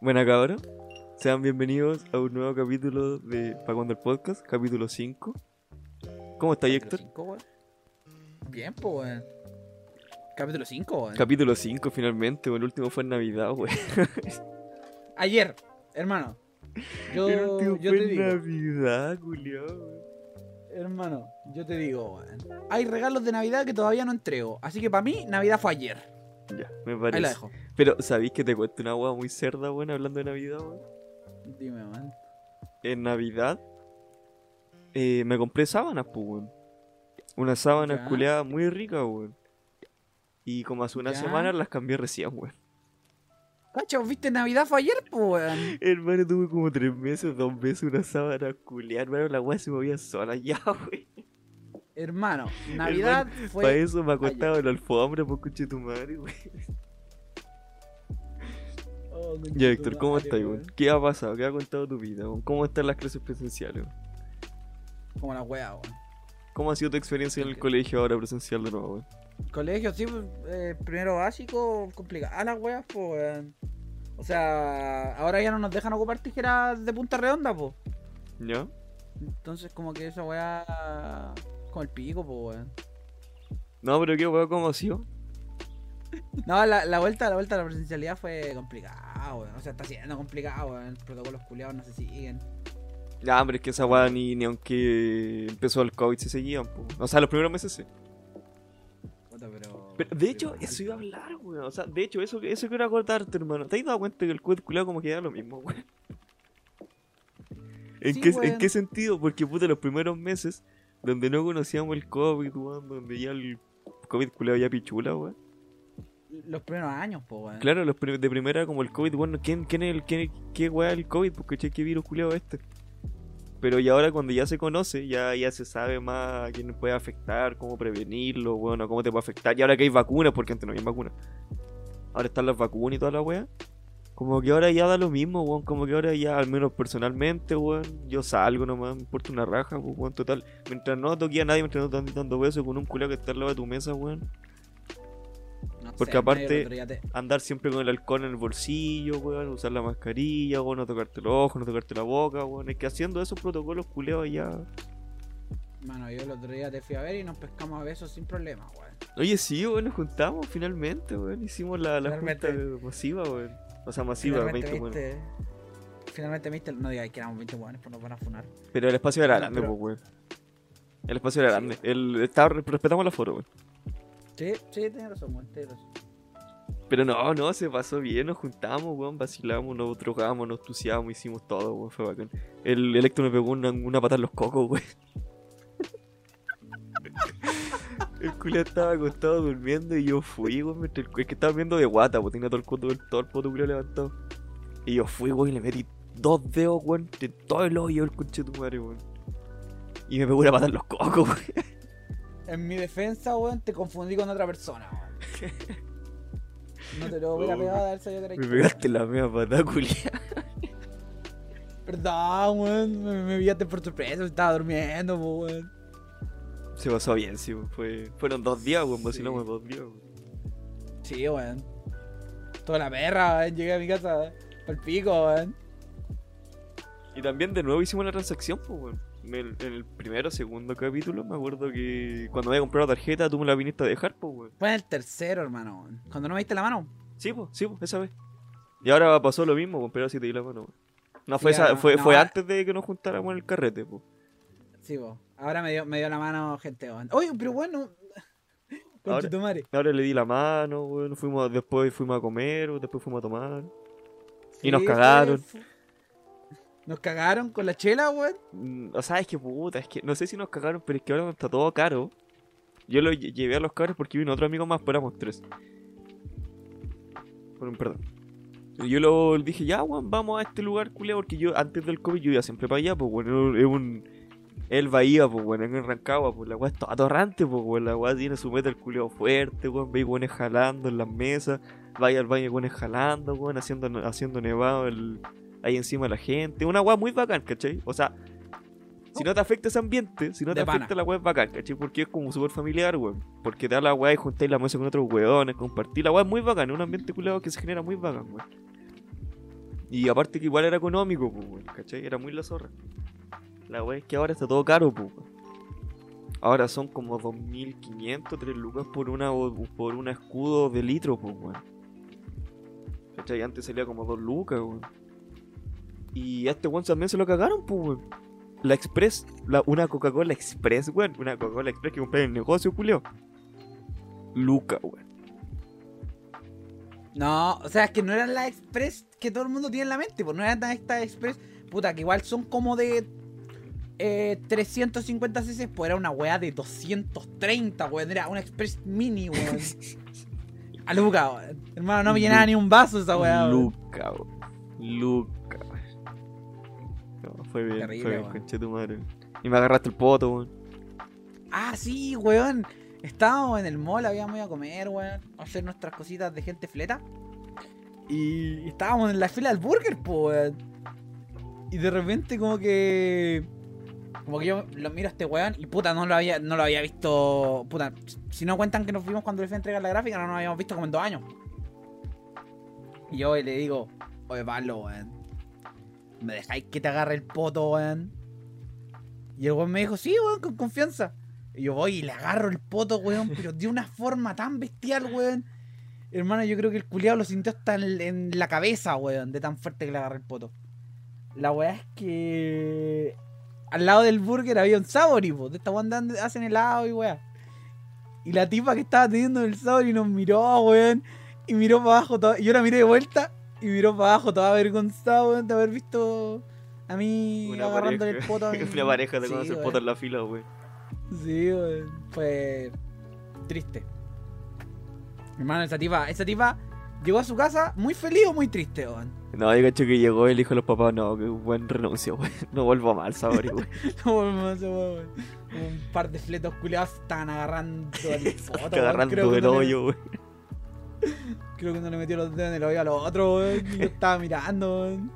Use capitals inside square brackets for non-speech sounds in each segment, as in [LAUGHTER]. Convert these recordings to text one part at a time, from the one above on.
Buena cabrón. Sean bienvenidos a un nuevo capítulo de Pa' cuando el podcast, capítulo 5. ¿Cómo está Héctor? Cinco, weón. Bien, pues, weón. Capítulo 5, weón. Capítulo 5 finalmente, el último fue en Navidad, güey. [LAUGHS] Ayer, hermano. Yo, El último yo fue te en digo, Navidad, culiao, hermano, yo te digo, weón. Hay regalos de Navidad que todavía no entrego. Así que para mí, Navidad fue ayer. Ya, me Ahí parece. la dejo. Pero, ¿sabéis que te cuento una hueá muy cerda, weón, hablando de Navidad, weón? Dime, weón. En Navidad eh, me compré sábanas, pues, weón. Unas sábanas Ya. culeadas muy ricas, weón. Y como hace una Ya. semana las cambié recién, weón. Cacho, ¿viste? Navidad fue ayer, pues, weón. Hermano, tuve como tres meses, dos meses una sábana culiada, hermano, la weá se movía sola [LAUGHS] ya, wey. Hermano, Navidad Para fue. eso me acostaba en la alfombra, por coche tu madre, wey. Ya, Héctor, ¿cómo estás, weón? ¿Qué ha pasado? ¿Qué ha contado tu vida, weón? ¿Cómo están las clases presenciales, weón? Como la wea, weón. ¿Cómo ha sido tu experiencia en el colegio ahora presencial de nuevo, weón? Colegio, sí, pues, eh, primero básico, complicada las weas, pues, weón. O sea, ahora ya no nos dejan ocupar tijeras de punta redonda, pues. ¿Ya? Entonces, como que esa wea. Como el pico, pues, weón. No, pero qué weón, ¿cómo ha sido? No, la, la vuelta, la vuelta a la presencialidad fue complicada, weón. O sea, está siendo complicado, weón. Los protocolos culiados no se siguen. Ya, hombre, es que esa weá ni, ni aunque empezó el COVID se seguían, po. O sea, los primeros meses sí. Puta, pero. Pero, de hecho, eso iba a hablar, weón. O sea, de hecho, eso, eso quiero acordarte, hermano. ¿Te has dado cuenta que el COVID culiado como que da lo mismo, weón? ¿En, Sí, qué, ¿En qué sentido? Porque, puta, los primeros meses, donde no conocíamos el COVID, weón, donde ya el COVID culiado ya pichula, weón. Los primeros años, pues, weón. Claro, los prim- de primera como el COVID, bueno, ¿quién, quién es el, quién, qué weá el COVID? Porque che, qué virus culiado este. Pero y ahora cuando ya se conoce, ya, ya se sabe más a quién puede afectar, cómo prevenirlo, bueno, cómo te puede afectar. Y ahora que hay vacunas, porque antes no había vacunas. Ahora están las vacunas y toda la weá. Como que ahora ya da lo mismo, weón. Como que ahora ya, al menos personalmente, weón, yo salgo nomás, me importa una raja, pues, weón, total. Mientras no toque a nadie, mientras no te anden dando besos con un culiao que está al lado de tu mesa, weón. Porque aparte- te- andar siempre con el alcohol en el bolsillo, weón, usar la mascarilla, weón, no tocarte los ojos, no tocarte la boca, weón. Es que haciendo esos protocolos culeados ya. Mano, yo el otro día te fui a ver y nos pescamos a besos sin problema, weón. Oye, sí, weón, nos juntamos finalmente, weón. Hicimos la, la junta masiva, weón. O sea, masiva, 20 Finalmente weón. viste. Finalmente viste. No digáis que éramos 20 weones, pues nos van a funar. Pero el espacio era grande, pero- pues, weón. El espacio era Sí. grande. El, estaba, respetamos la foro, weón. Sí, sí, tienes razón, weón, tienes razón. Pero no, no, se pasó bien, nos juntamos, weón, vacilamos, nos drogamos, nos tuciamos, hicimos todo, weón, fue bacán. El Electro me pegó una, una patada en los cocos, weón. [LAUGHS] El culiao estaba acostado durmiendo y yo fui, weón, el es que estaba viendo de guata, pues tenía todo el poto, todo el poto culiao levantado. Y yo fui, weón, y le metí dos dedos, weón, de todo el hoyo el conche de tu madre, weón. Y me pegó una patada en los cocos, weón. En mi defensa, weón, te confundí con otra persona, weón. No te lo hubiera [LAUGHS] Oh, pegado a ver si yo te Me pegaste la media patada, culiao. Perdón, weón, me, me pillaste por sorpresa, estaba durmiendo, weón. Se pasó bien, sí, fue, fueron dos días, weón, Sí. vacilamos dos días, weón. Sí, weón. Toda la perra, weón, llegué a mi casa al pico, weón. Y también de nuevo hicimos la transacción, pues, weón. En el, en el primero, segundo capítulo, me acuerdo que cuando había comprado la tarjeta, tú me la viniste a dejar, pues, weón. Fue en el tercero, hermano. Cuando no me diste la mano. Sí, pues, sí, pues, esa vez. Y ahora pasó lo mismo, pues, pero sí te di la mano, weón. No, fue, esa, fue, no, fue antes de que nos juntáramos en el carrete, pues. Sí, po. Ahora me dio, me dio la mano gente, weón. Oye, pero bueno. [LAUGHS] Con Ahora- tu madre. Ahora le di la mano, weón. Fuimos, después fuimos a comer, después fuimos a tomar. Y nos cagaron. fue- fue- Nos cagaron con la chela, weón. Mm, O sea, es que puta, es que no sé si nos cagaron, pero es que ahora está todo caro. Yo lo lle- llevé a los cabros porque vino otro amigo más, pero éramos tres. Bueno, perdón. Yo lo dije, ya, weón, vamos a este lugar, culiao, porque yo antes del COVID yo iba siempre para allá, pues, weón, es un... El Bahía, pues, weón, en Rancagua, pues, la weá es toda atorrante, pues, weón, la weá tiene su meta el culiao fuerte, weón, veis weones jalando en las mesas, vaya al baño weones jalando, weón, haciendo, haciendo nevado el, ahí encima de la gente, una weá muy bacán, ¿cachai? O sea, si no te afecta ese ambiente, si no te De pana. afecta la weá es bacán, ¿cachai? Porque es como súper familiar, weón. Porque te da la weá y juntáis la mesa con otros weones, compartir. La weá es muy bacán, es un ambiente culiado que se genera muy bacán, weón. Y aparte que igual era económico, pues, weón, ¿cachai? Era muy la zorra. La weá es que ahora está todo caro, pues. weón. Ahora son como 2.500, 3 lucas por una por un escudo de litro, pues, weón. ¿Cachai? Antes salía como 2 lucas, weón. Y a este weón también se lo cagaron, pues, weón. La Express, la, una Coca-Cola Express, weón. Una Coca-Cola Express que compré en el negocio, culio. Luca, weón. No, o sea, es que no eran las Express que todo el mundo tiene en la mente, pues no eran estas Express, puta, que igual son como de eh, 350 cc, pues era una weá de 230, weón, era una Express mini, weón. [LAUGHS] A Luca, weón. Hermano, no me llenaba ni un vaso esa weá, weón. Luca, weón. Luca, fue bien, Terrible, fue bien, weón. conche tu madre. Y me agarraste el poto, weón. Ah, sí, weón. Estábamos en el mall, habíamos ido a comer, weón. A hacer nuestras cositas de gente fleta. Y estábamos en la fila del burger, po, weón. Y de repente como que... Como que yo lo miro a este weón y puta, no lo había, no lo había visto... Puta, si no cuentan que nos vimos cuando le fui a entregar la gráfica, no nos habíamos visto como en dos años. Y yo le digo, oye Pablo, weón. ¿Me dejáis que te agarre el poto, weón? Y el weón me dijo, sí, weón, con confianza. Y yo voy y le agarro el poto, weón, pero de una forma tan bestial, weón. Hermano, yo creo que el culiado lo sintió hasta en, la cabeza, weón, de tan fuerte que le agarré el poto. La weá es que al lado del burger había un Sabori, po. De esta donde hacen helado y weá. Y la tipa que estaba teniendo el Sabori nos miró, weón. Y miró para abajo, toda- y yo la miré de vuelta. Y miró para abajo, toda avergonzada, weón, de haber visto a mí Una agarrándole pareja, el poto a [LAUGHS] mi- una pareja de Sí, conocer weón. poto en la fila, weón. Sí, weón. Fue triste. Hermano, esa tipa, esa tipa llegó a su casa muy feliz o muy triste, weón. No, yo cacho que llegó y le dijo a los papás, no, que buen renuncio, weón. [LAUGHS] No vuelvo mal, sabor, weón. [LAUGHS] No volvemos a ese weón. Un par de fletos culiados estaban agarrando el poto. Agarrando el hoyo, weón. Creo que no le metió los dedos en el hoyo al otro, weón. Y yo estaba mirando, weón.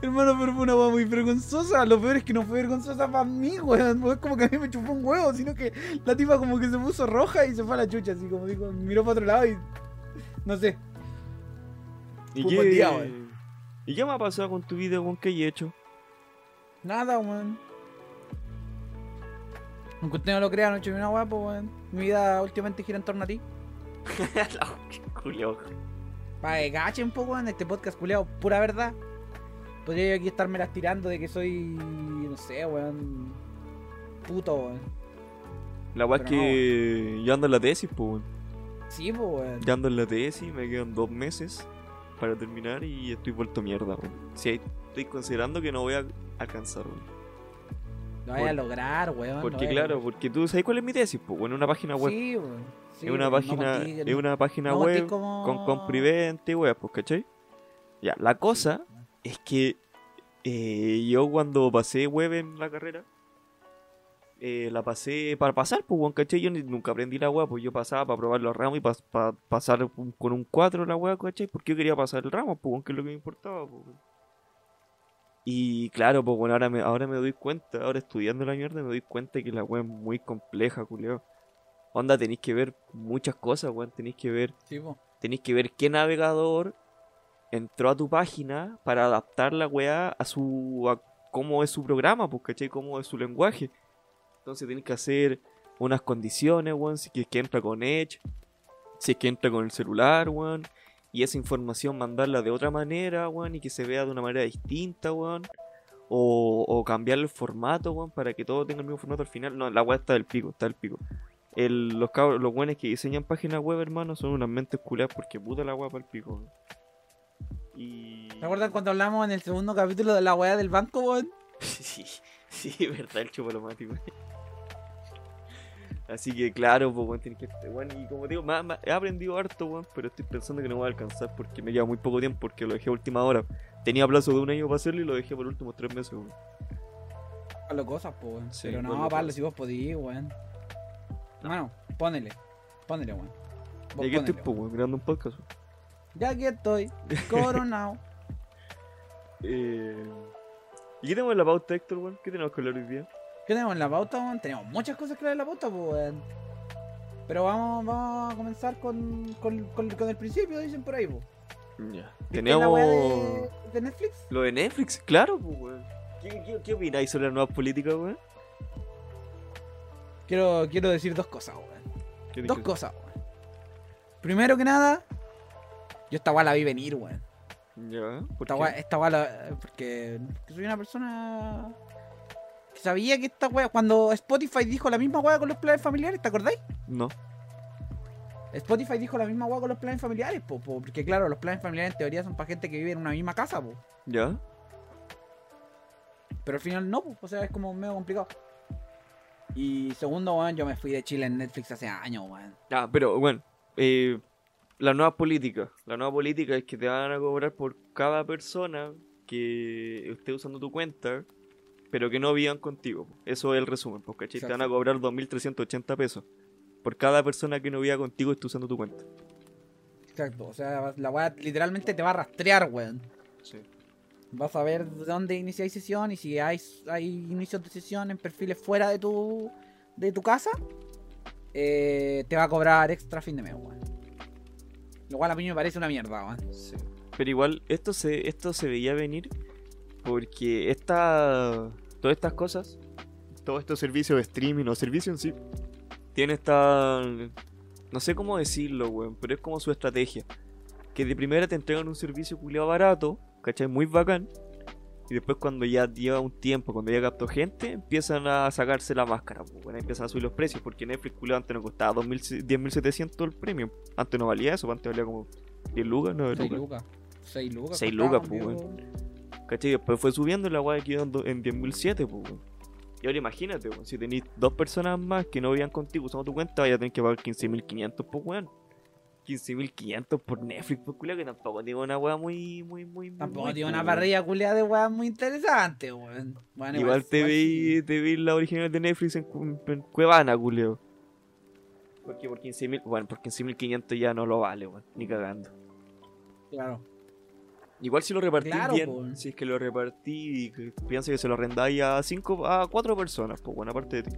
Hermano, pero fue una weá muy vergonzosa. Lo peor es que no fue vergonzosa para mí, weón. Es como que a mí me chupó un huevo, sino que la tipa como que se puso roja y se fue a la chucha, así como dijo, miró para otro lado y. No sé. ¿Y día, qué, weón. ¿Y qué me ha pasado con tu vida, weón? ¿Qué hay hecho? Nada, weón. Aunque usted no lo crea, no he hecho ni una weá, pues, weón. Mi vida últimamente gira en torno a ti. [LAUGHS] La Julio. Para que cachen un poco en este podcast culeado, pura verdad. Podría yo aquí estarme las tirando de que soy, no sé, weón, puto, weón. La weá es que yo ando en la tesis, pues, weón. Sí, pues, weón. Ya ando en la tesis, me quedan dos meses para terminar y estoy vuelto mierda, weón. Sí, estoy considerando que no voy a alcanzar, weón. Lo vaya a lograr, weón. Porque a claro, porque tú sabes cuál es mi tesis, pues, bueno, una página web. Sí, weón. Sí, es una no página, contigo, es una página no web como- con comprivente y weas, pues, ¿cachai? Ya, la cosa es que eh, yo cuando pasé web en la carrera, eh, la pasé para pasar, pues, weón, ¿cachai? Yo ni- nunca aprendí la wea, pues yo pasaba para probar los ramos y para pasar con un 4 la wea, ¿cachai? Porque yo quería pasar el ramo, pues, weón, que es lo que me importaba, pues. Y claro, pues bueno, ahora me, ahora me doy cuenta, ahora estudiando la mierda, me doy cuenta que la wea es muy compleja, culiao. Onda, tenéis que ver muchas cosas, weón, tenéis que ver Sí, tenéis que ver qué navegador entró a tu página para adaptar la weá a su a cómo es su programa, pues, ¿cachai? Cómo es su lenguaje. Entonces tenéis que hacer unas condiciones, weón, si es que entra con Edge, si es que entra con el celular, weón, y esa información mandarla de otra manera, weón, y que se vea de una manera distinta, weón. O, o cambiar el formato, weón, para que todo tenga el mismo formato al final. No, la weá está del pico, está del pico. El, los cabros, los buenos que diseñan páginas web, hermano, son unas mentes culiadas porque puta la para el pico. Y. ¿Te acuerdas cuando hablamos en el segundo capítulo de la weá del banco, weón? [LAUGHS] sí, sí, verdad, el chupalomático. Así que claro, pues weón, tienes que. Bueno, y como digo, más- más- he aprendido harto, weón, pero estoy pensando que no voy a alcanzar porque me queda muy poco tiempo porque lo dejé a última hora. Tenía plazo de un año para hacerlo y lo dejé por los últimos tres meses, weón. Pablo cosas. Sí, Pero no, Pablo si vos podís, weón. Hermano, ponele. Ponele, weón. Vos Y aquí estoy, pues, weón, grabando un podcast. weón. Ya aquí estoy, coronado. [LAUGHS] Eh... ¿Y qué tenemos en la pauta, Héctor, weón? ¿Qué tenemos que hablar hoy día? ¿Qué tenemos en la pauta, weón? Tenemos muchas cosas que ver en la pauta, pues, weón. Pero vamos, vamos a comenzar con, con, con, con el principio, dicen por ahí, pues. Ya. ¿Viste la weá Tenemos de, de Netflix? lo de Netflix, claro, pues, weón. ¿Qué, qué, qué opináis sobre las nuevas políticas, weón? Quiero, quiero decir dos cosas, weón. ¿Qué Dos cosas, weón. Primero que nada, yo esta weá la vi venir, weón. Ya, ¿por Esta qué? weá, esta weá la- porque soy una persona que sabía que esta weá, cuando Spotify dijo la misma weá con los planes familiares, ¿te acordáis? No. Spotify dijo la misma weá con los planes familiares, po, po, porque claro, los planes familiares en teoría son para gente que vive en una misma casa, po. ¿Ya? Pero al final no, po, o sea, es como medio complicado. Y segundo, weón, yo me fui de Chile en Netflix hace años, weón. Ah, pero bueno, eh, la nueva política. La nueva política es que te van a cobrar por cada persona que esté usando tu cuenta, pero que no vivan contigo. Eso es el resumen, porque Te van a cobrar 2.380 pesos por cada persona que no viva contigo y esté usando tu cuenta. Exacto, o sea, la weá literalmente te va a rastrear, weón. Sí. Vas a ver dónde iniciáis sesión y si hay, inicios de sesión en perfiles fuera de tu, de tu casa, eh, te va a cobrar extra fin de mes, weón. Lo cual a mí me parece una mierda, weón. Pero igual, esto se, esto se veía venir porque esta, todas estas cosas, todos estos servicios de streaming o servicios en sí, tiene esta. No sé cómo decirlo, weón, pero es como su estrategia. Que de primera te entregan un servicio culiado barato, ¿cachai? Muy bacán. Y después cuando ya lleva un tiempo, cuando ya captó gente, empiezan a sacarse la máscara, pues, bueno, empiezan a subir los precios, porque Netflix culiado antes no costaba 2000 10.700 el premium. Antes no valía eso, antes valía como 10 lucas, 9 6 lucas. lucas. 6 lucas. Seis costaba, lucas, pues, amigo. ¿Cachai? Después fue subiendo la weá quedó en do- en 10.007, pues, weón. Y ahora imagínate, weón, si tenéis dos personas más que no vivan contigo usando tu cuenta, vaya a tener que pagar 15.500, pues, weón. 15.500 por Netflix, pues, culia, que tampoco tiene una weá muy, muy, muy. muy Tampoco buena, tiene pues, una parrilla culiada de weas muy interesante, weón. Bueno, Igual te igual vi, te vi la original de Netflix en, en Cuevana, culio. Porque por 15.000, bueno, por 15.500 ya no lo vale, weón, ni cagando. Claro. Igual si lo repartís Claro, bien, po. si es que lo repartí y piensa que se lo arrendáis a cinco, a cuatro personas, pues buena parte de ti.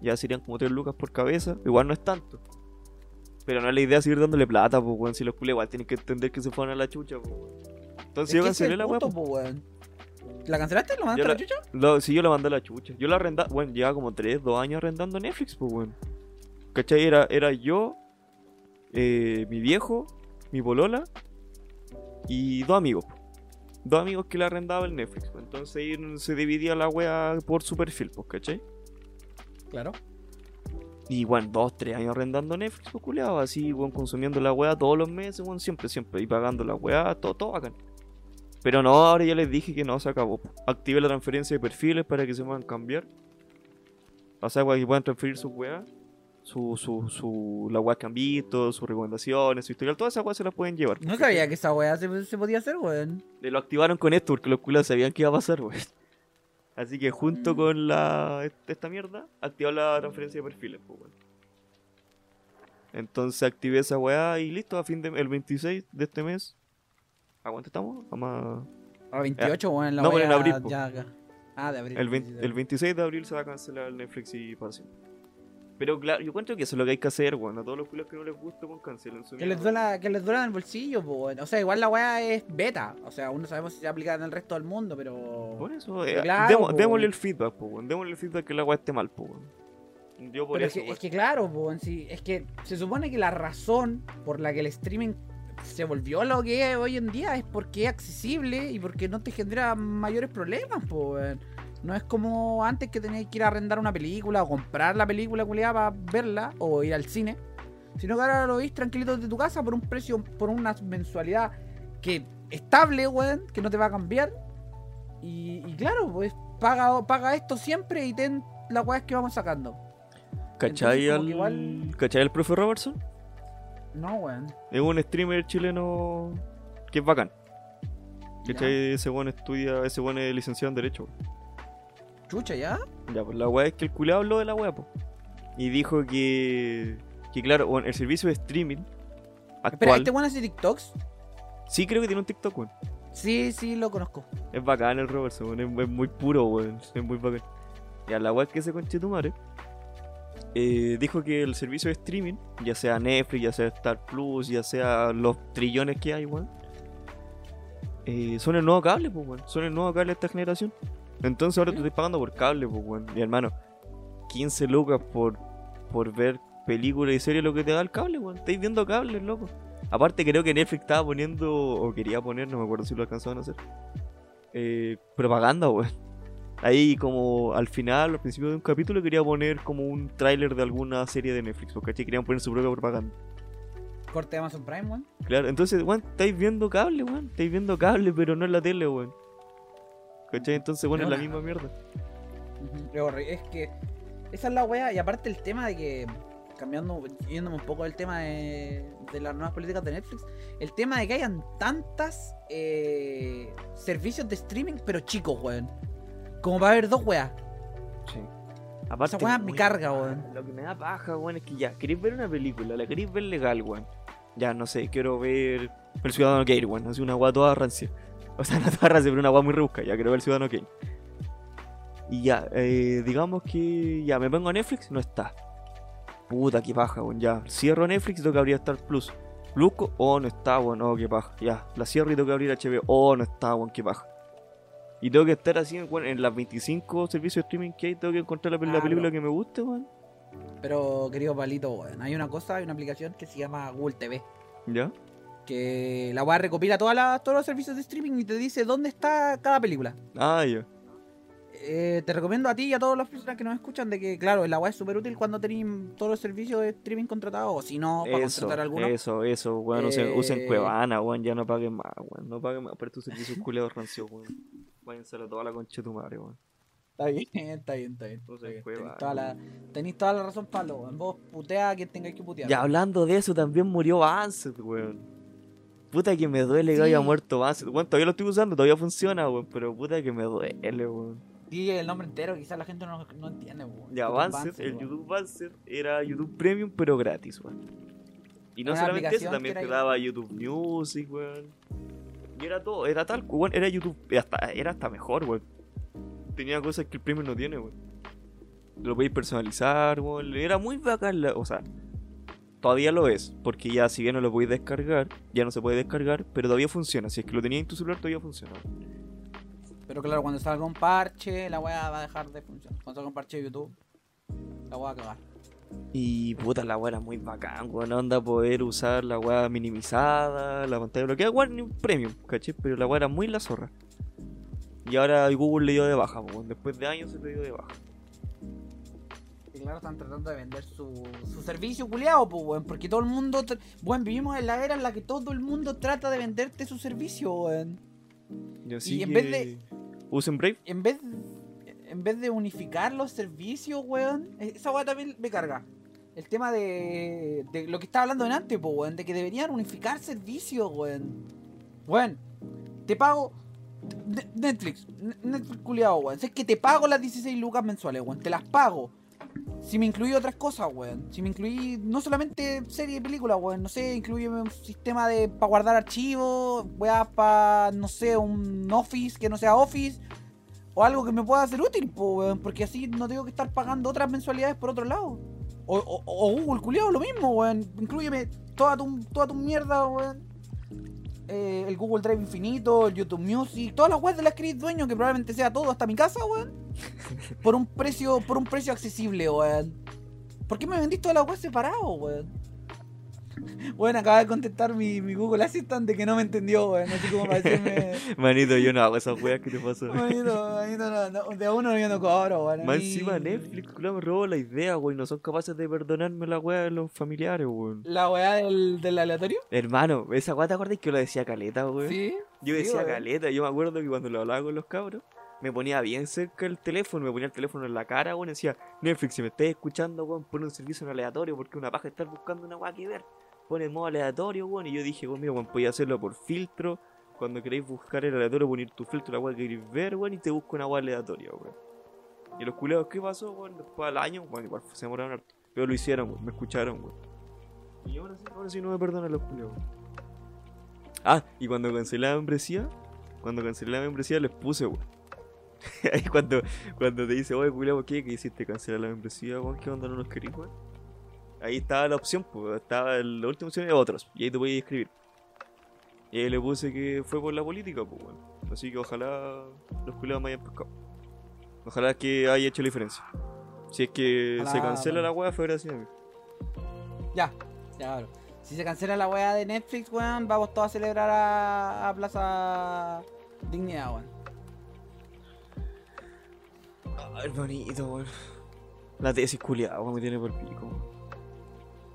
Ya serían como 3 lucas por cabeza, igual no es tanto. Pero no es la idea seguir dándole plata, pues weón, si los culés igual tienen que entender que se fueron a la chucha, pues. Entonces Es yo cancelé el la pues. po, weón. ¿La cancelaste? ¿Lo mandaste a la la- chucha? Lo- sí, yo la mandé a la chucha. Yo la arrendaba, bueno, llevaba como 3, 2 años arrendando Netflix, pues weón. ¿Cachai? Era, era yo, eh, mi viejo, mi bolola y dos amigos. po. Dos amigos que le arrendaba el Netflix. pues. Entonces ahí se dividía la wea por su perfil, pues, ¿cachai? Claro. Y bueno, dos, tres años arrendando Netflix, pues culeado, así, weón, consumiendo la weá todos los meses, weón, siempre, siempre, y pagando la weá, todo, todo bacán. Pero no, ahora ya les dije que no, se acabó. Activé la transferencia de perfiles para que se puedan cambiar. O sea, que puedan transferir sus weá, su, su, su, la weá que han visto, sus recomendaciones, su historial, todas esas weas se las pueden llevar. No sabía que esa weá se, se podía hacer, weón. Le lo activaron con esto porque los culos sabían que iba a pasar, weón. Así que junto Mm. con la esta mierda, activar la transferencia de perfiles, pues. Entonces activé esa weá y listo, a fin de el 26 de este mes. ¿A cuánto estamos? Vamos a- A 28, weón, la No, pero en abril, po. ya acá. Ah, de abril. el, sí, 20 sí, el 26 de abril se va a cancelar el Netflix y para siempre. Pero claro, yo encuentro que eso es lo que hay que hacer, weón. A todos los culos que no les gusta, pues cancelen su Que les, duela, que les duela en el bolsillo, weón. O sea, igual la weá es beta. O sea, aún no sabemos si se aplica en el resto del mundo, pero. Por eso, eh, claro, démosle el feedback, pues. Démosle el feedback que la weá esté mal, pues. Yo por Pero eso, es, que, weón. es que claro, po, en sí, es que se supone que la razón por la que el streaming se volvió lo que es hoy en día es porque es accesible y porque no te genera mayores problemas, po, weón. No es como antes que tenías que ir a arrendar una película o comprar la película culiada para verla o ir al cine. Sino que ahora lo veis tranquilito desde tu casa por un precio, por una mensualidad que estable, weón, que no te va a cambiar. Y, y claro, pues paga, paga esto siempre y ten las weas que vamos sacando. ¿Cachai Entonces, al. igual- ¿Cachai al profe Robertson? No, weón. Es un streamer chileno que es bacán. ¿Cachai? Ese buen estudia, ese buen es licenciado en Derecho. Chucha, ¿ya? Ya, pues la weá es que el culeado habló de la weá, pues. Y dijo que. Que claro, bueno, el servicio de streaming Espera, actual. ¿este weón hace TikToks? Sí, creo que tiene un TikTok, weón. Sí, sí, lo conozco. Es bacán el Robertson, weón. Es, es muy puro, weón. Es muy bacán. Ya, la weá es que ese conchetumare. eh, dijo que el servicio de streaming, ya sea Netflix, ya sea Star Plus, ya sea los trillones que hay, weón, eh, son el nuevo cable, pues, weón. Son el nuevo cable de esta generación. Entonces ahora te estoy pagando por cable, pues, weón. Mi hermano, 15 lucas por, por ver películas y series lo que te da el cable, weón. Estáis viendo cables, loco. Aparte creo que Netflix estaba poniendo, o quería poner, no me acuerdo si lo alcanzaban a hacer, eh, propaganda, weón. Ahí como al final, al principio de un capítulo, quería poner como un tráiler de alguna serie de Netflix, porque querían poner su propia propaganda. Corte de Amazon Prime, weón. Claro, entonces, weón, estáis viendo cable, weón. Estáis viendo cable, pero no en la tele, weón. ¿Cachai? Entonces, bueno, es la misma mierda. Es. Es que esa es la wea. Y aparte el tema de que, cambiando, yéndome un poco del tema de, de las nuevas políticas de Netflix, el tema de que hayan tantas eh, servicios de streaming, pero chicos, weón. Como para ver dos weas. Sí. Aparte, Esa weá me weón, carga, weón. Lo que me da paja, weón, es que ya, queréis ver una película, la queréis ver legal, weón. Ya, no sé, quiero ver El Ciudadano Kane, weón. Así una weá toda rancia. O sea, no toda rancia, pero una weá muy rebusca. Ya, quiero ver El Ciudadano Kane. Y ya, eh, digamos que ya me pongo a Netflix, no está. Puta, qué paja, weón. Ya, cierro Netflix, tengo que abrir Star Plus. Busco, oh, no está, weón, oh, qué paja. Ya, la cierro y tengo que abrir HBO, oh, no está, weón, qué paja. Y tengo que estar así, weón, en las 25 servicios de streaming que hay, tengo que encontrar la, la Ah, película bro. que me guste, weón. Pero, querido Palito, weón, hay una cosa, hay una aplicación que se llama Google TV. ¿Ya? Que la weá recopila todas las- todos los servicios de streaming y te dice dónde está cada película. Ah, ya. Eh, te recomiendo a ti y a todas las personas que nos escuchan de que, claro, la web es súper útil cuando tenéis todos los servicios de streaming contratados o si no, para Eso, contratar alguno. eso, eso, weón. Usen, usen Eh, Cuevana, weón. Ya no paguen más, weón. No paguen más por estos servicios culeados rancios, weón. Váyanse a toda la concha de tu madre, weón. Está bien, [LAUGHS] está bien, está bien. Usen. Cuevana. Tenéis toda, la, tenéis toda la razón, Pablo. Vos putea a quien tengáis que putear. Ya hablando de eso, también murió Bansett, weón. Puta que me duele que Sí. haya muerto Bansett. Weón, todavía lo estoy usando, todavía funciona, weón. Pero puta que me duele, weón. Di el nombre entero, quizás la gente no, no entiende. weón. Ya, Bansett, el weón. YouTube Bansett era YouTube Premium, pero gratis, weón. Y no Una solamente eso, también te daba YouTube Music, weón. Y era todo, era tal, weón, era YouTube, era hasta, era hasta mejor, weón. Tenía cosas que el Premium no tiene, weón. Lo podéis personalizar, weón. Era muy bacán, la- o sea, todavía lo es, porque ya si bien no lo podéis descargar, ya no se puede descargar, pero todavía funciona. Si es que lo tenías en tu celular, todavía funciona. Pero claro, cuando salga un parche, la weá va a dejar de funcionar. Cuando salga un parche de YouTube, la weá va a cagar. Y puta, la weá era muy bacán, weón. Onda poder usar la weá minimizada, la pantalla bloqueada, weón, ni un premium, ¿caché? Pero la weá era muy la zorra. Y ahora Google le dio de baja, weón. Después de años se le dio de baja. Claro, están tratando de vender su, su servicio culiado, pues, weón. Porque todo el mundo. Weón, vivimos en la era en la que todo el mundo trata de venderte su servicio, weón. Y así Y en que vez de- Usen Brave. En vez, en vez de unificar los servicios, weón. eh, Esa weá también me carga. El tema de, de lo que estaba hablando en antes, pues, weón. De que deberían unificar servicios, weón. Weón, te pago. Ne- Netflix, Ne- Netflix culiado, weón. Es que te pago las 16 lucas mensuales, weón. Te las pago. Si me incluí otras cosas, weón. Si me incluí no solamente serie y película, weón. No sé, incluye un sistema de para guardar archivos, weá, para, no sé, un Office que no sea Office. O algo que me pueda ser útil, po, weón. Porque así no tengo que estar pagando otras mensualidades por otro lado. O, o, o Google, culiado, lo mismo, weón. Incluyeme toda tu, toda tu mierda, weón. Eh, el Google Drive infinito, el YouTube Music, todas las webs de las que eres dueño, que probablemente sea todo hasta mi casa, weón. [LAUGHS] Por un precio, por un precio accesible, weón. ¿Por qué me vendiste todas las webs separado, weón? [LAUGHS] Bueno, acaba de contestar mi, mi Google Assistant de que no me entendió, weón. Así como para decirme. [LAUGHS] Manito, yo no hago esas weas que te pasó. Manito, manito, no, no, de a uno yo no cobro, weón. Más encima Netflix, culo, me robó la idea, weón. No son capaces de perdonarme la wea de los familiares, weón. La weá del, del aleatorio. Hermano, esa wea te acuerdas que yo lo decía caleta, weón. Sí. Yo sí, decía caleta, yo me acuerdo que cuando lo hablaba con los cabros, me ponía bien cerca el teléfono, me ponía el teléfono en la cara, weón, decía, Netflix, si me estás escuchando, weón, pon un servicio en aleatorio, porque una paja estar buscando una weá que ver. Pon en modo aleatorio, weón, y yo dije, weón, mira, weón, podía hacerlo por filtro. Cuando queréis buscar el aleatorio, poner tu filtro, la weá que queréis ver, weón, y te busco una weá aleatoria, weón. Y los culeados, ¿qué pasó, weón? Después al año, bueno, igual se demoraron harto. Pero lo hicieron, weón, me escucharon, weón. Y ahora sí, ahora sí no me perdonan los culeados. Ah, y cuando cancelé la membresía, cuando cancelé la membresía les puse, weón. [LAUGHS] Ahí cuando, cuando te dice, oye, culiao, ¿qué? ¿Qué hiciste? ¿Cancelar la membresía, weón? ¿Qué onda? ¿No nos querís, weón? Ahí estaba la opción, pues, estaba la última opción de otros, y ahí te podías escribir. Y ahí le puse que fue por la política, pues, weón. Así que ojalá los culiados me hayan pescado. Ojalá que haya hecho la diferencia. Si es que Ojalá, se cancela bueno. la weá, fue gracias a mí. Ya, ya, claro. Si se cancela la weá de Netflix, weón, vamos todos a celebrar a, a Plaza Dignidad, weón. Ay, hermanito, weón. La tesis culiada, weón, me tiene por pico.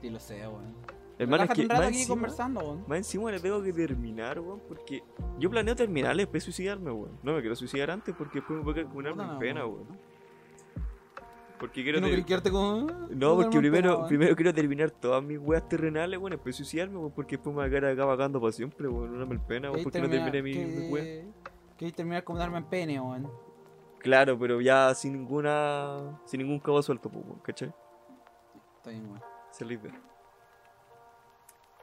Sí, lo sé, weón. Hermano, es que más aquí encima, conversando, weón. más encima le tengo que terminar, weón, porque yo planeo terminar después suicidarme, weón. No me quiero suicidar antes porque después me voy a acumularme Puta, en pena, weón. Porque quiero ¿No quedarte con.? No, porque primero, pena, primero quiero terminar todas mis weas terrenales, weón, después suicidarme, weón, porque después me voy a quedar acá vagando para siempre, weón. No me pena, weón, ¿Querés porque no terminé mi, mi wea. ¿Querés terminar con darme en pene, weón? Claro, pero ya sin ninguna. sin ningún cabo suelto, pues, weón, ¿cachai? Está bien, weón. Esa es la idea.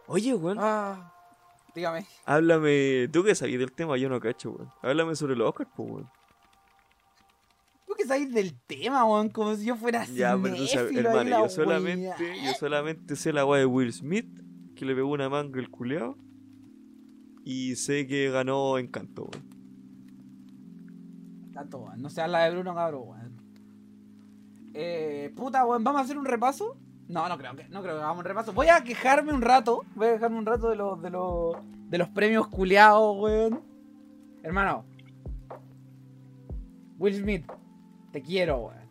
Oye, weón, Ah, dígame. háblame. Tú que sabes del tema, yo no cacho, weón. Háblame sobre los Oscars, pues, weón. ¿Tú que sabes del tema, weón? Como si yo fuera Ya, pero tú sabes, hermano, la yo solamente, yo solamente sé la weá de Will Smith, que le pegó una manga el culeado. Y sé que ganó Encanto, weón. Tanto, weón. No se habla de Bruno Cabro, weón. Eh, puta, weón, ¿vamos a hacer un repaso? No, no creo que, no creo que hagamos un repaso. Voy a quejarme un rato. Voy a quejarme un rato de los, de los, de los premios culiados, weón. Hermano. Will Smith, te quiero, weón.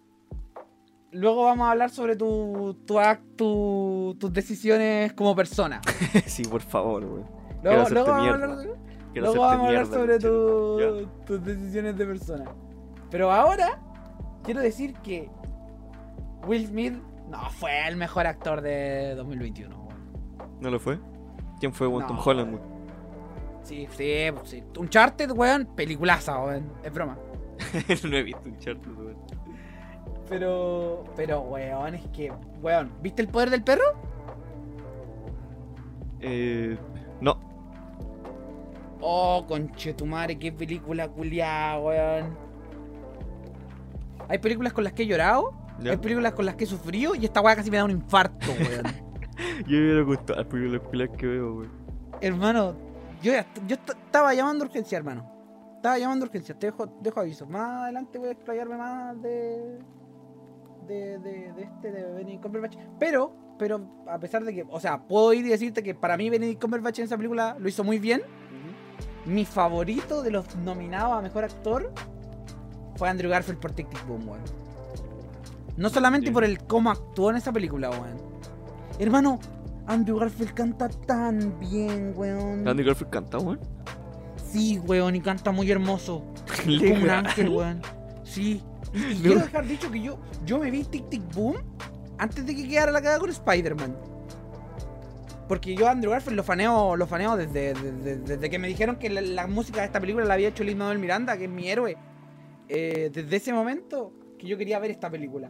Luego vamos a hablar sobre tu, tu act- tu- tus decisiones como persona. [LAUGHS] sí, por favor, weón. Luego, vamos a hablar, Quiero luego hacerte vamos a hablar mierda, sobre tu- tus decisiones de persona. Pero ahora quiero decir que Will Smith no fue el mejor actor de 2021. weón. ¿No lo fue? ¿Quién fue, weón? No, Tom Holland, weón. Sí, sí, sí. Uncharted, weón, peliculaza, weón. Es broma. [LAUGHS] no he visto un charter, weón. Pero, pero, weón, es que, weón, ¿viste el poder del perro? Eh. No. Oh, conchetumare, qué película culiada, weón. Hay películas con las que he llorado, ¿Ya? hay películas con las que he sufrido y esta weá casi me da un infarto, weón. [LAUGHS] Yo me hubiera gustado las películas que veo, weón. hermano, yo, yo est- estaba llamando a urgencia, hermano. Estaba llamando a urgencia, te dejo, dejo aviso. Más adelante voy a explayarme más de. de, de, de este, de Benedict Cumberbatch. Pero, pero, a pesar de que, o sea, puedo ir y decirte que para mí Benedict Cumberbatch en esa película lo hizo muy bien. Mi favorito de los nominados a mejor actor fue Andrew Garfield por Tic Tic Boom, weón. No solamente por el cómo actuó en esa película, weón. Hermano, Andrew Garfield canta tan bien, weón. Andy Garfield canta, weón. Sí, weón, y canta muy hermoso. [LAUGHS] Como un Legal. ángel, weón. Sí. Y, y No. quiero dejar dicho que yo, yo me vi Tic Tic Boom antes de que quedara la cagada con Spider-Man. Porque yo a Andrew Garfield lo faneo, lo faneo desde, desde, desde que me dijeron que la, la música de esta película la había hecho Lin Manuel Miranda, que es mi héroe. Eh, desde ese momento que yo quería ver esta película.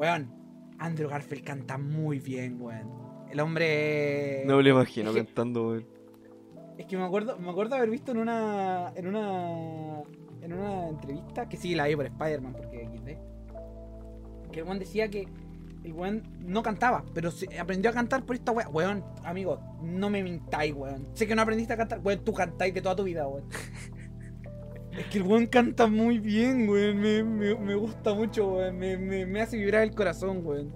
Weón, Andrew Garfield canta muy bien, weón. El hombre. No me lo imagino es que- cantando, weón. es que me acuerdo, me acuerdo haber visto en una. en una. en una entrevista, que sí la vi por Spider-Man, porque XD. Que el weón decía que el weón no cantaba, pero se aprendió a cantar por esta weá. Weón, amigo, no me mintáis, weón. Sé que no aprendiste a cantar, weón, tú cantáis de toda tu vida, weón. [LAUGHS] Es que el weón canta muy bien, weón. Me, me, me gusta mucho, weón. Me, me, hace vibrar el corazón, weón.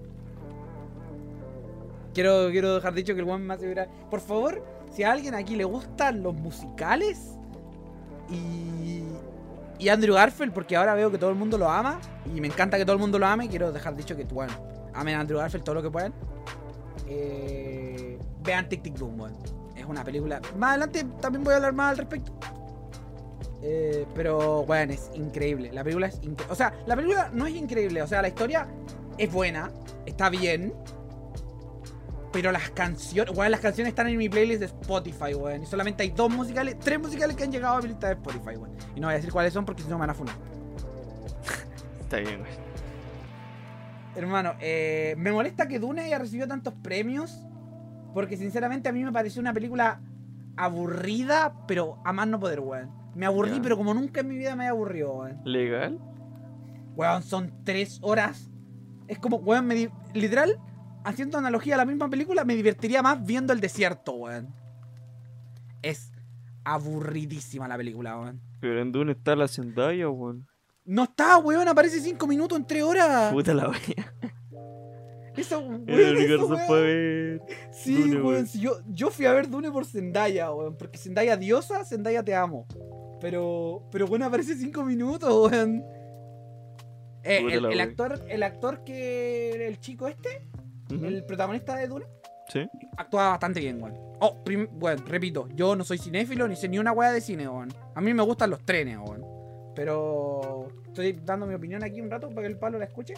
Quiero, quiero dejar dicho que el weón me hace vibrar. Por favor, si a alguien aquí le gustan los musicales y, y Andrew Garfield, porque ahora veo que todo el mundo lo ama y me encanta que todo el mundo lo ame, quiero dejar dicho que, bueno, amen a Andrew Garfield todo lo que puedan. Eh, vean Tic Tic Boom, weón. Es una película. Más adelante también voy a hablar más al respecto. Eh, pero, bueno, es increíble. La película es increíble. O sea, la película no es increíble. O sea, la historia es buena, está bien. Pero las canciones, weón, las canciones están en mi playlist de Spotify, weón. Y solamente hay dos musicales, tres musicales que han llegado a mi lista de Spotify, weón. Y no voy a decir cuáles son porque si no me van a funar. [LAUGHS] Está bien, weón. Hermano, eh, me molesta que Dune haya recibido tantos premios. Porque sinceramente a mí me pareció una película aburrida, pero a más no poder, weón. Me aburrí, Ya. pero como nunca en mi vida me he aburrido, weón. ¿Legal? Weón, son tres horas. Es como, weón, me di- literal, haciendo analogía a la misma película, me divertiría más viendo el desierto, weón. Es aburridísima la película, weón. Pero en Dune está la Zendaya, weón. No está, weón, aparece cinco minutos en tres horas. Puta la wea. [LAUGHS] Eso, weón, El eso, weón. fue ver. Sí, Dune, weón. yo, yo fui a ver Dune por Zendaya, weón. Porque Zendaya diosa, Zendaya te amo. Pero, pero bueno, aparece cinco minutos, [LAUGHS] weón. Eh, el, actor, el actor que. El chico este, el protagonista de Dune, Sí. actúa bastante bien, weón. Oh, weón, repito, yo no soy cinéfilo ni sé ni una weá de cine, weón. A mí me gustan los trenes, weón. Pero estoy dando mi opinión aquí un rato para que el palo la escuche.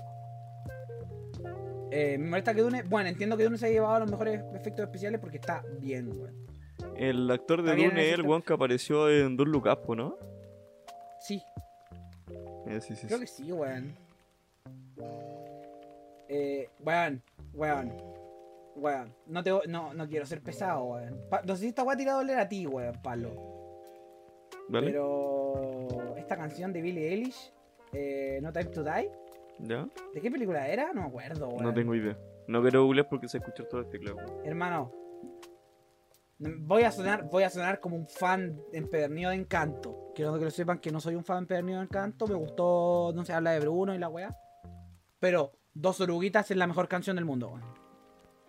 Eh, me molesta que Dune. Bueno, entiendo que Dune se ha llevado los mejores efectos especiales porque está bien, weón. El actor de Dune es el weón que apareció en Don't Look Up, ¿o ¿no? Sí, Eh, sí, sí, creo sí. que sí, weón. Eh, weón, weón. Weón, no, te, no, no quiero ser pesado, weón. Pa- no sé si esta weá tirado a doler a ti, weón, palo. ¿Vale? Pero esta canción de Billie Eilish, eh, No Time to Die, ¿Ya? ¿de qué película era? No me acuerdo, weón. No tengo idea. No quiero googlear porque se escucha todo este clavo. Hermano, voy a sonar, voy a sonar como un fan empedernido de Encanto. Quiero que lo sepan que no soy un fan empedernido de Encanto. Me gustó, no se habla de Bruno y la weá. Pero Dos Oruguitas es la mejor canción del mundo, weón.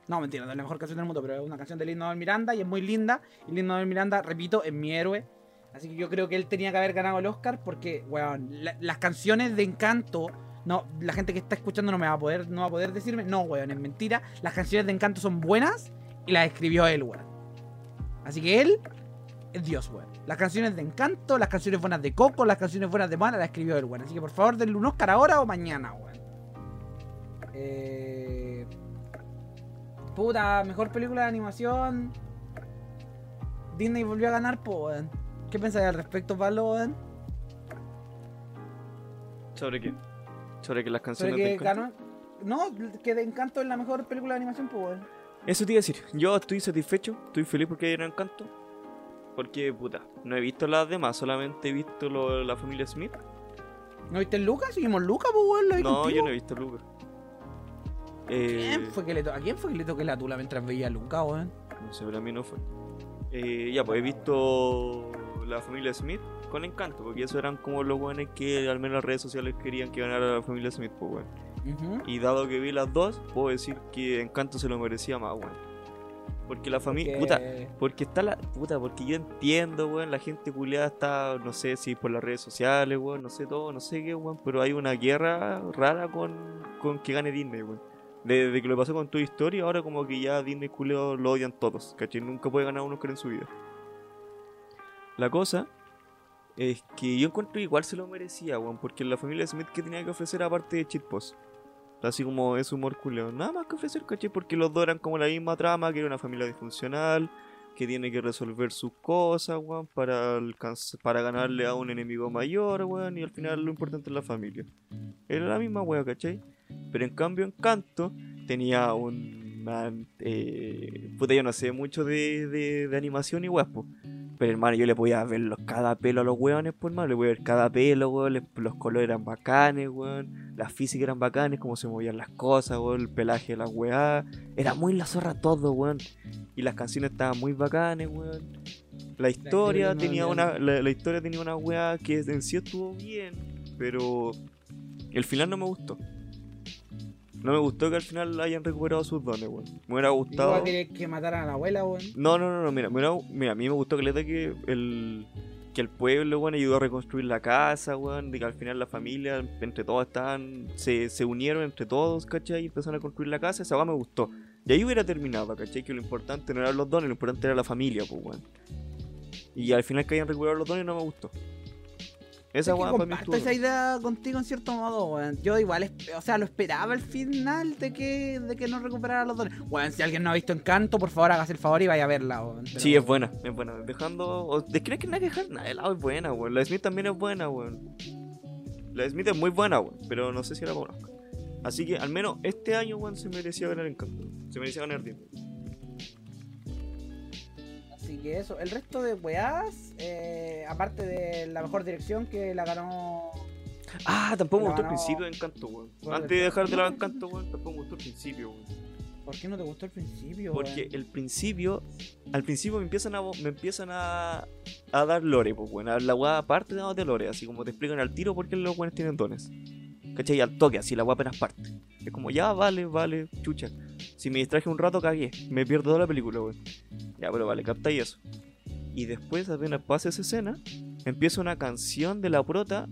No, mentira, no es la mejor canción del mundo, pero es una canción de Lin Manuel Miranda y es muy linda. Y Lin Manuel Miranda, repito, es mi héroe. Así que yo creo que él tenía que haber ganado el Oscar porque, weón, la- las canciones de Encanto. No, la gente que está escuchando no me va a poder, no va a poder decirme. No, weón, es mentira. Las canciones de Encanto son buenas y las escribió él, weón. Así que él es Dios, weón. Las canciones de Encanto, las canciones buenas de Coco, las canciones buenas de Mana las escribió él, weón. Así que por favor denle un Oscar ahora o mañana, weón. Eh... Puta, mejor película de animación. Disney volvió a ganar, po, weón. ¿Qué pensáis al respecto, Pablo, weón? ¿Sobre qué? Sobre que las Sobre canciones que de Encanto? ganó. No, que de Encanto es la mejor película de animación, po, weón. Eso te iba a decir. Yo estoy satisfecho, estoy feliz porque hay un encanto. Porque, puta, no he visto las demás, solamente he visto lo- la familia Smith. ¿No viste el Lucas? ¿Seguimos Lucas, vi No, contigo? yo no he visto Lucas. Eh, ¿Quién fue que le to- ¿A quién fue que le toqué la tula mientras veía a Lucas, weón? No sé, pero a mí no fue. Eh, ya, pues he visto la familia Smith con encanto, porque esos eran como los buenos que al menos las redes sociales querían que ganara la familia Smith, pues, weón. Y dado que vi las dos, puedo decir que Encanto se lo merecía más, weón. Porque la familia. Puta, Porque- está la. Puta, porque yo entiendo, weón. La gente culiada está, no sé si por las redes sociales, weón. No sé todo, no sé qué, weón. Pero hay una guerra rara con, con que gane Disney, weón. Desde que lo pasó con tu historia, ahora como que ya Disney culeo lo odian todos, ¿cachai? Nunca puede ganar un Oscar en su vida. La cosa es que yo encuentro igual se lo merecía, weón. Porque la familia Smith que tenía que ofrecer aparte de Cheat Post. Así como es humor culeo. Nada más que ofrecer, ¿cachai? Porque los dos eran como la misma trama, que era una familia disfuncional, que tiene que resolver sus cosas, weón, para, para ganarle a un enemigo mayor, weón, y al final lo importante es la familia. Era la misma weón, ¿cachai? Pero en cambio Encanto tenía un... eh, puta, yo no sé mucho de, de, de animación y weón, po. Pero hermano, yo le podía ver los, cada pelo a los weones, pues hermano, le podía ver cada pelo, weón, los colores eran bacanes, weón, las físicas eran bacanes, cómo se movían las cosas, weón, el pelaje de las weá. Era muy la zorra todo, weón. Y las canciones estaban muy bacanes, weón. La historia tenía una. La, la historia tenía una weá que en sí estuvo bien. Pero el final no me gustó. No me gustó que al final hayan recuperado sus dones, weón. Me hubiera ¿Y tú gustado. vas a querer que mataran a la abuela, weón? No, no, no, no, mira, mira, mira, a mí me gustó que le que el que el pueblo, weón, ayudó a reconstruir la casa, weón, de que al final la familia, entre todos estaban, se, se unieron entre todos, ¿cachai? Y empezaron a construir la casa, esa weá me gustó. Y ahí hubiera terminado, ¿cachai? Que lo importante no eran los dones, lo importante era la familia, pues, weón. Y al final que hayan recuperado los dones no me gustó. Esa weá para mí estuvo... esa idea contigo en cierto modo, weón. Yo igual, o sea, lo esperaba al final de que, de que no recuperara los dones. Weón, si alguien no ha visto Encanto, por favor hágase el favor y vaya a verla, weón. Pero- Sí, es buena, es buena. Dejando. o- ¿De crees que nada que dejar? Nada, de lado es buena, weón. La Smith también es buena, weón. La Smith es muy buena, weón. Pero no sé si la conozco. Así que al menos este año, weón, se merecía ganar Encanto. Se merecía ganar Disney. Así que eso, el resto de weás, eh, aparte de la mejor dirección que la ganó. Ah, tampoco me gustó el principio de Encanto, weón. Antes de dejar de lado. Encanto, weón, tampoco me gustó el principio, weón. ¿Por qué no te gustó el principio? Porque el principio, al principio me empiezan a, me empiezan a, a dar lore, pues bueno, la weá aparte de, de lore, así como te explican al tiro por qué los weones tienen dones. ¿Cachai? Al toque, así la weá apenas parte. Es como, ya, vale, vale, chucha. Si me distraje un rato, cagué. Me pierdo toda la película, weón. Ya, pero vale, captáis eso. Y después, apenas pasa esa escena, empieza una canción de la prota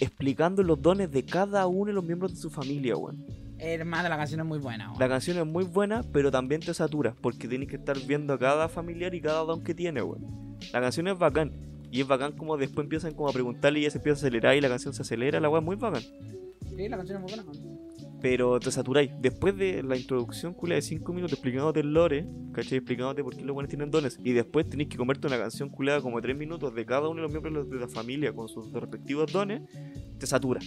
explicando los dones de cada uno de los miembros de su familia, weón. Hermano, la canción es muy buena, weón. La canción es muy buena, pero también te satura, porque tienes que estar viendo a cada familiar y cada don que tiene, weón. La canción es bacán, y es bacán como después empiezan como a preguntarle y ya se empieza a acelerar y la canción se acelera, la weá es muy bacán. Sí, la canción es muy buena. Pero te saturáis. Después de la introducción culia de 5 minutos explicándote el lore, ¿cachai? Explicándote por qué los buenos tienen dones. Y después tenés que comerte una canción culiada como 3 minutos de cada uno de los miembros de la familia con sus respectivos dones, te satura.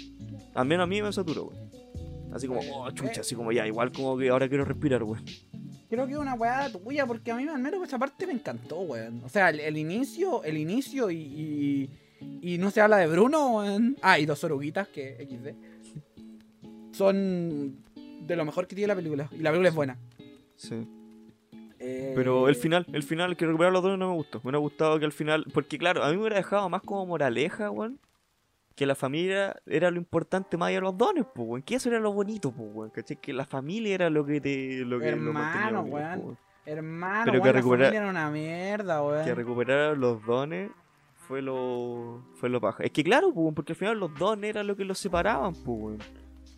Al menos a mí me satura, weón. Así como, Eh, oh, chucha, eh. así como ya, igual como que ahora quiero respirar, weón. Creo que es una weá tuya, porque a mí al menos esa parte me encantó, weón. O sea, el, el inicio, el inicio y, y, y no se habla de Bruno, weón. Ah, y dos oruguitas, que XD. Son de lo mejor que tiene la película. Y la película es buena. Sí. Eh, Pero el final, el final, que recuperar los dones no me gustó. Me hubiera gustado que al final. Porque claro, a mí me hubiera dejado más como moraleja, weón. Que la familia era lo importante más allá de los dones, pues, weón. Que eso era lo bonito, pues, weón. ¿Cachai? Que la familia era lo que te. Lo que lo mantenía Hermano, unido, weón. Hermano, Pero que weón, la recuperar- familia era una mierda, weón. Que recuperar los dones fue lo. Fue lo paja. Es que claro, pues, porque al final los dones eran lo que los separaban, pues, weón.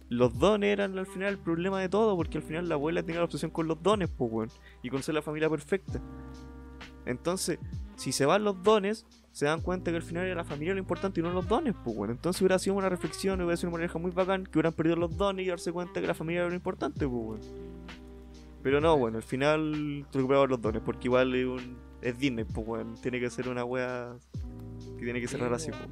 Los dones eran al final el problema de todo, porque al final la abuela tenía la obsesión con los dones, pues, weón. Y con ser la familia perfecta. Entonces, si se van los dones, se dan cuenta que al final era la familia lo importante y no los dones, pues, weón. Entonces hubiera sido una reflexión, hubiera sido una maneja muy bacán que hubieran perdido los dones y darse cuenta que la familia era lo importante, pues, weón. Pero no, bueno, al final recuperaban los dones, porque igual es, un, es Disney, pues, weón. Tiene que ser una wea que tiene que Sí, cerrar así, pues.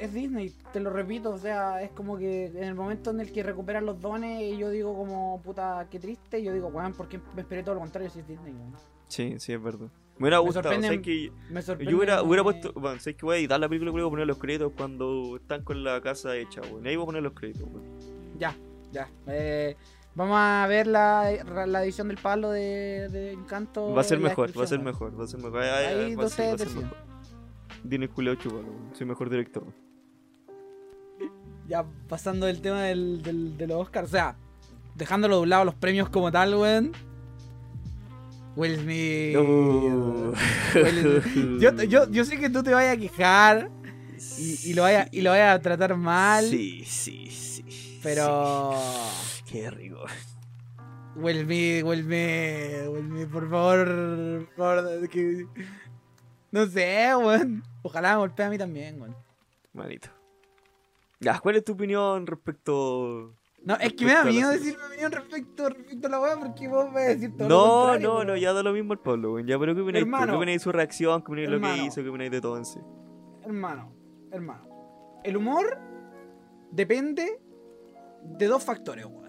Es Disney, te lo repito, o sea, es como que en el momento en el que recuperan los dones, yo digo como, puta, qué triste, yo digo, weón, ¿por qué me esperé todo lo contrario si es Disney, weón? Sí, sí, es verdad. Me hubiera Me gustado, sorprende- ¿sabes que Me. Yo hubiera, hubiera puesto, bueno, ¿sabes que voy a editar la película y voy a poner los créditos cuando están con la casa hecha, weón. Ahí voy a poner los créditos, weón. Ya, ya. Eh, vamos a ver la, la edición del palo de, de Encanto. Va a ser mejor, va a ser mejor, va a ser mejor. Ay, Ahí ay, va va a ser mejor. Dine Julio Chupalo, weón. Soy mejor director. Ya pasando del tema del, del- de los Oscars, o sea, dejándolo de un lado los premios como tal, weón. Will Smith. Uh. Will Smith. Yo, yo, yo sé que tú te vayas a quejar y, y lo vayas y lo vayas a tratar mal, Sí, sí, sí. pero. sí. Qué rico. Will Smith, Will Smith, Will Smith, por favor, por favor, que... No sé, weón. Ojalá me golpee a mí también, weón. Manito. Ya, ¿cuál es tu opinión respecto No, es que me da miedo decir mi opinión respecto, respecto a la weá porque vos me vas a decir todo lo No, contrario, no, no, ya da lo mismo el Pablo, weón. Ya, pero ¿qué opináis. ¿Qué opináis de su reacción? ¿Qué opináis de lo que hizo? ¿Qué opináis de todo en sí? Hermano, hermano. El humor depende de dos factores, weón.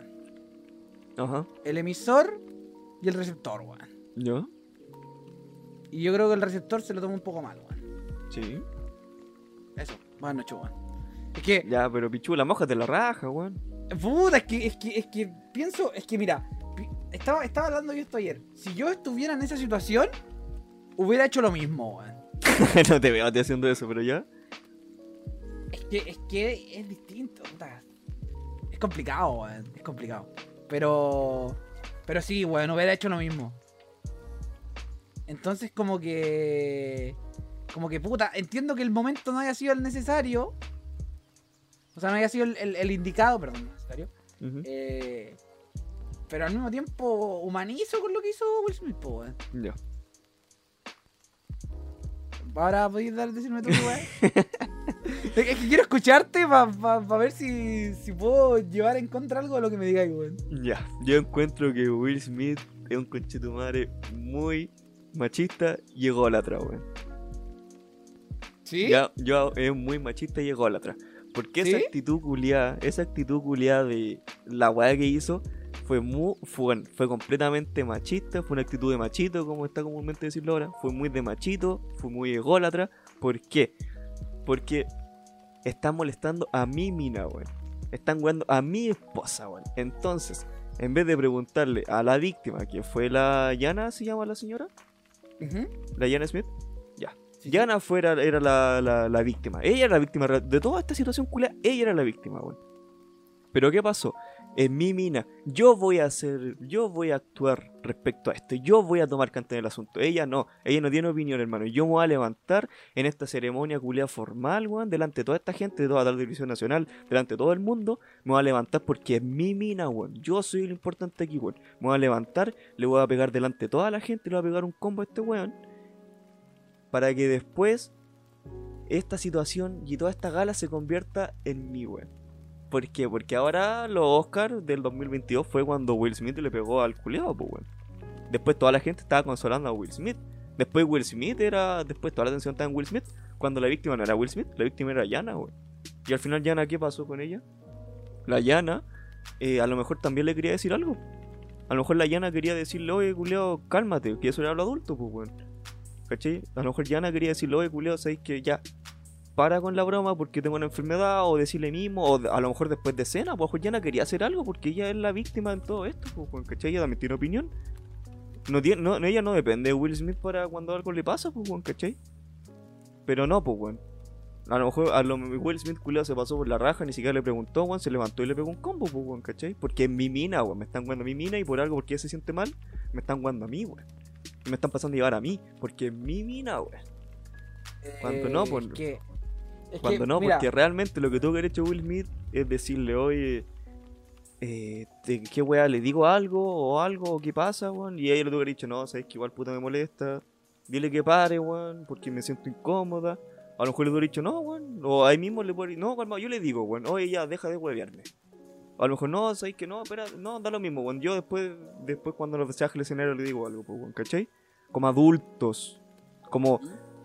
Ajá. El emisor y el receptor, weón. ¿Ya? Y yo creo que el receptor se lo toma un poco mal, weón. Sí. Eso, buenas noches, weón. Es que, Ya, pero pichula, mojate la raja, weón. puta, es que, es que, es que pienso, es que mira, estaba, estaba hablando yo esto ayer. Si yo estuviera en esa situación, hubiera hecho lo mismo, weón. [LAUGHS] no te veo a ti haciendo eso, pero ya. Es que, es que es distinto, puta. Es complicado, weón. Es complicado. Pero. Pero sí, weón, hubiera hecho lo mismo. Entonces, como que. Como que, puta, entiendo que el momento no haya sido el necesario. O sea, no haya sido el, el- el indicado, perdón, necesario. Eh, pero al mismo tiempo humanizo con lo que hizo Will Smith, po, weón. Ya. Ahora podéis dar, decirme tú, weón. es que quiero escucharte para ver si, si puedo llevar en contra algo de lo que me digáis, weón. Ya. Yo encuentro que Will Smith es un conchetumare muy machista y ególatra, weón. ¿Sí? Ya, yo es muy machista y ególatra. Porque esa ¿Sí? actitud culiada, esa actitud culiada de la weá que hizo, fue muy, fue, fue completamente machista, fue una actitud de machito, como está comúnmente decirlo ahora, fue muy de machito, fue muy ególatra. ¿Por qué? Porque están molestando a mi mina, weón. Están jugando a mi esposa, weón. Entonces, en vez de preguntarle a la víctima, que fue la Yana, ¿se llama la señora? La Yana Smith. Yana fuera, era la, la- víctima. Ella era la víctima de toda esta situación culea. Ella era la víctima, weón. Pero ¿qué pasó? En mi mina, yo voy a hacer, yo voy a actuar respecto a esto. Yo voy a tomar canta en el asunto. Ella no, ella no tiene opinión, hermano. Yo me voy a levantar en esta ceremonia culea formal, weón, delante de toda esta gente, de toda la televisión nacional, delante de todo el mundo. Me voy a levantar porque es mi mina, weón. Yo soy lo importante aquí, weón. Me voy a levantar, le voy a pegar delante de toda la gente, le voy a pegar un combo a este weón para que después esta situación y toda esta gala se convierta en mi weón. ¿Por qué? Porque ahora los Oscars del 2022 fue cuando Will Smith le pegó al culiado, pues weón. Después toda la gente estaba consolando a Will Smith. Después Will Smith era. Después toda la atención estaba en Will Smith. Cuando la víctima no era Will Smith, la víctima era Yana, weón. Y al final Yana, ¿qué pasó con ella? La Yana, eh, a lo mejor también le quería decir algo. A lo mejor la Yana quería decirle, oye, culiado, cálmate, que eso era lo adulto, pues weón. ¿Cachai? A lo mejor Yana quería decirle, oye, culiao, sabéis que ya para con la broma porque tengo una enfermedad, o decirle mismo, o a lo mejor después de cena, pues Yana quería hacer algo porque ella es la víctima en todo esto, pues, ¿cachai? Ella también tiene opinión. No tiene, no, ella no depende de Will Smith para cuando algo le pasa, pues, ¿cachai? Pero no, pues, weón. A lo mejor a lo, Will Smith, culiao, se pasó por la raja, ni siquiera le preguntó, weón, se levantó y le pegó un combo, pues, weón, ¿cachai? Porque es mi mina, weón, me están jugando a mi mina y por algo, porque ella se siente mal, me están jugando a mí, weón. Me están pasando a llevar a mí, porque es mi mina, weón. Cuando no, Es que, es que, Cuando no, mira, porque realmente lo que tuvo que haber hecho Will Smith es decirle, oye, eh, ¿de ¿qué weá? ¿Le digo algo o algo? ¿O ¿Qué pasa, weón? Y ella le tuvo que haber dicho, no, sabes que igual puta me molesta. Dile que pare, weón, porque me siento incómoda. A lo mejor le tuvo que haber dicho, no, weón. O ahí mismo le puede decir, no, calma, yo le digo, weón, oye, ya, deja de huevearme. A lo mejor, no, sabes que no, espera, no, da lo mismo, weón. Yo después, después cuando lo viaje al escenario le digo algo, pues, weón, ¿cachai? Como adultos. Como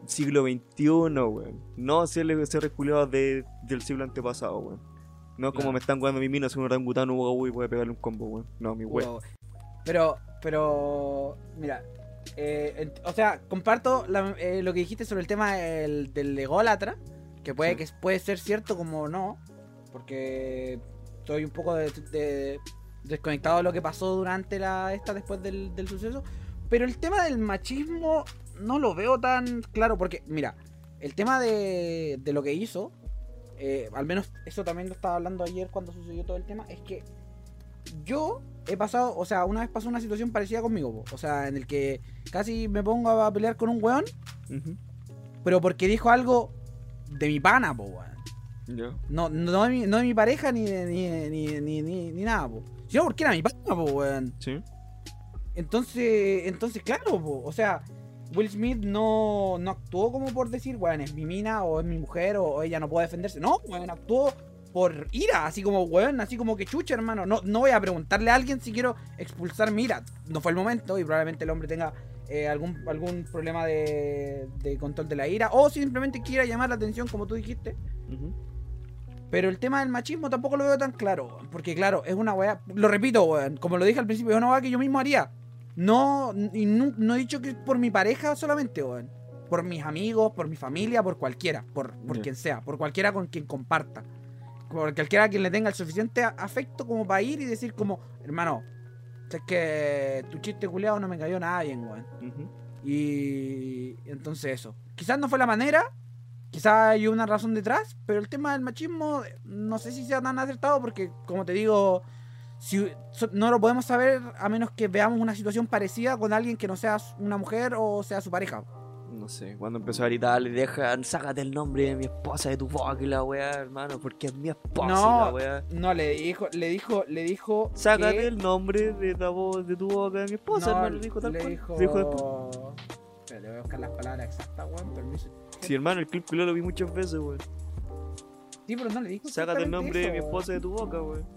siglo XXI, weón. No ser, ser reculeado de, del siglo antepasado, weón. No como Claro. me están jugando mi mina, soy un orangutano, uy, voy a pegarle un combo, weón. No, mi weón. Wow. Pero, pero, mira, eh, o sea, comparto la- eh, lo que dijiste sobre el tema del, del ególatra, que puede, Sí. que puede ser cierto como no, porque estoy un poco de- de- desconectado de lo que pasó durante la esta después del, del suceso, pero el tema del machismo no lo veo tan claro, porque mira, el tema de, de lo que hizo, eh, al menos eso también lo estaba hablando ayer cuando sucedió todo el tema, es que yo he pasado, o sea, una vez pasó una situación parecida conmigo, po. o sea, en el que casi me pongo a pelear con un weón, pero porque dijo algo de mi pana, po, weón. No, no, de mi, no de mi pareja ni, de- ni, ni, ni, ni, ni nada, po. Sino porque era mi pana, po, weón. Sí. Entonces, entonces, claro, po, o sea, Will Smith no, no actuó como por decir, weón, es mi mina o es mi mujer o, o ella no puede defenderse. No, weón, actuó por ira, así como, weón, así como que chucha, hermano. No, no voy a preguntarle a alguien si quiero expulsar mi ira. No fue el momento y probablemente el hombre tenga eh, algún, algún problema de, de control de la ira o simplemente quiera llamar la atención, como tú dijiste. Pero el tema del machismo tampoco lo veo tan claro, porque claro, es una weá, lo repito, weón, como lo dije al principio, es una weá que yo mismo haría. No, y nu- no, he dicho que por mi pareja solamente, weón. Por mis amigos, por mi familia, por cualquiera, por, por quien sea, por cualquiera con quien comparta. Por cualquiera a quien le tenga el suficiente afecto como para ir y decir como, hermano, es que tu chiste culeado no me cayó nada bien, weón. Ujú. Y entonces eso. Quizás no fue la manera, quizás hay una razón detrás, pero el tema del machismo no sé si sea tan acertado porque, como te digo, si, no lo podemos saber a menos que veamos una situación parecida con alguien que no sea una mujer o sea su pareja. No sé, cuando empezó a gritarle, deja, sácate el nombre de mi esposa de tu boca y la weá, hermano, porque es mi esposa y la No, weá. no, le dijo, le dijo, le dijo. Sácate que- el nombre de, la voz de tu boca de mi esposa, no, hermano, le dijo tal le cual. dijo. Dijo después. Espera, le voy a buscar las palabras exactas, weón, permiso. Sí, hermano, el clip lo vi muchas veces, weón. Sí, pero no le dijo. Sácate el nombre de mi esposa de tu boca, weón.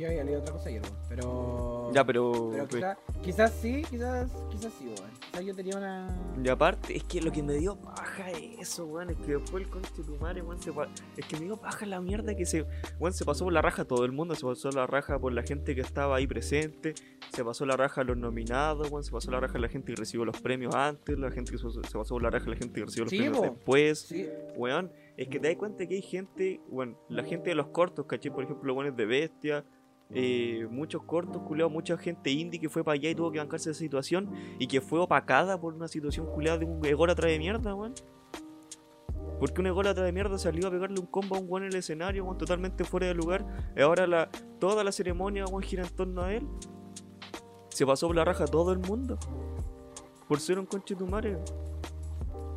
Que yo había leído otra cosa ayer, weón, pero. Ya, pero. Pero pues, quizás, quizás sí, quizás, quizás sí, weón. Quizás yo tenía una. Y aparte, es que lo que me dio paja paja eso, weón. Es que después el conche de tu madre, weón, se pa- Es que me dio paja la mierda que se. Weón, se pasó por la raja a todo el mundo. Se pasó la raja por la gente que estaba ahí presente. Se pasó la raja a los nominados, weón. Se pasó la raja a la gente que recibió los premios antes. La gente que se pasó, se pasó por la raja a la gente que recibió los Sí, premios po. después. Sí, Weón, es que te das cuenta que hay gente, bueno, la gente de los cortos, ¿cachai? Por ejemplo, buenos de Bestia, eh, muchos cortos, culeados, mucha gente indie que fue para allá y tuvo que bancarse esa situación y que fue opacada por una situación culeada de un ególatra de mierda, weón. Porque un ególatra de mierda salió a pegarle un combo a un weón en el escenario, weón, totalmente fuera de lugar. Y ahora la, toda la ceremonia, weón, gira en torno a él. Se pasó por la raja todo el mundo. Por ser un conche tu madre.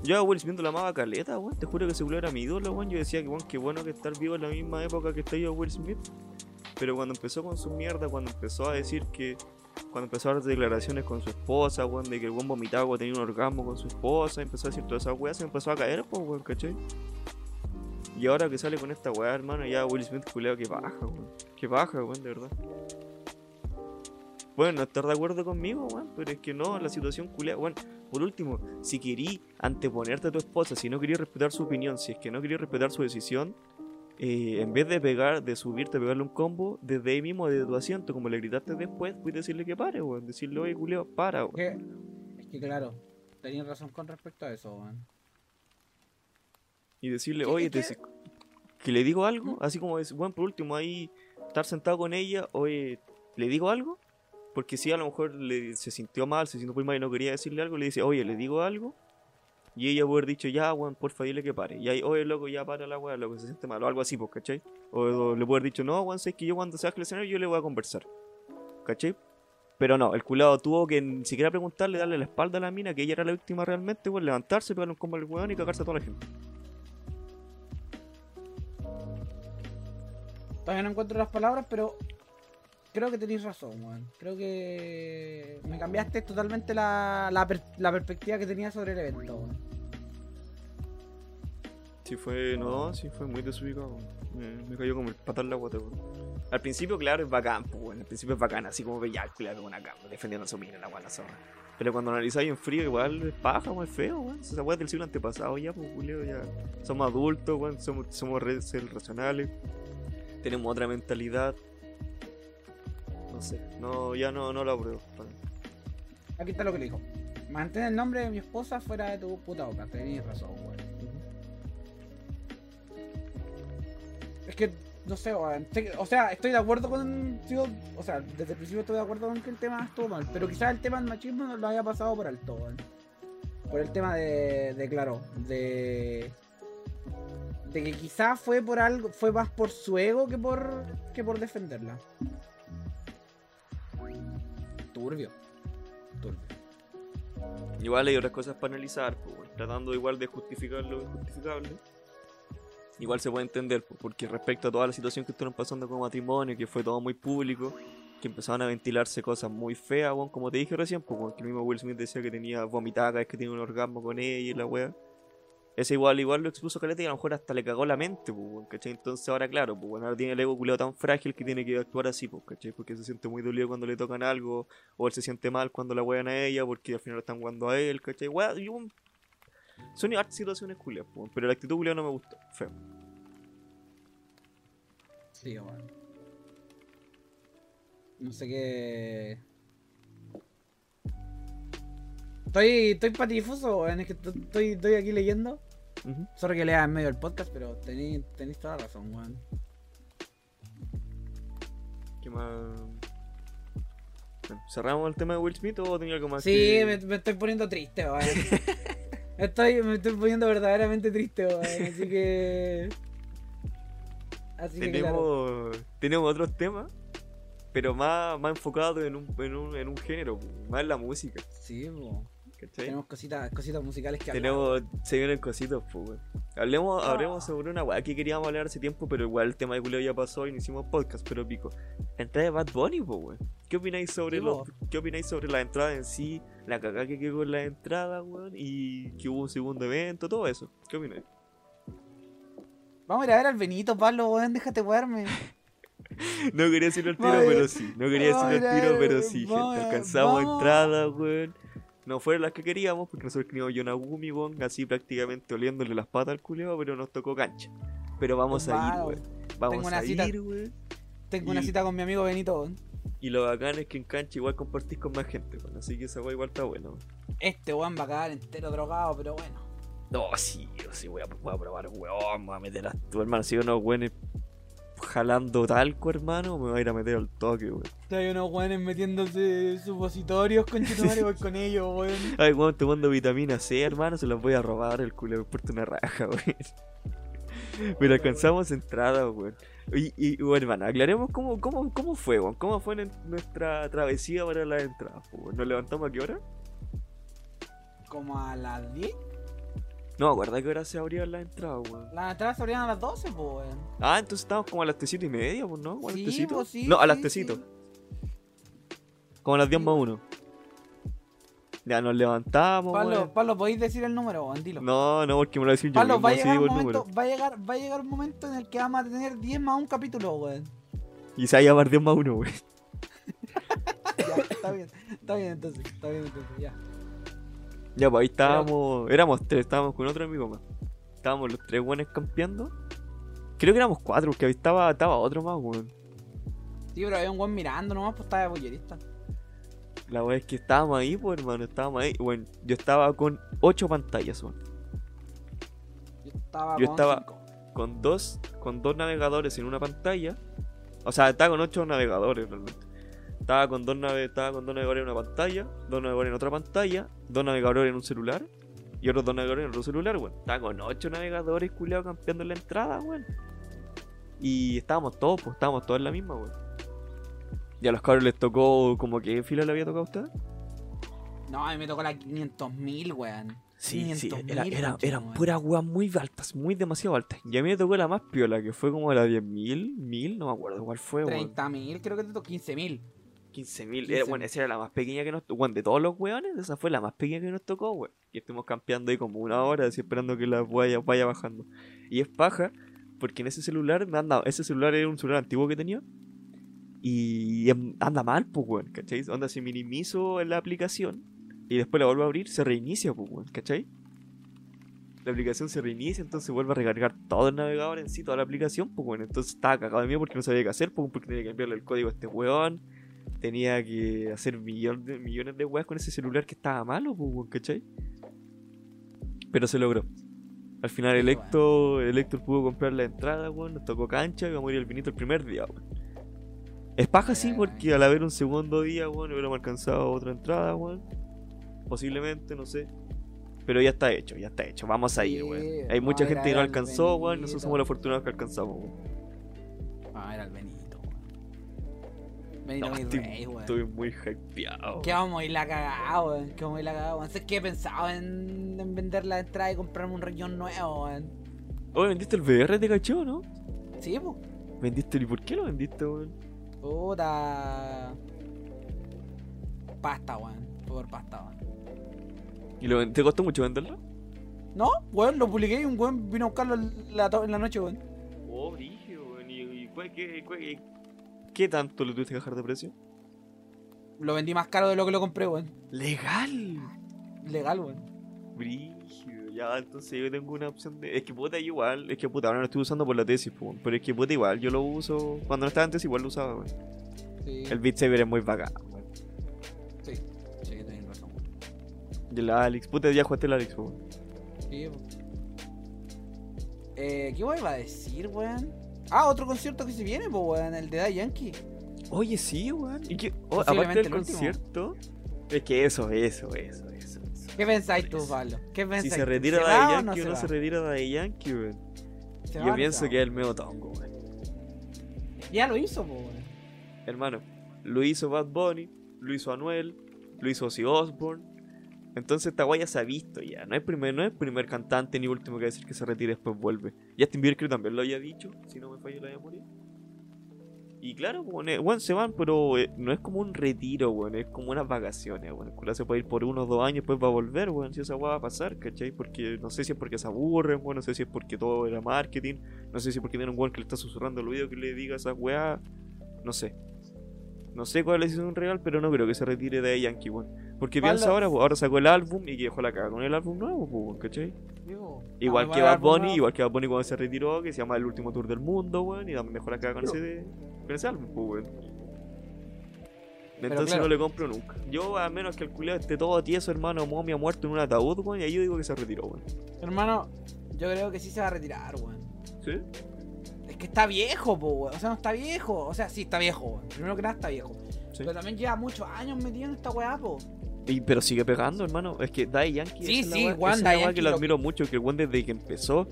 Yo a Will Smith la amaba caleta, weón. Te juro que ese culo era mi ídolo, weón. Yo decía que, weón, qué bueno que estar vivo en la misma época que está yo Will Smith. Pero cuando empezó con su mierda, cuando empezó a decir que. Cuando empezó a dar declaraciones con su esposa, weón, de que el weón vomitaba cuando tenía un orgasmo con su esposa, empezó a decir todas esas weas, se empezó a caer, pues, weón, ¿cachai? Y ahora que sale con esta weá, hermano, ya Will Smith culeo que baja, weón. Que baja, weón, de verdad. Bueno, no estar de acuerdo conmigo, weón, pero es que no, la situación culea, weón. Por último, si querí anteponerte a tu esposa, si no querías respetar su opinión, si es que no querías respetar su decisión, eh, en vez de pegar, de subirte, pegarle un combo, desde ahí mismo, desde tu asiento, como le gritaste después, puedes decirle que pare, weón. Decirle, oye, culeo, para, weón. es que claro, tenías razón con respecto a eso, weón. Y decirle, ¿Qué- oye, te- que le digo algo, así como es, bueno, por último, ahí estar sentado con ella, oye, ¿le digo algo? Porque si a lo mejor le, se sintió mal, se sintió muy mal y no quería decirle algo, le dice, oye, ¿le digo algo? Y ella puede haber dicho, ya, weón, porfa, dile que pare. Y ahí, oye, loco, ya para la weá, loco, se siente mal, o algo así, pues, ¿cachai? O, le puede haber dicho, no, weón, sé que yo cuando se el escenario yo le voy a conversar. ¿Cachai? Pero no, el culado tuvo que ni siquiera preguntarle, darle la espalda a la mina, que ella era la víctima realmente, weón, levantarse, pegarle un combo al weón y cagarse a toda la gente. Todavía no encuentro las palabras, pero creo que tenéis razón, weón. Creo que me cambiaste totalmente la, la, per- la perspectiva que tenía sobre el evento, weón. Sí fue, no, sí fue muy desubicado. Me, me cayó como el patar la guata, weón. Al principio, claro, es bacán, pues. Al principio es bacán, así como veía culiado con acá, defendiendo a su mina, la la zorra. Pero cuando analizáis en frío, igual es paja, weón, es feo, weón. Esa weá del siglo antepasado ya, pues, culiado, ya. Somos adultos, weón, somos, somos racionales. Tenemos otra mentalidad. No sé, no, ya no, no lo apruebo. Aquí está lo que le dijo. Mantén el nombre de mi esposa fuera de tu puta boca. Tenías razón, weón. Es que, no sé, weón. O sea, estoy de acuerdo con. sigo- o sea, desde el principio estoy de acuerdo con que el tema estuvo mal. Pero quizás el tema del machismo no lo había pasado por alto, weón. Por el tema de, de claro, de. De que quizás fue por algo. Fue más por su ego que por. que por defenderla. Turbio. Turbio. Igual hay otras cosas para analizar, pues, tratando igual de justificar lo injustificable. Igual se puede entender, pues, porque respecto a toda la situación que estuvieron pasando con matrimonio, que fue todo muy público, que empezaban a ventilarse cosas muy feas, como te dije recién, pues, que el mismo Will Smith decía que tenía vomitada que tenía un orgasmo con ella y la wea. Ese igual, igual lo expuso Caleta y a lo mejor hasta le cagó la mente, pues, ¿cachai? Entonces ahora, claro, pues, bueno, ahora tiene el ego culiado tan frágil que tiene que actuar así, pues, ¿cachai? Porque se siente muy dolido cuando le tocan algo, o él se siente mal cuando la wean a ella, porque al final están jugando a él, ¿cachai? Wea, y un- Son hartas situaciones culiadas, pues, pero la actitud culiada no me gustó, feo. Sí. No sé qué. Estoy, estoy patidifuso, weón. Es que estoy, estoy aquí leyendo. Ujú. Sorry que lea en medio del podcast, pero tenéis toda la razón, weón. ¿Qué más? Bueno, ¿Cerramos el tema de Will Smith o tenía algo más Sí, que- me, me estoy poniendo triste, weón. [LAUGHS] estoy, me estoy poniendo verdaderamente triste, weón. Así que. Así que claro. tenemos, tenemos otros temas, pero más, más enfocados en un, en, un, en un género, más en la música, Sí, po. ¿Cachai? Tenemos cositas, cositas musicales que hablar. Tenemos, se vienen cositos, pues, weón. Hablemos, Ah. hablemos sobre una weá que queríamos hablar hace tiempo, pero igual el tema de culeo ya pasó y no hicimos podcast, pero pico. Entrada de Bad Bunny, pues, weón. ¿Qué opináis sobre Sí, los, po. ¿Qué opináis sobre la entrada en sí? La cagada que quedó con la entrada, weón, y que hubo un segundo evento, todo eso. ¿Qué opináis? Vamos a ir a ver al Benito, Pablo, weón. Déjate wearme. [LAUGHS] No quería decirlo al tiro, pero sí. No quería decirlo al tiro, pero sí, gente. Alcanzamos vamos. entrada, weón. No fueron las que queríamos, porque nosotros queríamos Yonagumi, weón, así prácticamente oliéndole las patas al culeo, pero nos tocó cancha. Pero vamos a ir, weón. Vamos tengo una a cita- ir, weón. Tengo una cita con mi amigo Benito. weón. Y lo bacán es que en cancha igual compartís con más gente, weón. Así que esa weá igual está bueno. weón. Este weón va a quedar entero drogado, pero bueno. No, sí, sí, voy a, voy a probar, weón. Voy a meter a tu hermano. Si unos weones jalando talco, hermano, me voy a ir a meter al toque, weón. Hay unos weones metiéndose supositorios con madre voy con ellos, weón. Ay, weón, tomando vitamina C, hermano, se los voy a robar. El culo me porta una raja, weón. Pero alcanzamos entrada, weón. Y, y bueno, hermano, aclaremos cómo, cómo, cómo fue, weón. ¿Cómo fue nuestra travesía para la entrada, weón? ¿Nos levantamos a qué hora? Como a las 10. No, acuerda que hora se abrían las entradas, weón. Las entradas se abrían a las 12, pues, weón. Ah, entonces estábamos como a las tecito y media, pues, ¿no? ¿O a las Sí, tecito? pues, sí, no, a las sí, tecito. Como a las 10 Sí, más weón. 1. Ya nos levantamos, Pablo, weón. Pablo, ¿podéis decir el número, weón? Dilo. No, no, porque me lo voy a decir yo Pablo, va a, si va, a llegar, va a llegar un momento en el que vamos a tener 10 más un capítulo, weón. Y se va a llamar 10 más 1, weón. [LAUGHS] Ya, está bien, está bien entonces, está bien entonces, ya. Ya, pues ahí estábamos. Éramos tres, estábamos con otro amigo más. Estábamos los tres buenos campeando. Creo que éramos cuatro, porque ahí estaba, estaba otro más, weón. Sí, pero había un weón mirando nomás, pues estaba de bollerista. La weá es que estábamos ahí, pues hermano, estábamos ahí. Bueno, yo estaba con ocho pantallas, weón. Yo estaba Yo con estaba- cinco. Con dos, con dos navegadores en una pantalla. O sea, estaba con ocho navegadores realmente. Estaba con dos nave, estaba con dos navegadores en una pantalla, dos navegadores en otra pantalla, dos navegadores en un celular y otros dos navegadores en otro celular, weón. Estaba con ocho navegadores culiados campeando en la entrada, weón. Y estábamos todos, pues estábamos todos en la misma, weón. Y a los cabros les tocó como que fila le había tocado a usted? No, a mí me tocó la 500.000, weón. Sí, sí, 500.000, era, era- concha, eran puras weas muy altas, muy demasiado altas. Y a mí me tocó la más piola, que fue como la 10.000, 1000, no me acuerdo cuál fue, weón. 30.000, creo que te tocó 15.000. 15.000. 15.000. Era, bueno, esa era la más pequeña que nos tocó. Bueno, de todos los weones, esa fue la más pequeña que nos tocó, weón. Y estuvimos campeando ahí como una hora, así esperando que la vaya, vaya bajando. Y es paja, porque en ese celular me anda, ese celular era un celular antiguo que tenía. Y em- anda mal, pues, weón, ¿cachai? Onda, si minimizo en la aplicación y después la vuelvo a abrir, se reinicia, pues, weón, ¿cachai? La aplicación se reinicia, entonces vuelve a recargar todo el navegador en sí, toda la aplicación, pues, bueno. Entonces estaba cagado de mí porque no sabía qué hacer, pues, porque tenía que cambiarle el código a este weón tenía que hacer millón de, millones de weas con ese celular que estaba malo, pues, ¿cachai? Pero se logró. Al final el Héctor, el Héctor pudo comprar la entrada, weón, nos tocó cancha y vamos a ir al vinito el primer día, weón. Es paja sí, porque al haber un segundo día, weón, hubiéramos alcanzado otra entrada, weón. Posiblemente, no sé. Pero ya está hecho, ya está hecho. Vamos a ir, weón. Hay mucha gente que no al alcanzó, weón. Nosotros somos los afortunados que alcanzamos, weón. Ah, era el Benito, No, mi estoy, rey, weón. estoy muy hypeado. Que vamos a ir la cagada, weón. Que vamos a ir la cagada, weón. ¿Sabes qué he pensado en, en vender la entrada y comprarme un riñón nuevo, weón? Oye, ¿vendiste el VR de cachó, no? Sí, pues. ¿Vendiste y por qué lo vendiste, weón? Puta. Pasta, weón. Por pasta, weón. ¿Y lo, te costó mucho venderlo? No, weón, lo publiqué y un weón vino a buscarlo en la, en la noche, weón. Oh, brígido, weón. ¿Y, y cuál- qué, cuál- qué- tanto le tuviste que bajar de precio? Lo vendí más caro de lo que lo compré, weón. ¡Legal! Legal, weón. Brígido, ya, entonces yo tengo una opción de... Es que puta, igual, es que puta, ahora lo estoy usando por la tesis, weón, pero es que puta, igual, yo lo uso... Cuando no estaba antes igual lo usaba, weón. Sí, El Beat Saber es muy bacán, weón. sí, sí, tenés razón. Y el Alex, puta, ya jugaste el Alex, weón. Sí, po. Eh, ¿qué weón iba a decir, weón? Ah, otro concierto que se viene, pues, weón, el de Da Yankee. Oye, sí, weón. ¿Y qué? oh, aparte del último. concierto... Es que eso, eso, eso, eso. eso. ¿Qué pensáis tú. Pablo? ¿Qué pensáis Si se retira Daddy o Yankee o no se retira Daddy Yankee, weón. ¿Se va Yo pienso se que es el medio tongo, weón. Ya lo hizo, pues, weón. Hermano, lo hizo Bad Bunny, lo hizo Anuel, lo hizo Ozzy Osbourne. Entonces esta guaya se ha visto ya. No es, primer, no es primer cantante ni último que a decir que se retira y después vuelve. Justin Bieber también lo había dicho, si no me falla la memoria. Y claro, weón, eh, weón, se van, pero eh, no es como un retiro, weón, es como unas vacaciones, weón. El culo se puede ir por unos dos años, después va a volver, weón, si esa va a pasar, ¿cachai? Porque no sé si es porque se aburren, weón, no sé si es porque todo era marketing, no sé si es porque tiene un weón que le está susurrando el oído que le diga esa weá, no sé. No sé cuál es decisión real, pero no creo que se retire de Yankee, weón. Porque piensa ahora, ahora sacó el álbum y que dejó la caga con el álbum nuevo, ¿cachai? Digo, Igual vamos que Bad Bunny, igual que Bad Bunny cuando se retiró, que se llama El Último Tour del Mundo, weón, y también dejó la caga con ese, con ese álbum, weón. Entonces claro. no le compro nunca. Yo, a menos que el culiado esté todo tieso, hermano, momia muerto en un ataúd, weón, y ahí yo digo que se retiró, weón. Hermano, yo creo que sí se va a retirar, weón. ¿Sí? Es que está viejo, po, weón. O sea, no está viejo. O sea, sí, está viejo, weón. Primero que nada está viejo. Sí. Pero también lleva muchos años metido en esta weá, po. Y- pero sigue pegando, hermano. Es que Daddy Yankee. Sí, es sí, es la que lo lo- admiro mucho, que el weón desde que empezó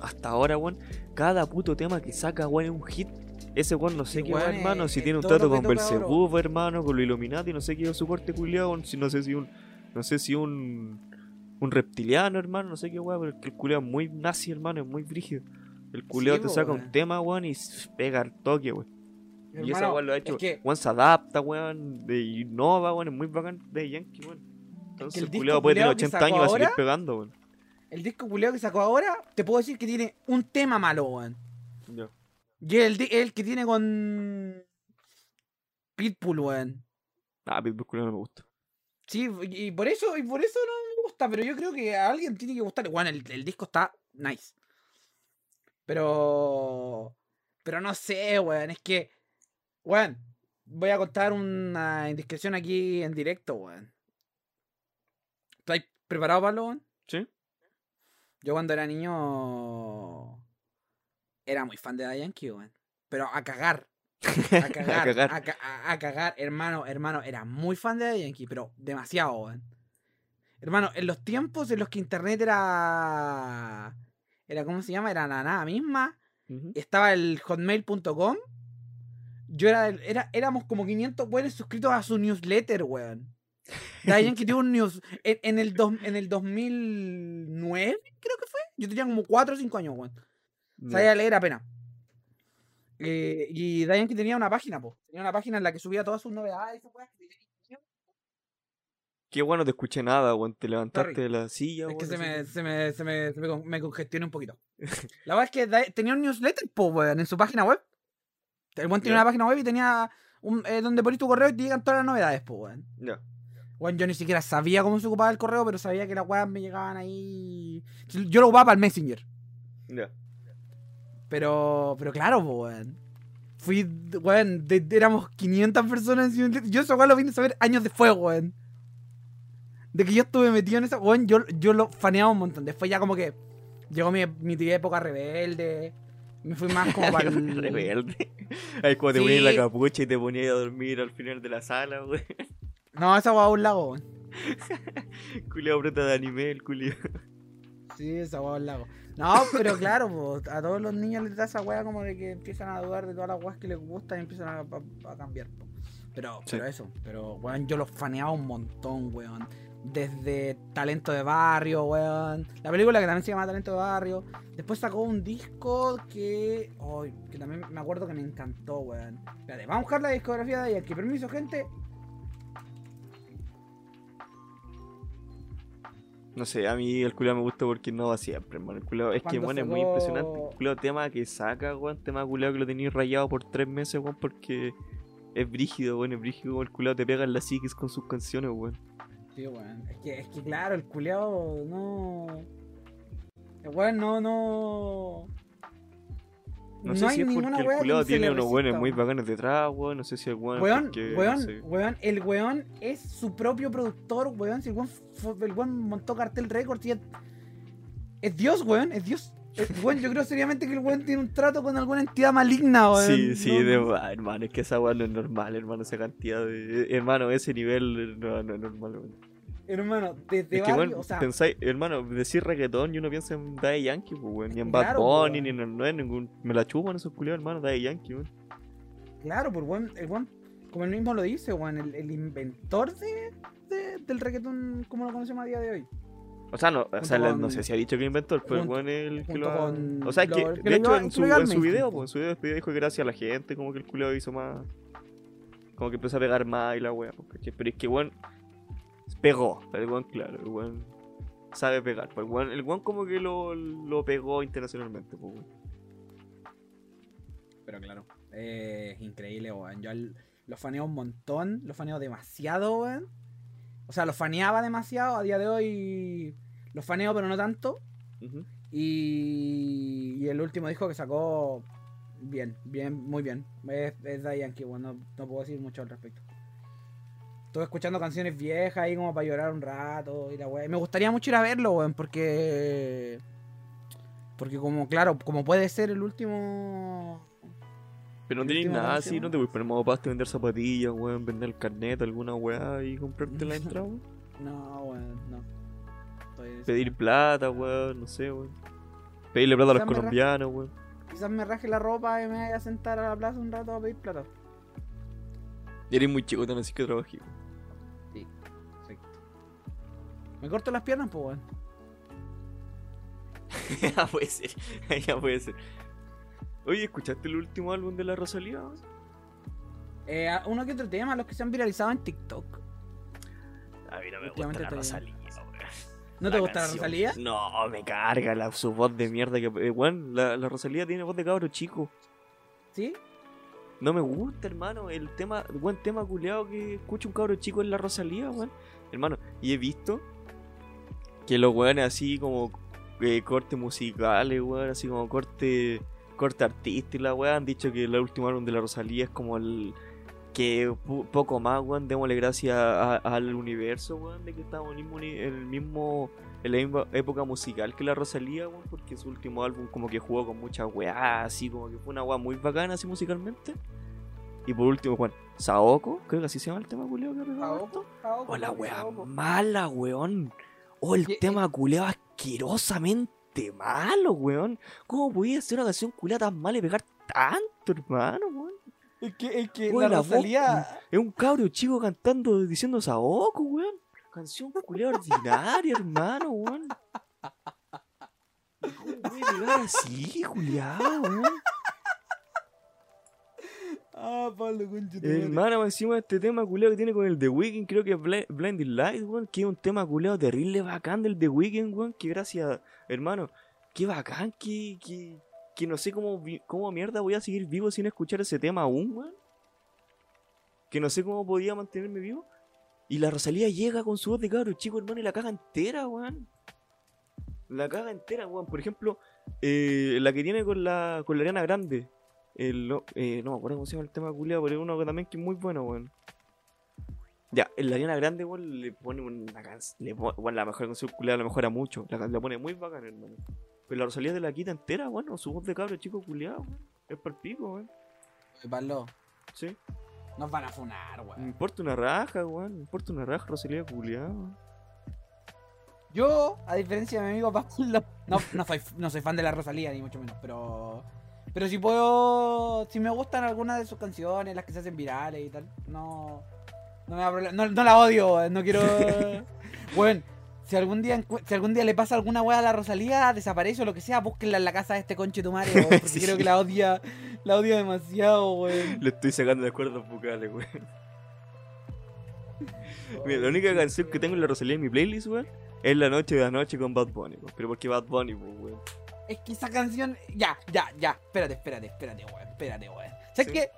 hasta ahora, weón, cada puto tema que saca, weón, es un hit. Ese weón no sé Sí, qué weón, hermano, es- si es tiene un trato lo con Belzebub, hermano, con los Illuminati, no sé qué su corte culiado, si no sé si un, no sé si un, un reptiliano, hermano, no sé qué weón, pero el culiado es muy nazi, hermano, es muy brígido. El culiado Sí, te saca weón. un tema, weón, y pega al toque, weón. Y esa weón lo ha es hecho. que- Weón se adapta, weón, de innova, weón, es muy bacán de Yankee, weón. Entonces el culiado puede tener culiao que 80 sacó años y va a seguir pegando, weón. El disco culiao que sacó ahora, te puedo decir que tiene un tema malo, weón. Ya. Y el, el que tiene con. Pitbull, weón. Ah, Pitbull culiao no me gusta. Sí, y por eso, y por eso no me gusta, pero yo creo que a alguien tiene que gustar. Bueno, el, el disco está nice. Pero. Pero no sé, weón. Es que. Weón. Voy a contar una indiscreción aquí en directo, weón. ¿Estás preparado, Pablo, weón? ¿Sí? Yo cuando era niño. Era muy fan de Daddy Yankee, weón. Pero a cagar. A [LAUGHS] cagar. A cagar. A, ca- a- a cagar. Hermano, hermano, era muy fan de Daddy Yankee, pero demasiado, weón. Hermano, en los tiempos en los que internet era. Era, ¿cómo se llama? Era la nada misma. Estaba el hotmail.com. Yo era, era. Éramos como 500 weones suscritos a su newsletter, weón. Daddy Yankee tuvo un news. En, en el dos- en el 2009, creo que fue. Yo tenía como 4 o 5 años, weón. Sabía leer apenas. Eh, y Daddy Yankee tenía una página, po. Tenía una página en la que subía todas sus novedades. que tenía. Qué bueno, te escuché nada, weón. Te levantaste Sorry. de la silla, Es que weón, se me, se me, se me, se me, me congestioné un poquito. [LAUGHS] La verdad es que tenía un newsletter, po, weón, en su página web. El buen tenía Ya. una página web y tenía un, eh, donde ponís tu correo y te llegan todas las novedades, po, weón. Ya. Weón, yo ni siquiera sabía cómo se ocupaba el correo, pero sabía que las weas me llegaban ahí. Yo lo ocupaba para el Messenger. Ya. Pero, pero claro, po, weón. Fui, weón, de- de- éramos 500 personas en. Yo esa weón lo vine a saber años después, weón. De que yo estuve metido en esa, weón, yo, yo lo faneaba un montón. Después ya como que llegó mi, mi época rebelde. Me fui más como [LAUGHS] para el... Rebelde. Ahí cuando te ponías la Sí. capucha y te ponías a dormir al final de la sala, weón. No, esa weá a un lago, weón. [LAUGHS] Culiao preta de anime, el culiao. Sí, esa weá a un lago. No, pero claro, po, a todos los niños les da esa weá como de que empiezan a dudar de todas las weas que les gustan y empiezan a, a- a cambiar. Pero, Sí. pero eso, pero weón, yo los faneaba un montón, weón. Desde Talento de Barrio, weón. La película que también se llama Talento de Barrio. Después sacó un disco que. ay, que también me acuerdo que me encantó, weón. Espérate, vamos a buscar la discografía de Yankee. Permiso, gente. No sé, a mí el culiao me gusta porque no va siempre, hermano. El culiao, es que, bueno, es muy impresionante. El culiao tema que saca, weón. Tema culiao que lo tenías rayado por tres meses, weón, porque es brígido, weón. Es brígido el culiao te pega en la psiquis con sus canciones, weón. Sí, weón. Es que, es que claro, el culeado no. El weón no, no. No, sé hay si es ninguna porque el se tiene unos weones muy bacanes detrás, weón. No sé si el weón. Weón, porque, weón, no sé. weón, el weón es su propio productor, weón. Si el weón, fu- el weón montó Cartel es, es Dios, weón, es Dios. Weón, yo creo seriamente que el weón tiene un trato con alguna entidad maligna, weón. Sí, sí, No- de no- ah, hermano, es que esa weá no es normal, hermano, esa cantidad de. Hermano, ese nivel no, no es normal, weón. Hermano, desde Es que, barrio, bueno, o sea, pensáis, hermano, decir reggaetón y uno piensa en Daddy Yankee, pues, weón. Ni en Claro, Bad Bunny, weón. ni en no es ningún. Me la chupan esos culiados, hermano, Daddy Yankee, weón. claro, por weón, el weón, como él mismo lo dice, weón, el, el inventor de, de- del reggaetón como lo conocemos a día de hoy. O sea, no, o sea, no sé si ha dicho que inventor, pero el junto- es el que lo ha- O sea, es que, de hecho, en su, en su video, pues, en su video despedida dijo que gracias a la gente, como que el culiado hizo más. Como que empezó a pegar más y la weá, pues, ¿cachai? Pero es que, weón. Pegó, el weón, claro, el weón sabe pegar. pues, el, weón, el weón como que lo, lo pegó internacionalmente, pues, weón. Pero claro, es increíble, weón. Yo al- lo faneo un montón, lo faneo demasiado, weón. O sea, los faneaba demasiado. A día de hoy los faneo, pero no tanto. Y, y el último disco que sacó, bien, bien, muy bien. Es, es Daddy Yankee, bueno, no, no puedo decir mucho al respecto. Estuve escuchando canciones viejas ahí como para llorar un rato y la wea. Me gustaría mucho ir a verlo, weón, porque. Porque como, claro, como puede ser el último. Pero no ¿El tenéis nada así, no te voy a poner modo pasto, vender zapatillas, weón, vender el carnet, alguna weá y comprarte la [LAUGHS] entrada, weón. No, weón, no. Estoy Pedir plata, weón, no sé, weón. Pedirle plata a los colombianos, weón. Quizás me raje la ropa y me vaya a sentar a la plaza un rato a pedir plata. Y eres muy chico, tan así que trabajé, weón. Me corto las piernas, pues, weón. [LAUGHS] ya puede ser, [LAUGHS] ya puede ser. Oye, ¿escuchaste el último álbum de la Rosalía? Eh, uno que otro tema, los que se han viralizado en TikTok. A mí no me gusta la Rosalía, weón. ¿No te gusta la. Rosalía? No, me carga la, su voz de mierda que... Eh, weón, la, la Rosalía tiene voz de cabro chico. ¿Sí? No me gusta, hermano. El tema, buen tema culeado que escucha un cabro chico en la Rosalía, weón. Hermano, y he visto que los weones así como eh, cortes musicales, weón, así como corte, corte artista y la weón, han dicho que el último álbum de la Rosalía es como el que poco más, weón, démosle gracias al universo, weón, de que estamos en el mismo, en el mismo en la misma época musical que la Rosalía, weón, porque su último álbum como que jugó con muchas weá, así como que fue una weá muy bacana así musicalmente. Y por último, Juan, Saoko, creo que así se llama el tema culeo que pegaba harto. Oh, la weá mala, weón. Oh, el ¿Qué- tema culeo asquerosamente malo, weón. ¿Cómo podía hacer una canción culeada tan mala y pegar tanto, hermano, weón? Es que, es que Oye, la la voz, Rosalía. Es un cabro chico cantando, diciendo Saoko, weón. Canción culeada ordinaria, hermano, weón. ¿Cómo puede pegar así, culeado, weón? Ah, Pablo, concha. Hermano, encima de este tema culeado que tiene con el The Weeknd, creo que es Bl- Blinding Light, weón, que es un tema culeado terrible bacán del The Weeknd, weón, que gracias, hermano, qué bacán, que, que, que no sé cómo, cómo mierda voy a seguir vivo sin escuchar ese tema aún, weón. Que no sé cómo podía mantenerme vivo. Y la Rosalía llega con su voz de cabro chico, hermano, y la caga entera, weón. La caga entera, weón. Por ejemplo, eh, la que tiene con la, con la Ariana Grande. El, no- eh, no me acuerdo cómo se llama el tema culiado, pero es uno también que es muy bueno, weón. Ya, en la Ariana Grande, weón, le pone una canción. Bueno, la mejor canción culiada la mejora mucho. La, pone muy bacana, hermano. Pero la Rosalía de la quita entera, weón. Su voz de cabro chico culiado, weón. Es para pico, weón. Oye, Pablo, Sí. nos van a funar, Me weón. importa una raja, weón. Me importa una raja, Rosalía culiada, weón. Yo, a diferencia de mi amigo Pablo, [LAUGHS] no, no, soy, no soy fan de la Rosalía, ni mucho menos, pero. Pero si puedo. Si me gustan algunas de sus canciones, las que se hacen virales y tal, no. No me da. No, no la odio, no quiero. [LAUGHS] Bueno, si algún día si algún día le pasa alguna weá a la Rosalía, desaparece o lo que sea, búsquenla en la casa de este conche tu madre, porque [LAUGHS] Sí. creo que la odia. La odia demasiado, weón. Le estoy sacando de cuerdas vocales, weón. Mira, la única canción que tengo en la Rosalía en mi playlist, weón, es La Noche de la Noche con Bad Bunny, weón. Pero porque Bad Bunny, weón. Es que esa canción. Ya, ya, ya. Espérate, espérate, espérate, weón. Espérate, weón. ¿Sabes Sí. qué?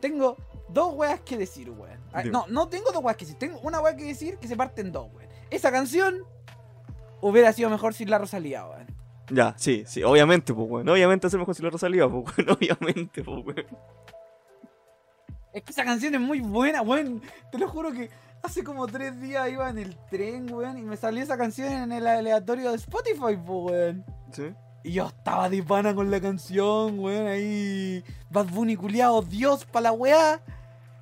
Tengo dos weas que decir, weón. Ah. No, no tengo dos weas que decir. Tengo una wea que decir que se parte en dos, weón. Esa canción hubiera sido mejor sin la Rosalía, weón. Ya, sí, sí, obviamente, pues, weón. Obviamente hacer mejor si la Rosalía, pues, weón. [LAUGHS] Obviamente, pues, weón. Es que esa canción es muy buena, weón. Te lo juro que hace como tres días iba en el tren, weón, y me salió esa canción en el aleatorio de Spotify, po, weón. ¿Sí? Y yo estaba de pana con la canción, weón, ahí. Bad Bunny culiado, Dios pa' la weá.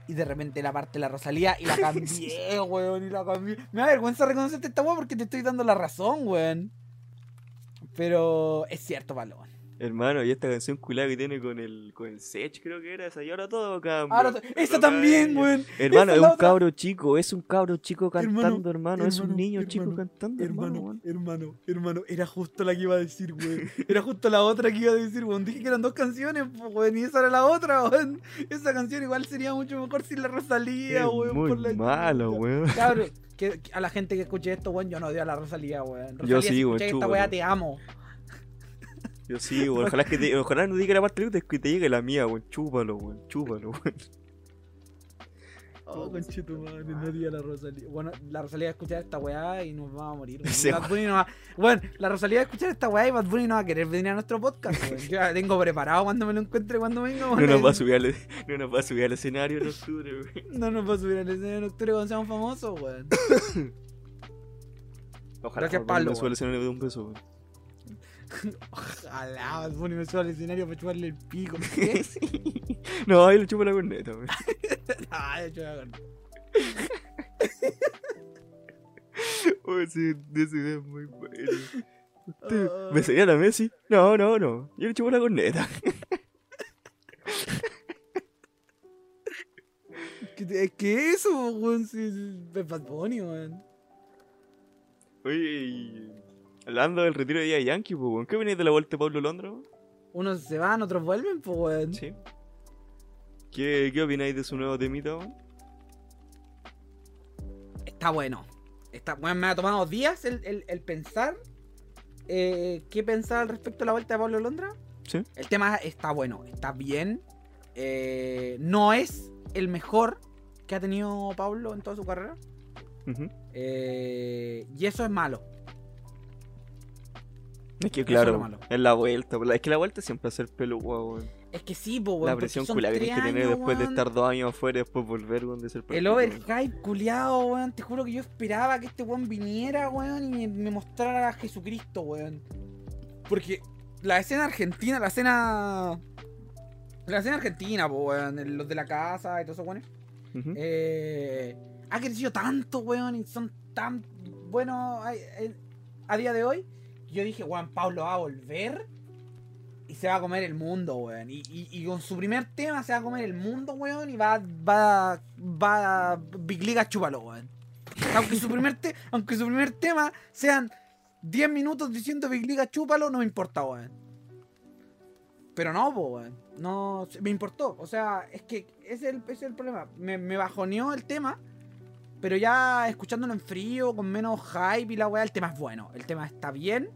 Y de repente la parte de la Rosalía y la [LAUGHS] cambié, weón, y la cambié. Me da vergüenza reconocerte esta weá porque te estoy dando la razón, weón. Pero es cierto, Palón. Hermano, y esta canción culada que tiene con el, con el Sech, creo que era esa, y ahora todo cambia. Ahora, esa Todo también, weón. Hermano, es un cabro chico, es un cabro chico cantando, hermano, es un hermano, niño chico hermano, cantando, hermano, Hermano, hermano, hermano, era justo la que iba a decir, weón. Era justo la otra que iba a decir, weón. Dije que eran dos canciones, weón, y esa era la otra, weón. Esa canción igual sería mucho mejor sin la Rosalía, weón. muy por la malo, weón. Cabrón, que, que a la gente que escuche esto, weón, yo no odio a la Rosalía, weón. Rosalía, Yo sí, si weón, esta weá, te amo. Yo sí, weón. Ojalá, que te, ojalá no diga la parte de que te llegue la mía, weón. Chúpalo, weón. Chúpalo, weón. Oh, conchetumadre, no diga la Rosalía. Bueno, la Rosalía va a escuchar esta weá y nos vamos a morir. weón. Sí, Bad Bunny no va- Bueno, la Rosalía va a escuchar esta weá y Bad Bunny no va a querer venir a nuestro podcast. weón. Yo ya tengo preparado cuando me lo encuentre, cuando venga. No weón. nos va a subir al, no nos va a subir al escenario en octubre, weón. No nos va a subir al escenario en octubre cuando seamos famosos, weón. Ojalá Gracias, Pablo, al escenario de un weón. Ojalá Bad Bunny me suba al escenario para chuparle el pico. ¿Qué? [LAUGHS] No, ahí le chupo la corneta, weón. Ay, yo voy a con- Oye, sí, ese video es muy bueno. ¿Usted Ah. besaría a la Messi? No, no, no. Yo le chupo la corneta. [LAUGHS] ¿Qué te- Es que eso, weón. Sí, sí, es Bad Bunny, weón. Oye. Hablando del retiro de Día Yankee, pues, weón. ¿Qué venís de la vuelta de Pablo Londra, weón? Unos se van, otros vuelven, pues, weón. Sí. ¿Qué, qué opináis de su nuevo temita, weón? Está bueno. Está, bueno, me ha tomado días el, el- el pensar eh, qué pensar al respecto de la vuelta de Pablo Londra. Sí. El tema está bueno, está bien. Eh, no es el mejor que ha tenido Pablo en toda su carrera. Eh, y eso es malo. Es que Eso es claro, es la vuelta. Es que la vuelta siempre hacer pelo, weón. Es que sí, po, weón, La presión culia que tienes que tener después de weón. estar dos años afuera y después volver, weón, de ser El weón. overhype culiado, weón. Te juro que yo esperaba que este weón viniera, weón, y me, mostrara a Jesucristo, weón. Porque la escena argentina, la escena. La escena argentina, po, weón. Los de la casa y todos esos weones. Ujú. eh, ha crecido tanto, weón, y son tan buenos a, a día de hoy. Yo dije, weón, Pablo va a volver y se va a comer el mundo, weón. Y, y- y con su primer tema se va a comer el mundo, weón, y va, va, va, Big Liga chúpalo, weón. Aunque su primer, te- aunque su primer tema sean 10 minutos diciendo Big Liga chúpalo, no me importa, weón. Pero no, weón. No, me importó. O sea, es que ese es el, es el problema. Me, me bajoneó el tema. Pero ya escuchándolo en frío, con menos hype y la weá, el tema es bueno. El tema está bien.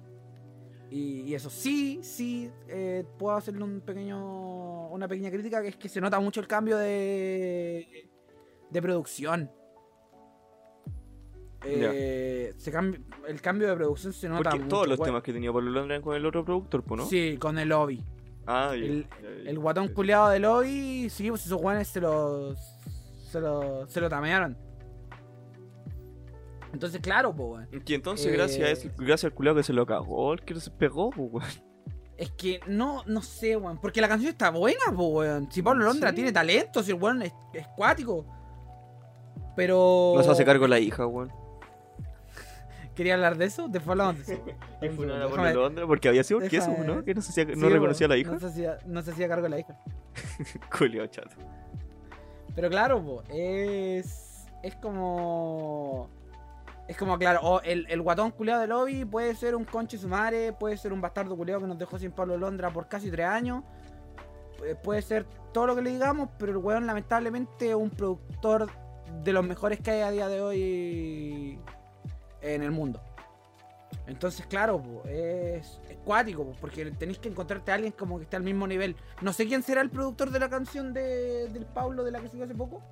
Y, y eso sí, sí, eh, puedo hacerle un pequeño, una pequeña crítica, que es que se nota mucho el cambio de, de producción. Eh, se cambia, el cambio de producción se nota Porque mucho. todos los temas que tenía Pablo Londra con el otro productor, ¿no? Sí, con el lobby. Ah, ya, El- guatón culiado de lobby, sí, pues esos guanes se los. Se lo, se lo tamearon. Entonces, claro, pues, weón. Que entonces, Eh, gracias a ese- gracias al culiao que se lo cagó, el que se pegó, pues, weón. Es que no, no sé, weón. Porque la canción está buena, pues, weón. Si Pablo Londra Sí. tiene talento, si el weón es, es cuático. Pero. No se hace cargo la hija, weón. [LAUGHS] ¿Quería hablar de eso? De fue [LAUGHS] una segundo, Pablo Londra porque había sido un queso, ¿no? Que no, se hacía- no Sí, reconocía a la hija. No se, hacía, no se hacía cargo de la hija. [LAUGHS] Culiao chato. Pero claro, po, es. Es como. Es como, claro, o el, el guatón culeado de lobby puede ser un conche su madre, puede ser un bastardo culeado que nos dejó sin Pablo Londra por casi tres años. pu- Puede ser todo lo que le digamos, pero el weón, lamentablemente, es un productor de los mejores que hay a día de hoy en el mundo. Entonces, claro, po, es, es cuático, po, porque tenéis que encontrarte a alguien como que esté al mismo nivel. No sé quién será el productor de la canción de, del Pablo de la que salió hace poco,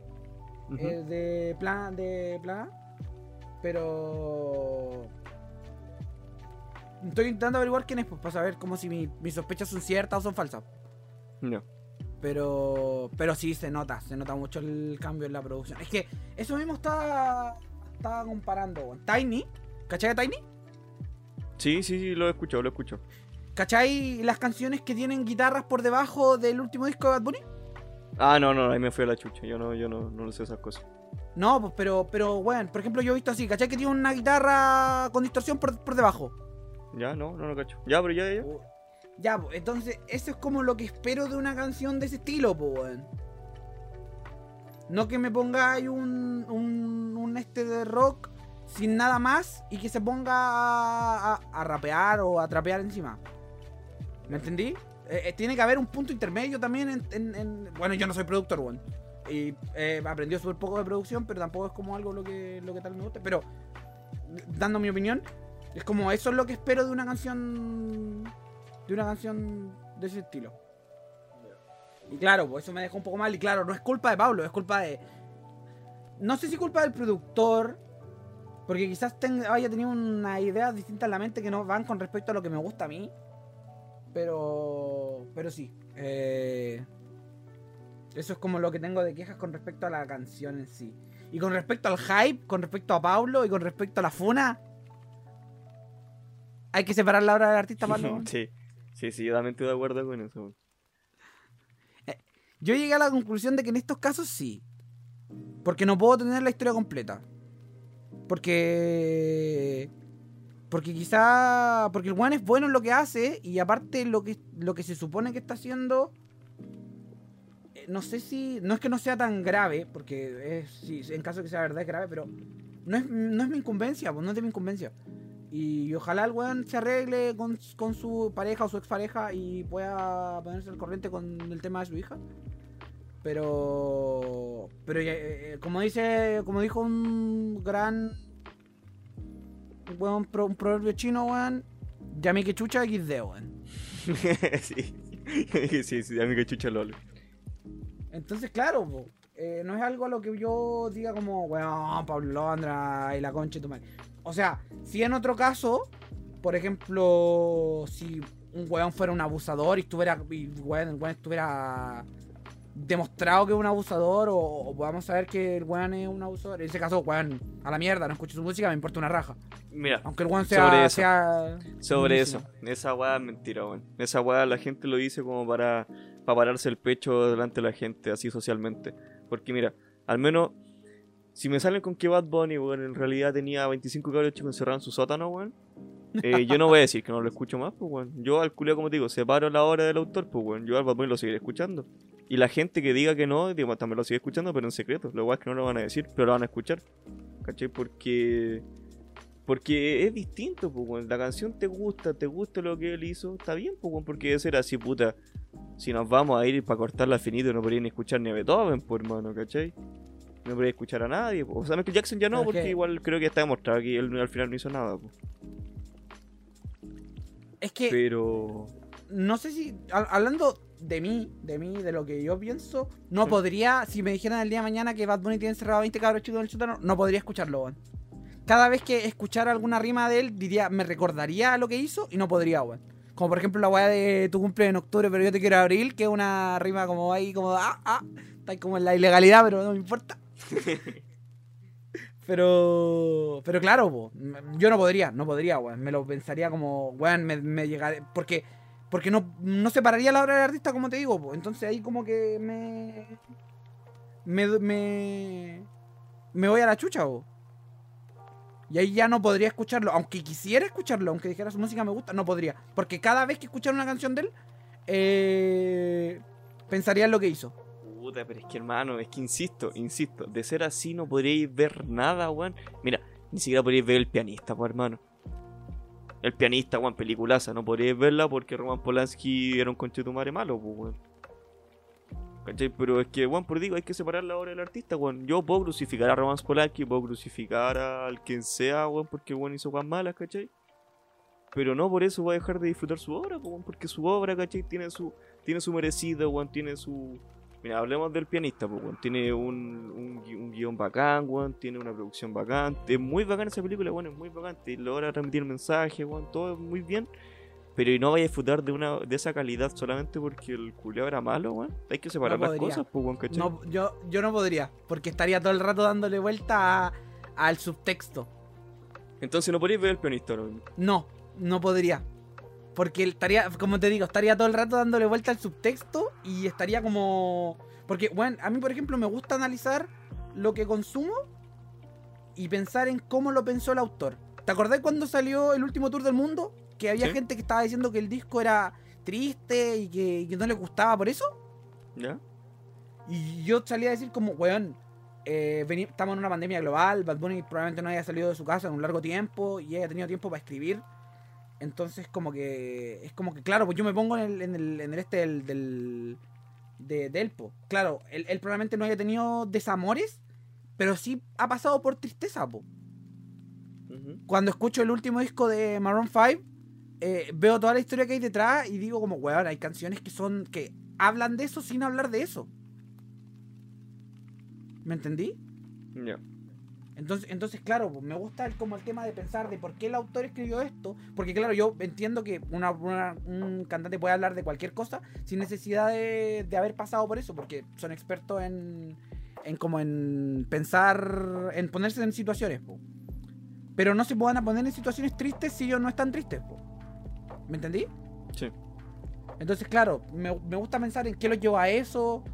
eh, de Plan de Plan pero estoy intentando averiguar quién es, pues, para saber como si mi- mis sospechas son ciertas o son falsas. No. Pero, pero sí se nota, se nota mucho el cambio en la producción. Es que eso mismo estaba, estaba comparando con Tiny. ¿Cachai a Tiny? Sí, sí, sí, lo he escuchado, lo he escuchado. ¿Cachai las canciones que tienen guitarras por debajo del último disco de Bad Bunny? Ah, no, no, ahí me fui a la chucha. Yo no, yo no, no sé esas cosas. No, pues, pero, pero, bueno, por ejemplo, yo he visto así, ¿cachai? Que tiene una guitarra con distorsión por, por debajo. Ya, no, no lo cacho. Ya, pero ya, ya. Ya, pues, entonces, eso es como lo que espero de una canción de ese estilo, pues, weón. No que me pongáis un, un, un este de rock sin nada más y que se ponga a, a- a rapear o a trapear encima. ¿Me entendí? Eh, eh, tiene que haber un punto intermedio también en... en- en- Bueno, yo no soy productor, weón. Y he aprendido súper poco de producción, pero tampoco es como algo lo que, lo que tal me gusta. Pero, dando mi opinión, es como eso es lo que espero de una canción de una canción de ese estilo. Y claro, pues eso me dejó un poco mal. Y claro, no es culpa de Pablo, es culpa de. no sé si culpa del productor, porque quizás tenga, haya tenido una idea distinta en la mente que no van con respecto a lo que me gusta a mí. Pero, pero sí. eh, eso es como lo que tengo de quejas con respecto a la canción en sí. Y con respecto al hype, con respecto a Pablo y con respecto a la funa. Hay que separar la obra del artista, Pablo. [LAUGHS] sí, sí, sí, yo también estoy de acuerdo con eso. weón. Yo llegué a la conclusión de que en estos casos sí. Porque no puedo tener la historia completa. Porque. Porque quizá. Porque el one es bueno en lo que hace. Y aparte lo que, lo que se supone que está haciendo. Eh, No sé si. No es que no sea tan grave. Porque sí, en caso de que sea verdad es grave. Pero. No es, no es mi incumbencia. Pues no es de mi incumbencia. Y ojalá el weón se arregle con, con su pareja o su expareja. Y pueda ponerse al corriente con el tema de su hija. Pero. Pero ya, eh, como dice. Como dijo un gran. Weón pro- un proverbio chino, weón. Llame que chucha XD, weón. [LAUGHS] [LAUGHS] sí, sí, sí, amigo chucha LOL. Entonces, claro, po, eh, no es algo a lo que yo diga como, weón, Pablo Londra y la concha de tu madre. O sea, si en otro caso, por ejemplo, si un weón fuera un abusador y estuviera, y weón, el weón estuviera demostrado que es un abusador o, o podamos saber que el weón es un abusador, en ese caso, weón, a la mierda, no escucho su música, me importa una raja. Mira, Aunque el weón Sobre sea... eso. sea sobre eso, esa weá es mentira, weón. Esa weá la gente lo dice como para, para pararse el pecho delante de la gente, así socialmente. Porque mira, al menos, si me salen con que Bad Bunny, weón, en realidad tenía 25 cabros chicos encerrados en su sótano, weón. eh, yo no voy a decir que no lo escucho más, pues, weón. Yo al culeo, como te digo, separo la hora del autor, pues, weón. Yo al Bad Bunny lo seguiré escuchando. Y la gente que diga que no, digo, también lo sigue escuchando, pero en secreto. Lo igual es que no lo van a decir, pero lo van a escuchar. ¿Cachai? Porque. Porque es distinto, pues. La canción te gusta, te gusta lo que él hizo, está bien, pues. Porque eso era así, puta. Si nos vamos a ir para cortarla finito, no podrían escuchar ni a Beethoven, pues, hermano, ¿cachai? No podría escuchar a nadie. pues. O sea, Michael Jackson ya no, porque que- igual creo que está demostrado que él al final no hizo nada, pues. Es que... Pero. no sé si hab- hablando de mí, de mí, de lo que yo pienso, no podría, si me dijeran el día de mañana que Bad Bunny tiene encerrado a 20 cabros chicos en el sótano, no podría escucharlo, weón. Cada vez que escuchara alguna rima de él, diría, me recordaría lo que hizo y no podría, weón. Como por ejemplo la weá de tu cumple en octubre, pero yo te quiero abril, que es una rima como ahí, como, ah, ah, está como en la ilegalidad, pero no me importa. [LAUGHS] Pero, pero claro, po, yo no podría, no podría, weón. Me lo pensaría como, weón, me, me llegaré. Porque, porque no, no separaría la obra del artista, como te digo, po. Entonces ahí como que me. Me, me, me voy a la chucha, po. Y ahí ya no podría escucharlo. Aunque quisiera escucharlo, aunque dijera su música me gusta, no podría. Porque cada vez que escuchara una canción de él, eh, pensaría en lo que hizo. Puta, pero es que hermano, es que insisto, insisto, de ser así no podríais ver nada, weón. Mira, ni siquiera podríais ver el pianista, pues hermano. El pianista, weón, peliculaza, no podríais verla porque Roman Polanski era un conchetumare malo, pues weón. ¿Cachai? Pero es que, weón, por digo, hay que separar la obra del artista, weón. Yo puedo crucificar a Roman Polanski, puedo crucificar al quien sea, weón, porque weón hizo cosas malas, ¿cachai? Pero no por eso voy a dejar de disfrutar su obra, weón, porque su obra, ¿cachai? Tiene su, tiene su merecido, weón, tiene su, Mira, hablemos del pianista, weón. Tiene un, un, un guion bacán, weón. Tiene una producción bacán. Es muy bacán esa película, weón. Es muy bacán. Te logra transmitir mensajes, weón. Todo es muy bien. Pero y no vaya a disfrutar de una de esa calidad solamente porque el culiao era malo, weón. Hay que separar No las cosas, pues, weón, ¿cachai? No, yo, yo no podría, porque estaría todo el rato dándole vuelta a- al subtexto. Entonces no podéis ver el pianista, ¿no? No, no podría. Porque estaría, como te digo, estaría todo el rato dándole vuelta al subtexto y estaría como... Porque, bueno, a mí, por ejemplo, me gusta analizar lo que consumo y pensar en cómo lo pensó el autor. ¿Te acordás cuando salió el último tour del mundo? Que había Sí. gente que estaba diciendo que el disco era triste y que, y que no le gustaba por eso. ¿Ya? Y yo salí a decir como, weón, eh, estamos en una pandemia global, Bad Bunny probablemente no haya salido de su casa en un largo tiempo y haya tenido tiempo para escribir. Entonces como que, es como que, claro, pues yo me pongo en el, en el, en el este del, del de, de él, po. Claro, él, él probablemente no haya tenido desamores, pero sí ha pasado por tristeza, po. Cuando escucho el último disco de Maroon 5, eh, veo toda la historia que hay detrás y digo como, weón, hay canciones que son, que hablan de eso sin hablar de eso. ¿Me entendí? Ya. Entonces, entonces claro, pues, me gusta el, como el tema de pensar de por qué el autor escribió esto. Porque claro, yo entiendo que una, una- un cantante puede hablar de cualquier cosa sin necesidad de, de haber pasado por eso, porque son expertos en, en como en pensar, en ponerse en situaciones. po. Pero no se puedan a poner en situaciones tristes si ellos no están tristes. po. ¿Me entendí? Sí. Entonces, claro, me, me gusta pensar en qué los lleva a eso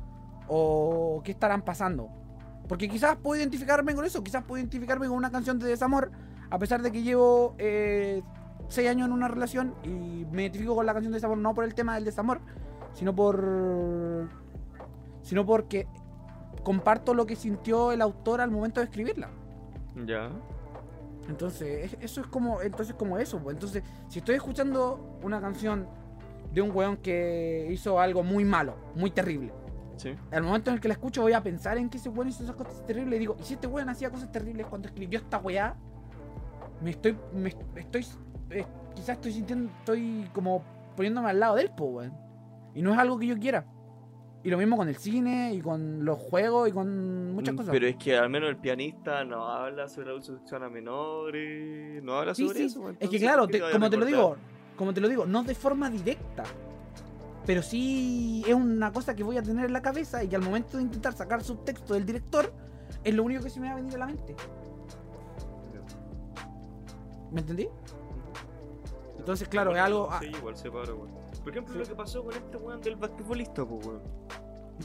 o qué estarán pasando. Porque quizás puedo identificarme con eso, quizás puedo identificarme con una canción de desamor, a pesar de que llevo eh, seis años en una relación y me identifico con la canción de desamor no por el tema del desamor, sino por. sino porque comparto lo que sintió el autor al momento de escribirla. Ya. Entonces, es- eso es como, entonces como eso. pues. Entonces, si estoy escuchando una canción de un weón que hizo algo muy malo, muy terrible, Sí. al momento en el que la escucho voy a pensar en que ese weón hizo esas cosas terribles y digo, ¿y si este weón hacía cosas terribles cuando escribió esta weá? Me estoy, me estoy, eh, quizás estoy sintiendo, estoy como poniéndome al lado de él, po, weón. Y no es algo que yo quiera. Y lo mismo con el cine y con los juegos y con muchas Mm, cosas. Pero es que al menos el pianista no habla sobre abuso sexual a menores, no habla Sí, sobre sí. eso. Es que claro, ¿por qué te- vaya a como te lo digo, como te lo digo, no de forma directa. Pero sí es una cosa que voy a tener en la cabeza y que al momento de intentar sacar subtexto del director, es lo único que se me va a venir a la mente. ¿Me entendí? Entonces, claro, es algo ah, Sí, igual se para, weón. Por ejemplo, lo que pasó con este weón del basquetbolista, pues, weón.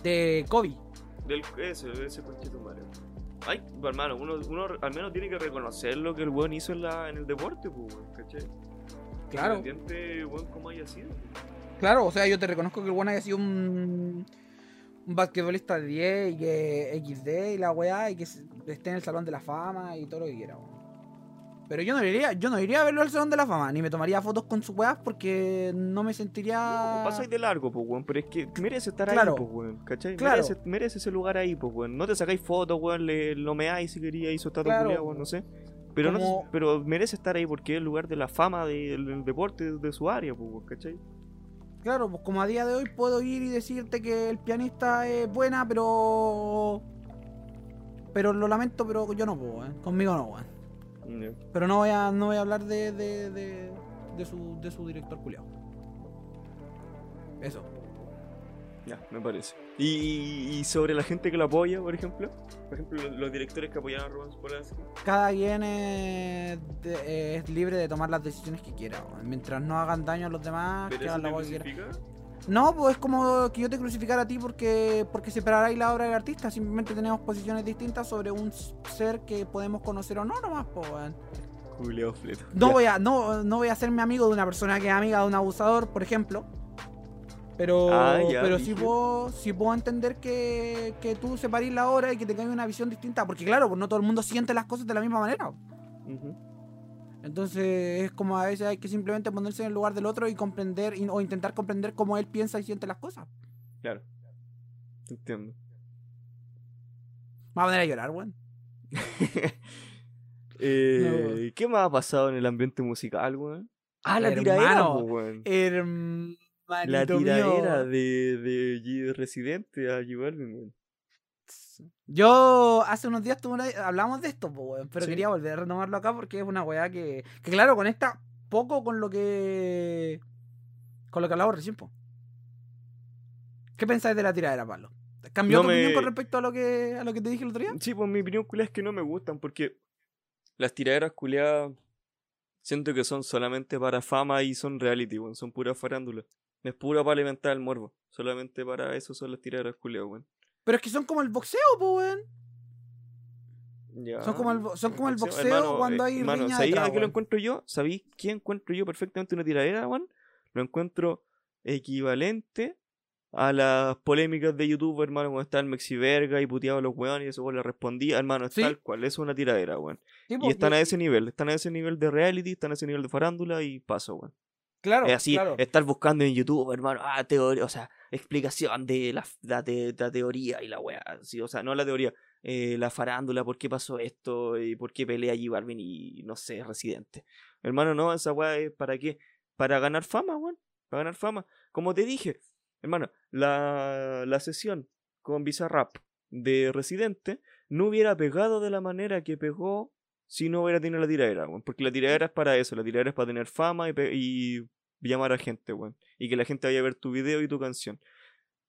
de Kobe. Del, ese, ese conchito madre. Ay, pues, hermano, uno, uno al menos tiene que reconocer lo que el weón hizo en, la, en el deporte, pues, weón, ¿cachai? Claro, Independiente, weón, como haya sido. claro, o sea, yo te reconozco que el bueno haya sido un, un basquetbolista de 10 y que XD y la weá y que esté en el Salón de la Fama y todo lo que quiera, weón. Pero yo no iría, yo no iría a verlo al Salón de la Fama, ni me tomaría fotos con su weá porque no me sentiría. No, pasáis de largo, pues, weón, pero es que merece estar Claro. ahí, pues, weón, ¿cachai? Claro. Merece, merece ese lugar ahí, pues, weón. No te sacáis fotos, weón, le lo meáis si queríais, hizo estatua Claro. culiao, weón, no sé. Pero, no, Como- pero merece estar ahí porque es el lugar de la fama del, deporte de su área, pues, weón, ¿cachai? Claro, pues como a día de hoy puedo ir y decirte que el pianista es buena, pero. Pero lo lamento, pero yo no puedo, weón. Conmigo no, weón. Pero no voy a, no voy a hablar de, de, de, de su, de su director culiao. Eso. Ya, me parece. Y, y sobre la gente que lo apoya, por ejemplo. Por ejemplo, los, directores que apoyaron a Roman Polanski. Cada quien es, es libre de tomar las decisiones que quiera. Mientras no hagan daño a los demás, que ¿Pero eso hagan la que quieran. No, pues es como que yo te crucificara a ti porque, porque la obra del artista. Simplemente tenemos posiciones distintas sobre un ser que podemos conocer o no, nomás, pues, weón. Juliao Fleto. No voy a, no, no voy a hacerme amigo de una persona que es amiga de un abusador, por ejemplo. Pero, Ah, ya, pero sí puedo, sí puedo entender que, que tú separís la obra y que tengas una visión distinta. Porque claro, pues no todo el mundo siente las cosas de la misma manera. Ujú. Entonces es como a veces hay que simplemente ponerse en el lugar del otro y comprender o intentar comprender cómo él piensa y siente las cosas. Claro. Entiendo. Me va a poner a llorar, weón. [LAUGHS] Eh, ¿Qué más ha pasado en el ambiente musical, weón? Ah, la tiradera, Hermano, weón. Hermanito La tiradera mío. de, de G Residente a G Balvin, weón. Yo hace unos días tuve una- hablamos de esto, po, weón, pero Sí. quería volver a retomarlo acá porque es una weá que, que claro, conecta poco con lo que con lo que hablamos recién, po. ¿Qué pensáis de la tiradera, Pablo? ¿Cambió No tu me- opinión con respecto a lo que a lo que te dije el otro día? Sí, pues mi opinión culia es que no me gustan porque las tiraderas culiadas siento que son solamente para fama y son reality, weón. Son pura farándula. Es pura para alimentar el morbo. Solamente para eso son las tiraderas culiadas, weón. Pero es que son como el boxeo, po, weón. Ya. Son como el, son como el Boxeo, hermano, cuando eh, hay hermano, riña ¿sabéis a qué lo encuentro yo? ¿Sabéis qué encuentro yo perfectamente una tiradera, weón? Lo encuentro equivalente a las polémicas de YouTube, hermano, cuando está el Mexiverga y puteaba a los weones y eso weón le respondía, hermano, es Sí. tal cual, es una tiradera, weón. Sí, Y están y- a ese nivel, están a ese nivel de reality, están a ese nivel de farándula y paso, weón. Claro, es así, claro. estar buscando en YouTube, hermano, ah, teoría, o sea, explicación de la, la, la teoría y la weá, sí, o sea, no la teoría, eh, la farándula, por qué pasó esto y por qué pelea G Balvin y no sé, Residente. Hermano, no, esa weá es para qué, para ganar fama, weón, para ganar fama. Como te dije, hermano, la, la sesión con Bizarrap de Residente no hubiera pegado de la manera que pegó si no hubiera tenido la tiradera. Porque la tiradera es para eso, la tiradera es para tener fama y, y llamar a gente, weón. Y que la gente vaya a ver tu video y tu canción.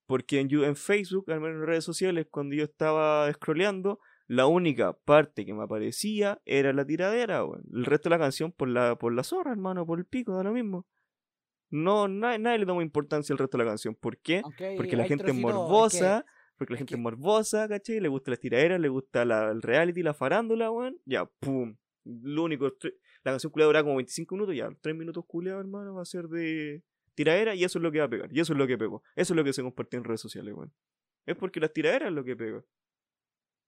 Porque en, en Facebook, al menos en redes sociales, cuando yo estaba scrolleando, la única parte que me aparecía era la tiradera, weón. El resto de la canción por la, por la zorra, hermano, por el pico, da lo mismo. No, na- nadie le toma importancia al resto de la canción. ¿Por qué? Porque la gente es morbosa, porque la gente que- es morbosa, ¿cachai? Le gusta las tiraderas, le gusta la, el reality, la farándula, weón. Ya, pum. Lo único, la canción culiada dura como 25 minutos, ya, 3 minutos culiados, hermano, va a ser de tiradera y eso es lo que va a pegar. Y eso es lo que pegó. Eso es lo que se compartió en redes sociales, weón. Es porque las tiraderas es lo que pega.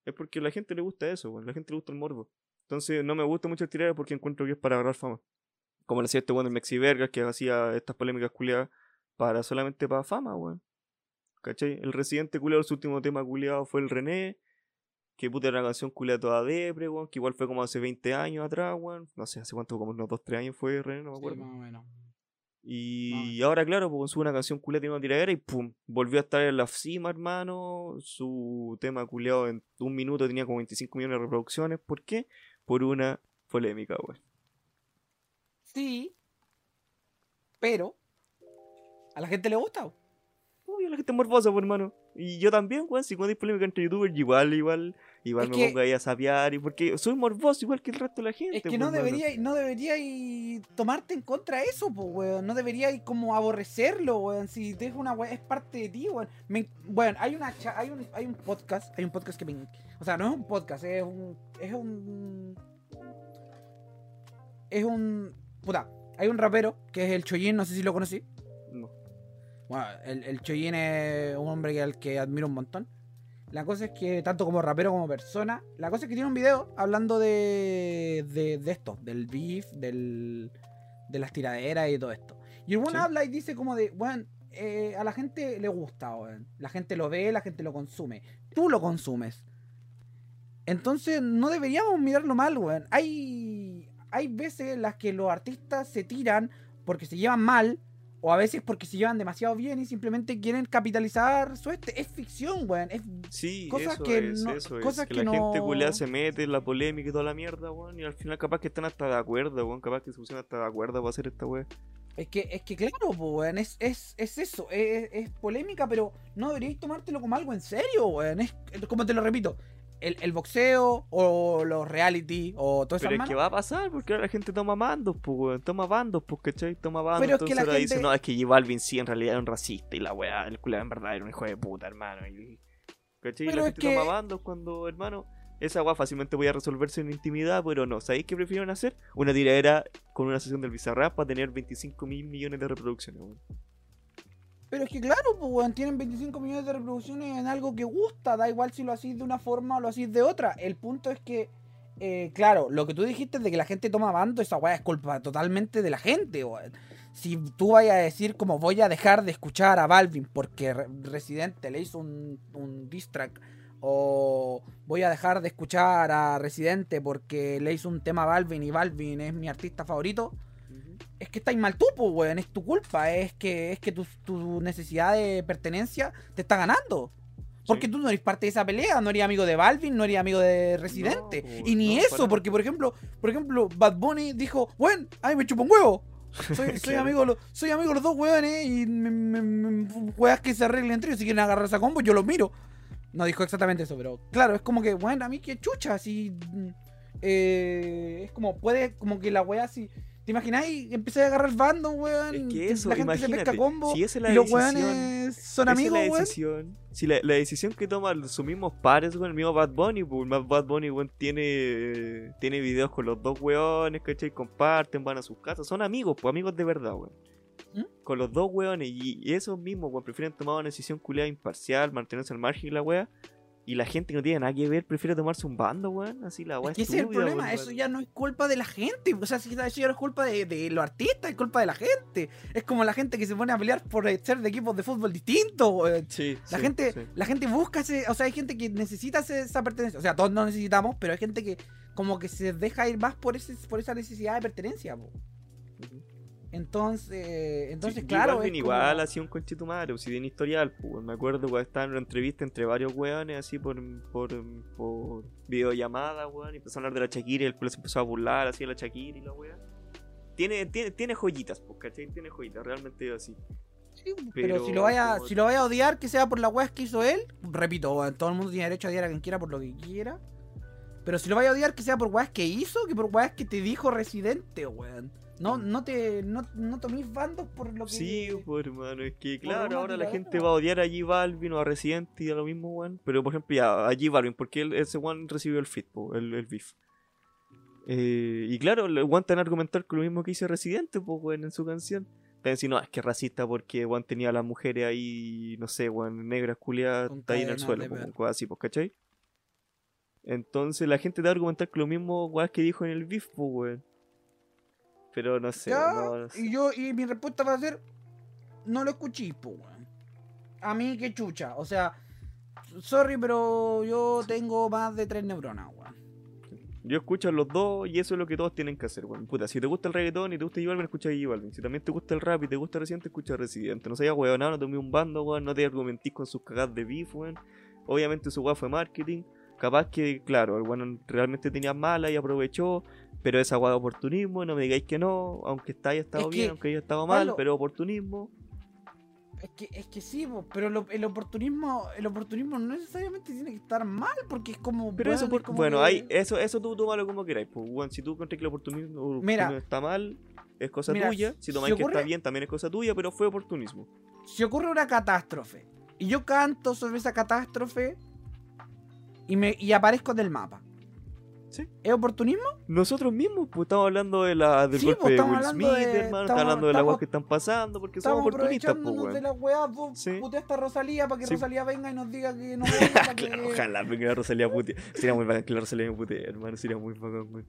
Es porque a la gente le gusta eso, weón. La gente le gusta el morbo. Entonces no me gusta mucho el tiradera porque encuentro que es para agarrar fama. Como lo hacía este weón de Mexi Vergas que hacía estas polémicas culiadas para solamente para fama, weón. ¿Cachai? El residente culiado, su último tema culiado fue el René. Que puta era una canción culiada toda depre, weón. Que igual fue como hace 20 años atrás, weón. No sé, hace cuánto, como unos 2-3 años fue René, no me Sí, acuerdo. más o menos. Y ahora, claro, pues sube una canción culiada, tiene una tiradera y pum, volvió a estar en la cima, hermano. Su tema culiado en un minuto tenía como 25 millones de reproducciones. ¿Por qué? Por una polémica, weón. Sí, pero a la gente le gusta. weón. Uy, la gente es morbosa, pues, hermano. Y yo también, weón, si cuando hay polémica entre youtubers, igual, igual, igual Es me que- pongo ahí a sapear. Y porque soy morboso igual que el resto de la gente. Es que pues, no debería, no debería y tomarte en contra de eso, pues, weón. No debería y como aborrecerlo, weón. Si te es una weón, es parte de ti, weón. Me- bueno, hay una cha- hay un, hay un podcast, hay un podcast que me. O sea, no es un podcast, es un. Es un. Es un. Puta, hay un rapero que es el Choyin, no sé si lo conocí. No. Bueno, el, el Choyin es un hombre que, al que admiro un montón. La cosa es que, tanto como rapero como persona, la cosa es que tiene un video hablando de, de, de esto, del beef, del, de las tiraderas y todo esto. Y el Sí. habla y dice como de, bueno, a la gente le gusta, weón. La gente lo ve, la gente lo consume. Tú lo consumes. Entonces no deberíamos mirarlo mal, weón. Hay, hay veces en las que los artistas se tiran porque se llevan mal, o a veces porque se llevan demasiado bien y simplemente quieren capitalizar su este. Es ficción, weón. Es, Sí, Cosas eso que es, no- eso es. cosas que, que la gente culiada se mete en la polémica y toda la mierda, weón. Y al final capaz que están hasta de acuerdo, weón. Capaz que se pusieron hasta de acuerdo para hacer esta weá. es que, es que claro, weón, es, es, es eso, es, es polémica, pero no deberíais tomártelo como algo en serio, weón. Es como te lo repito, el, el boxeo o los reality o todo eso. Pero es que va a pasar porque ahora la gente toma mandos, pues, weón. Toma bandos, pues, ¿cachai? Toma bandos. Pero es que entonces la ahora dice, gente- no, es que J Balvin sí en realidad era un racista y la weá, el culiado en verdad era un hijo de puta, hermano. Y, ¿Cachai? Y Pero la gente que- toma bandos cuando, hermano, esa weá fácilmente podía resolverse en intimidad, pero no. ¿Sabéis qué prefirieron hacer? Una tiradera con una sesión del Bizarrap para tener 25 mil millones de reproducciones, weón. Pero es que claro, pues, weón, tienen 25 millones de reproducciones en algo que gusta, da igual si lo hacís de una forma o lo hacís de otra. El punto es que, eh, claro, lo que tú dijiste de que la gente toma bando, esa weá es culpa totalmente de la gente, weón. Si tú vayas a decir como voy a dejar de escuchar a Balvin porque Re- Residente le hizo un, un diss o voy a dejar de escuchar a Residente porque le hizo un tema a Balvin y Balvin es mi artista favorito, es que estáis mal tú, pues, weón. Es tu culpa. Es que, es que tu, tu necesidad de pertenencia te está ganando. Porque Sí. tú no eres parte de esa pelea, no eres amigo de Balvin, no eres amigo de Residente. y ni no, eso, porque por ejemplo, por ejemplo, Bad Bunny dijo, bueno, a mí me chupa un huevo. [LAUGHS] Soy, amigo de los, soy amigo de los dos hueones y me, me- me- weas que se arreglen entre ellos. Si quieren agarrar esa combo, yo los miro. No dijo exactamente eso, pero claro, es como que, bueno, a mí que chucha, así. mm, eh, es como, puede, como que la wea así. ¿Te imagináis? Empecé a agarrar bando, weón. Es que eso, la gente se imagínate, pesca combo. si esa es la y los weones son Esa amigos, es la weón. Si la, la decisión que toman sus mismos pares, con el mismo Bad Bunny, pues el más Bad Bunny, weón, tiene, tiene videos con los dos weones, ¿cachai? Comparten, van a sus casas. Son amigos, pues amigos de verdad, weón. ¿Mm? Con los dos weones. Y, y esos mismos, weón, prefieren tomar una decisión culiada imparcial, mantenerse al margen y la wea. Y la gente que no tiene nada que ver prefiere tomarse un bando, weón. Así la wea Es que ese es el problema, weón. eso ya no es culpa de la gente. O sea, si eso ya no es culpa de, de los artistas, es culpa de la gente. Es como la gente que se pone a pelear por ser de equipos de fútbol distintos, weón. Sí, La sí, gente, sí. la gente busca ese, o sea, hay gente que necesita esa pertenencia. O sea, todos no necesitamos, pero hay gente que como que se deja ir más por ese, por esa necesidad de pertenencia, po. Entonces, entonces Sí, claro. Es igual como- hacía un conchetumare, o si tiene historial, pues. Me acuerdo cuando estaba en una entrevista entre varios weones, así por, por, por videollamada, weón, y empezó a hablar de la Shakira y el culo se empezó a burlar así de la Shakira y la weá. Tiene, tiene, tiene joyitas, pues, ¿cachai? Tiene joyitas, realmente así. Sí, pero, Pero si lo vaya, si lo vaya a odiar, que sea por la weas que hizo él, repito, weón, todo el mundo tiene derecho a odiar a quien quiera por lo que quiera. Pero si lo vaya a odiar, que sea por weas que hizo, que por weas que te dijo residente, weón. No, no te, no, no toméis bandos por lo que. Sí, pues hermano, es que por claro, ahora la gente va a odiar a J Balvin o a Residente y a lo mismo, weón. Pero por ejemplo, ya, a J Balvin, porque él- ese weón recibió el fit, el, el beef. Eh, y claro, el weón a argumentar con lo mismo que hizo Residente, pues, weón, en su canción. A decir, no, es que es racista porque weón tenía a las mujeres ahí, no sé, weón, negras culiadas ahí en el suelo, pues, así, pues, ¿cachai? Entonces la gente te va a argumentar con lo mismo, weón, que dijo en el beef, pues, weón. Pero no sé, Ya, no, no sé. y yo, y mi respuesta va a ser, no lo escuché, po, weón. A mí qué chucha, o sea, sorry, pero yo tengo más de tres neuronas, weón. Yo escucho a los dos y eso es lo que todos tienen que hacer, weón. Puta, si te gusta el reggaetón y te gusta J Balvin, escucha a J Balvin. Si también te gusta el rap y te gusta Residente, escucha a Residente. No seas weón, no tomé un bando, weón. No te argumentís con sus cagadas de beef, weón. Obviamente su weón fue marketing. Capaz que, claro, el weón realmente tenía mala y aprovechó. Pero esa weá de oportunismo, no me digáis que no. Aunque está haya estado Es que, bien, aunque haya estado mal, Pablo, pero oportunismo. Es que, es que sí, pero lo- el oportunismo, el oportunismo no necesariamente tiene que estar mal, porque es como. Pero eso, weón, por- es como bueno, que- hay, eso, eso tú tómalo como queráis. Pues, si tú encuentras que el oportunismo, Mira. está mal, es cosa Mira, tuya. Si si tomáis que está bien, también es cosa tuya, pero fue oportunismo. Si ocurre una catástrofe y yo canto sobre esa catástrofe y, me, y aparezco en el mapa. Sí. ¿Es oportunismo? Nosotros mismos, pues estamos hablando de la, del Sí, golpe pues, de Will Smith, de- hermano. estamos- hablando de las weas que están pasando porque somos Estamos oportunistas, pues, aprovechándonos de weón. la weá, vos Sí. puteaste a Rosalía para que Sí. Rosalía venga y nos diga que no [LAUGHS] venga, que... Claro, ojalá venga Rosalía putea. Sería muy bacán que la Rosalía me putee, hermano. Sería muy bacán, weón.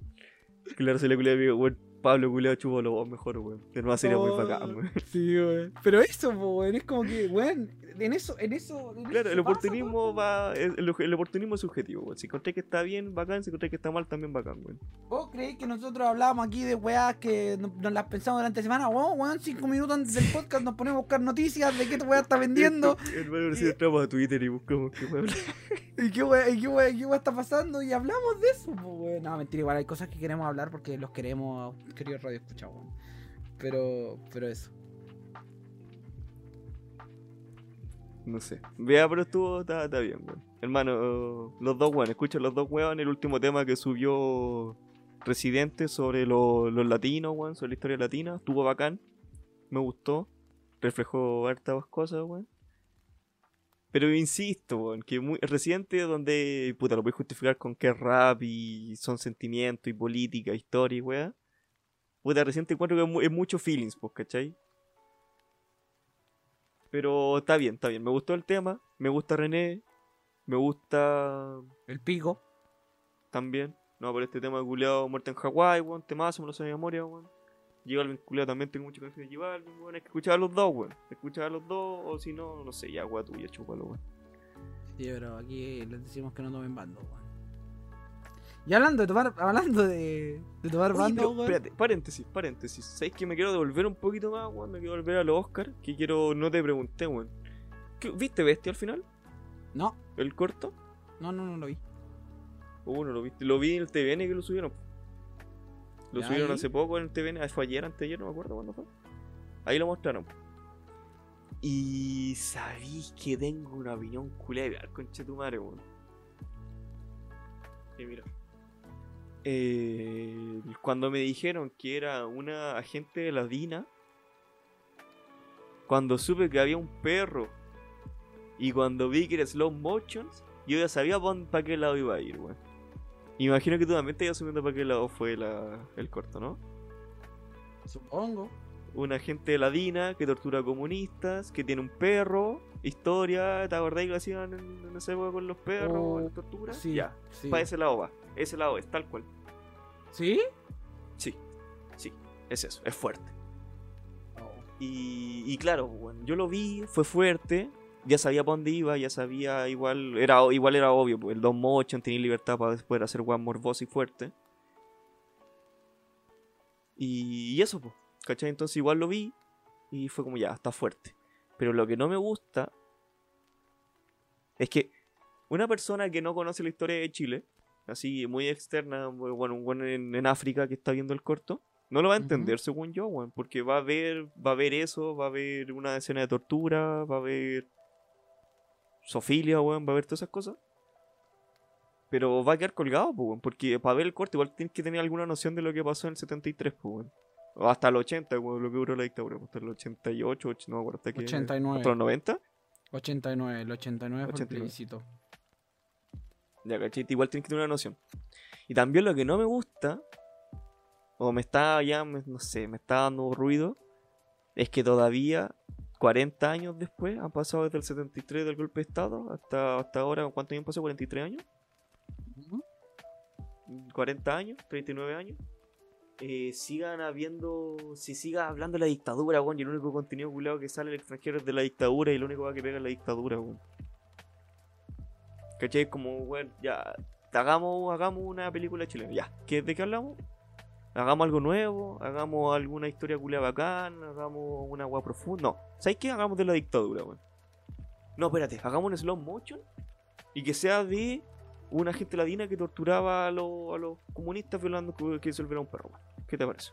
Que la Rosalía culiada diga, weón, Pablo culiado chupo lo vos mejor, weón. Hermano, sería muy Oh, bacán, weón. Sí, weón. Pero eso, weón, es como que, weón, en eso, en eso. en Claro, eso el oportunismo va. El, el oportunismo es subjetivo, weón. Si encontré que está bien, bacán. Si encontré que está mal, también bacán, weón. ¿Vos creéis que nosotros hablábamos aquí de weas que no- nos las pensamos durante la semana? Wow, weón, cinco minutos antes del podcast nos ponemos a buscar noticias de qué weá está vendiendo Hermano, si entramos a Twitter y buscamos qué weón. [LAUGHS] y qué weá, y qué weá, qué weá está pasando y hablamos de eso, weón. No, mentira, igual hay cosas que queremos hablar porque los queremos, queridos radio escuchar, weón. Pero, pero eso. No sé. Vea, pero estuvo, está, bien, weón. Hermano, los dos weón, escucha los dos weón, el último tema que subió Residente sobre lo- los latinos, weón, sobre la historia latina, estuvo bacán, me gustó, reflejó hartas cosas, weón. Pero insisto, weón, que muy, Residente donde, puta, lo puedes justificar con que rap y son sentimientos y política, historia weón. Puta, Residente encuentro que es, mu- es mucho feelings, pues, ¿cachai? Pero está bien, está bien. Me gustó el tema. Me gusta René. Me gusta El pico. también. No, por este tema de culiado muerte en Hawái, weón. Temazo, me lo sé de memoria, weón. J culiado también tengo mucho canciones de J weón. Hay que escuchar a los dos, weón. Escuchar a los dos, o si no, no sé, ya, weón, tuya, chúpalo, weón. Sí, pero aquí les decimos que no tomen bando, weón. Y hablando de tomar, hablando de, de tomar Oye, bando, pero, espérate, paréntesis, paréntesis. ¿Sabes que me quiero devolver un poquito más, weón? Me quiero volver a los Oscar. Que quiero, no te pregunté, weón. ¿Qué- ¿Viste Bestia al final? No, ¿El corto? no, no, no lo vi. Uh, no lo viste. Lo vi en el TVN que lo subieron. Lo Ya, subieron ahí. hace poco en el TVN. Fue ayer, antes de ayer, no me acuerdo cuándo fue. Ahí lo mostraron. Y sabéis que tengo una opinión culé de conche tu madre, weón. Y mira. Eh, cuando me dijeron que era una agente de la DINA, cuando supe que había un perro y cuando vi que era slow motions, yo ya sabía para qué lado iba a ir, weón. Imagino que tú también te ibas asumiendo para qué lado fue la, el corto, ¿no? Supongo. Un agente de la DINA que tortura comunistas, que tiene un perro, historia, ¿te acordás que lo hacían en, en esa época con los perros, Oh, tortura? Sí. Ya, sí. para ese lado va, ese lado es, tal cual. ¿Sí? Sí, sí, es eso, es fuerte. Y, y claro, bueno, yo lo vi, fue fuerte, ya sabía para dónde iba, ya sabía, igual era, igual era obvio, pues el Don Motion tenía libertad para poder hacer weón morboso y fuerte. Y, y eso, pues. ¿Cachai? Entonces igual lo vi y fue como ya, está fuerte. Pero lo que no me gusta es que una persona que no conoce la historia de Chile, así muy externa, bueno, un buen en, en África que está viendo el corto, no lo va a entender según yo, weón, porque va a ver, va a ver eso, va a ver una escena de tortura, va a ver sofilia, weón, va a ver todas esas cosas. Pero va a quedar colgado, pues, weón, porque para ver el corto igual tienes que tener alguna noción de lo que pasó en el 73, pues, hasta el 80, weón, lo que duró la dictadura, hasta el 88, och- no me acuerdo hasta qué. 89. ¿Hasta los 90? 89, el 89 fue el 89. plebiscito. Ya, ¿cachai? Igual tienes que tener una noción. Y también lo que no me gusta, o me está ya, no sé, me está dando ruido, es que todavía, 40 años después, han pasado desde el 73 del golpe de Estado hasta, hasta ahora, ¿cuánto tiempo pasó? ¿43 años? 40 años, 39 años. eh, sigan habiendo, si siga hablando de la dictadura, weón, y el único contenido culado que sale en el extranjero es de la dictadura y lo único que pega es la dictadura, weón. ¿Cachai? Como, weón, ya, hagamos, hagamos una película chilena, ya, ¿qué, ¿de qué hablamos? Hagamos algo nuevo, hagamos alguna historia culia bacán, hagamos una agua profunda. No, ¿sabes qué? Hagamos de la dictadura, weón. No, espérate, hagamos un slow motion y que sea de una gente ladina que torturaba a, los- a los comunistas violando que, que disolviera un perro, weón. ¿Qué te parece?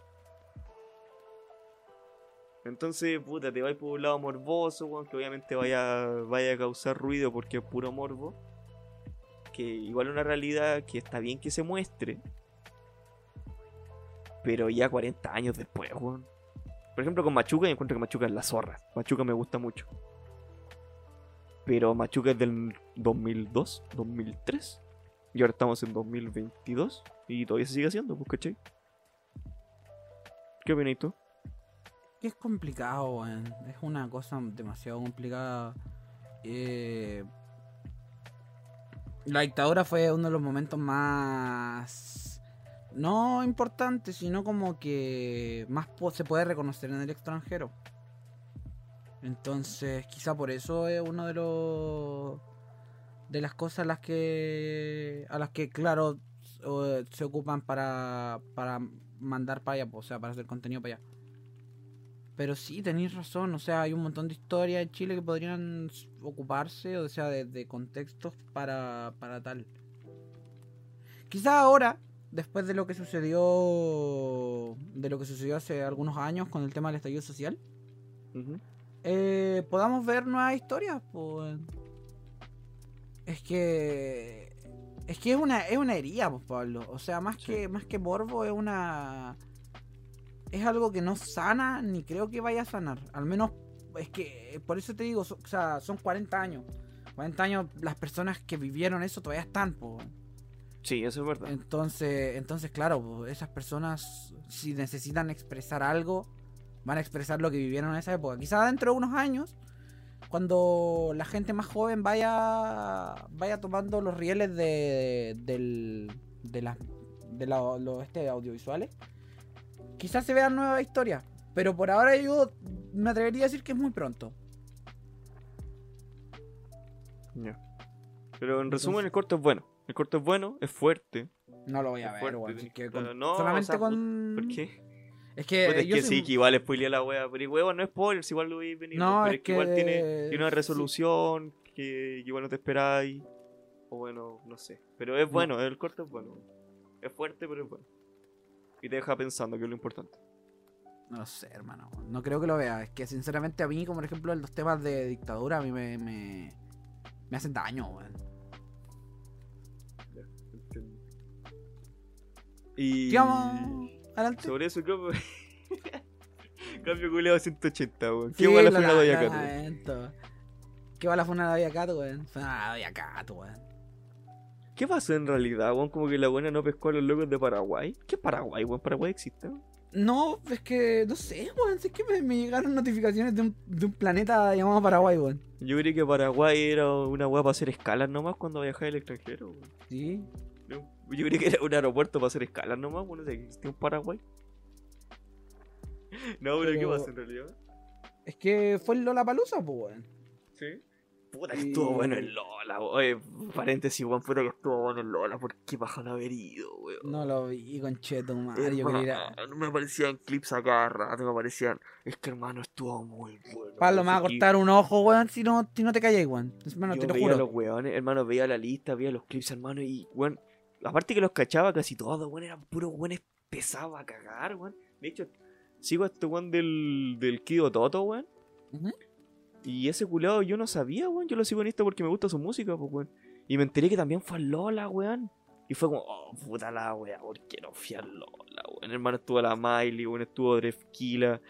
Entonces, puta, te vais por un lado morboso, weón, que obviamente vaya, vaya a causar ruido porque es puro morbo. Que igual una realidad que está bien que se muestre. Pero ya 40 años después, weón. Por ejemplo, con Machuca, yo encuentro que Machuca es la zorra. Machuca me gusta mucho. Pero Machuca es del 2002, 2003. Y ahora estamos en 2022. Y todavía se sigue haciendo, pues, ¿cachai? ¿Qué opinas tú? Es complicado, weón. Es una cosa demasiado complicada. Eh, La dictadura fue uno de los momentos más. No importantes, sino como que más se puede reconocer en el extranjero. Entonces, quizá por eso es uno de los. de las cosas a las que. a las que, claro, se ocupan para. para mandar para allá, o sea, para hacer contenido para allá. Pero sí, tenéis razón, o sea, hay un montón de historias en Chile que podrían ocuparse, o sea, de, de contextos para, para tal. Quizá ahora, después de lo que sucedió, de lo que sucedió hace algunos años con el tema del estallido social, eh, podamos ver nuevas historias, pues. Es que. Es que es una, es una herida, pues, Pablo. O sea, más Sí. que, más que morbo, es una. Es algo que no sana, ni creo que vaya a sanar. Al menos, es que, por eso te digo, so- o sea, son 40 años. 40 años, las personas que vivieron eso todavía están, pues. Sí, eso es verdad. Entonces, entonces claro, esas personas, si necesitan expresar algo, van a expresar lo que vivieron en esa época. Quizá dentro de unos años, cuando la gente más joven vaya, vaya tomando los rieles de, del, de, las de la- los este, audiovisuales, quizás se vean nuevas historias. Pero por ahora yo me atrevería a decir que es muy pronto. Ya. Pero en resumen, Entonces- el corto es bueno. El corto es bueno, es fuerte. No lo voy a Es ver, weón, así que con- no, o solamente sea, con... ¿Por qué? Es que, Puta, es yo que soy- sí, que igual spoilea la wea. Pero igual no es spoilers, igual lo veis venir. No, pero es es que igual tiene, una sí. resolución que igual no te esperáis. O bueno, no sé. Pero es No. bueno, el corto es bueno. Es fuerte, pero es bueno. Y te deja pensando, que es lo importante. No lo sé, hermano. No creo que lo vea. Es que sinceramente a mí, como por ejemplo los temas de dictadura, a mí me, me, me hacen daño, weón. Y. ¿Qué vamos? Adelante. Sobre eso, creo. [LAUGHS] Cambio culeado 180, weón. Qué Sí, lo fue la lamento. ¿Qué va la funa de la Doña Cat, weón? Fue una Cat, weón. ¿Qué pasó en realidad, weón? Como que la buena no pescó a los locos de Paraguay. ¿Qué Paraguay, weón? Paraguay existe, weón. No, es que, no sé, weón. Es que me, me llegaron notificaciones de un, de un planeta llamado Paraguay, weón. Yo creí que Paraguay era una weá para hacer escalas nomás cuando viajaba al extranjero, weón. Sí. No, Yo creí que era un aeropuerto para hacer escalas nomás, weón. No sé, ¿existe un Paraguay? [LAUGHS] No, pero, ¿qué pasa en realidad? Es que fue el Lollapalooza, pues, weón. Sí. Puta que estuvo bueno el Lola, oye, paréntesis, weón, puta que estuvo bueno el Lola, ¿por qué baja no haber ido, weón? No lo vi, concheto, madre. Yo quería ir a... Hermano, me aparecían clips a cada rato, me aparecían. Es que hermano estuvo muy bueno. Pablo, me va a cortar un ojo, weón, si no, si no te callas, weón. Hermano, yo te lo veía juro. los weones, hermano, veía la lista, veía los clips, hermano, y weón, aparte que los cachaba casi todos, weón, eran puros weones pesados a cagar, weón. De hecho, sigo a este weón del, del Kido Toto, weón. Ujú. Y ese culado yo no sabía, weón. Yo lo sigo en Insta porque me gusta su música, pues, weón. Y me enteré que también fue al Lola, weón. Y fue como, oh, puta la wea, ¿por qué no fui al Lola, weón? Hermano, estuvo la Miley, weón, estuvo Drefkila,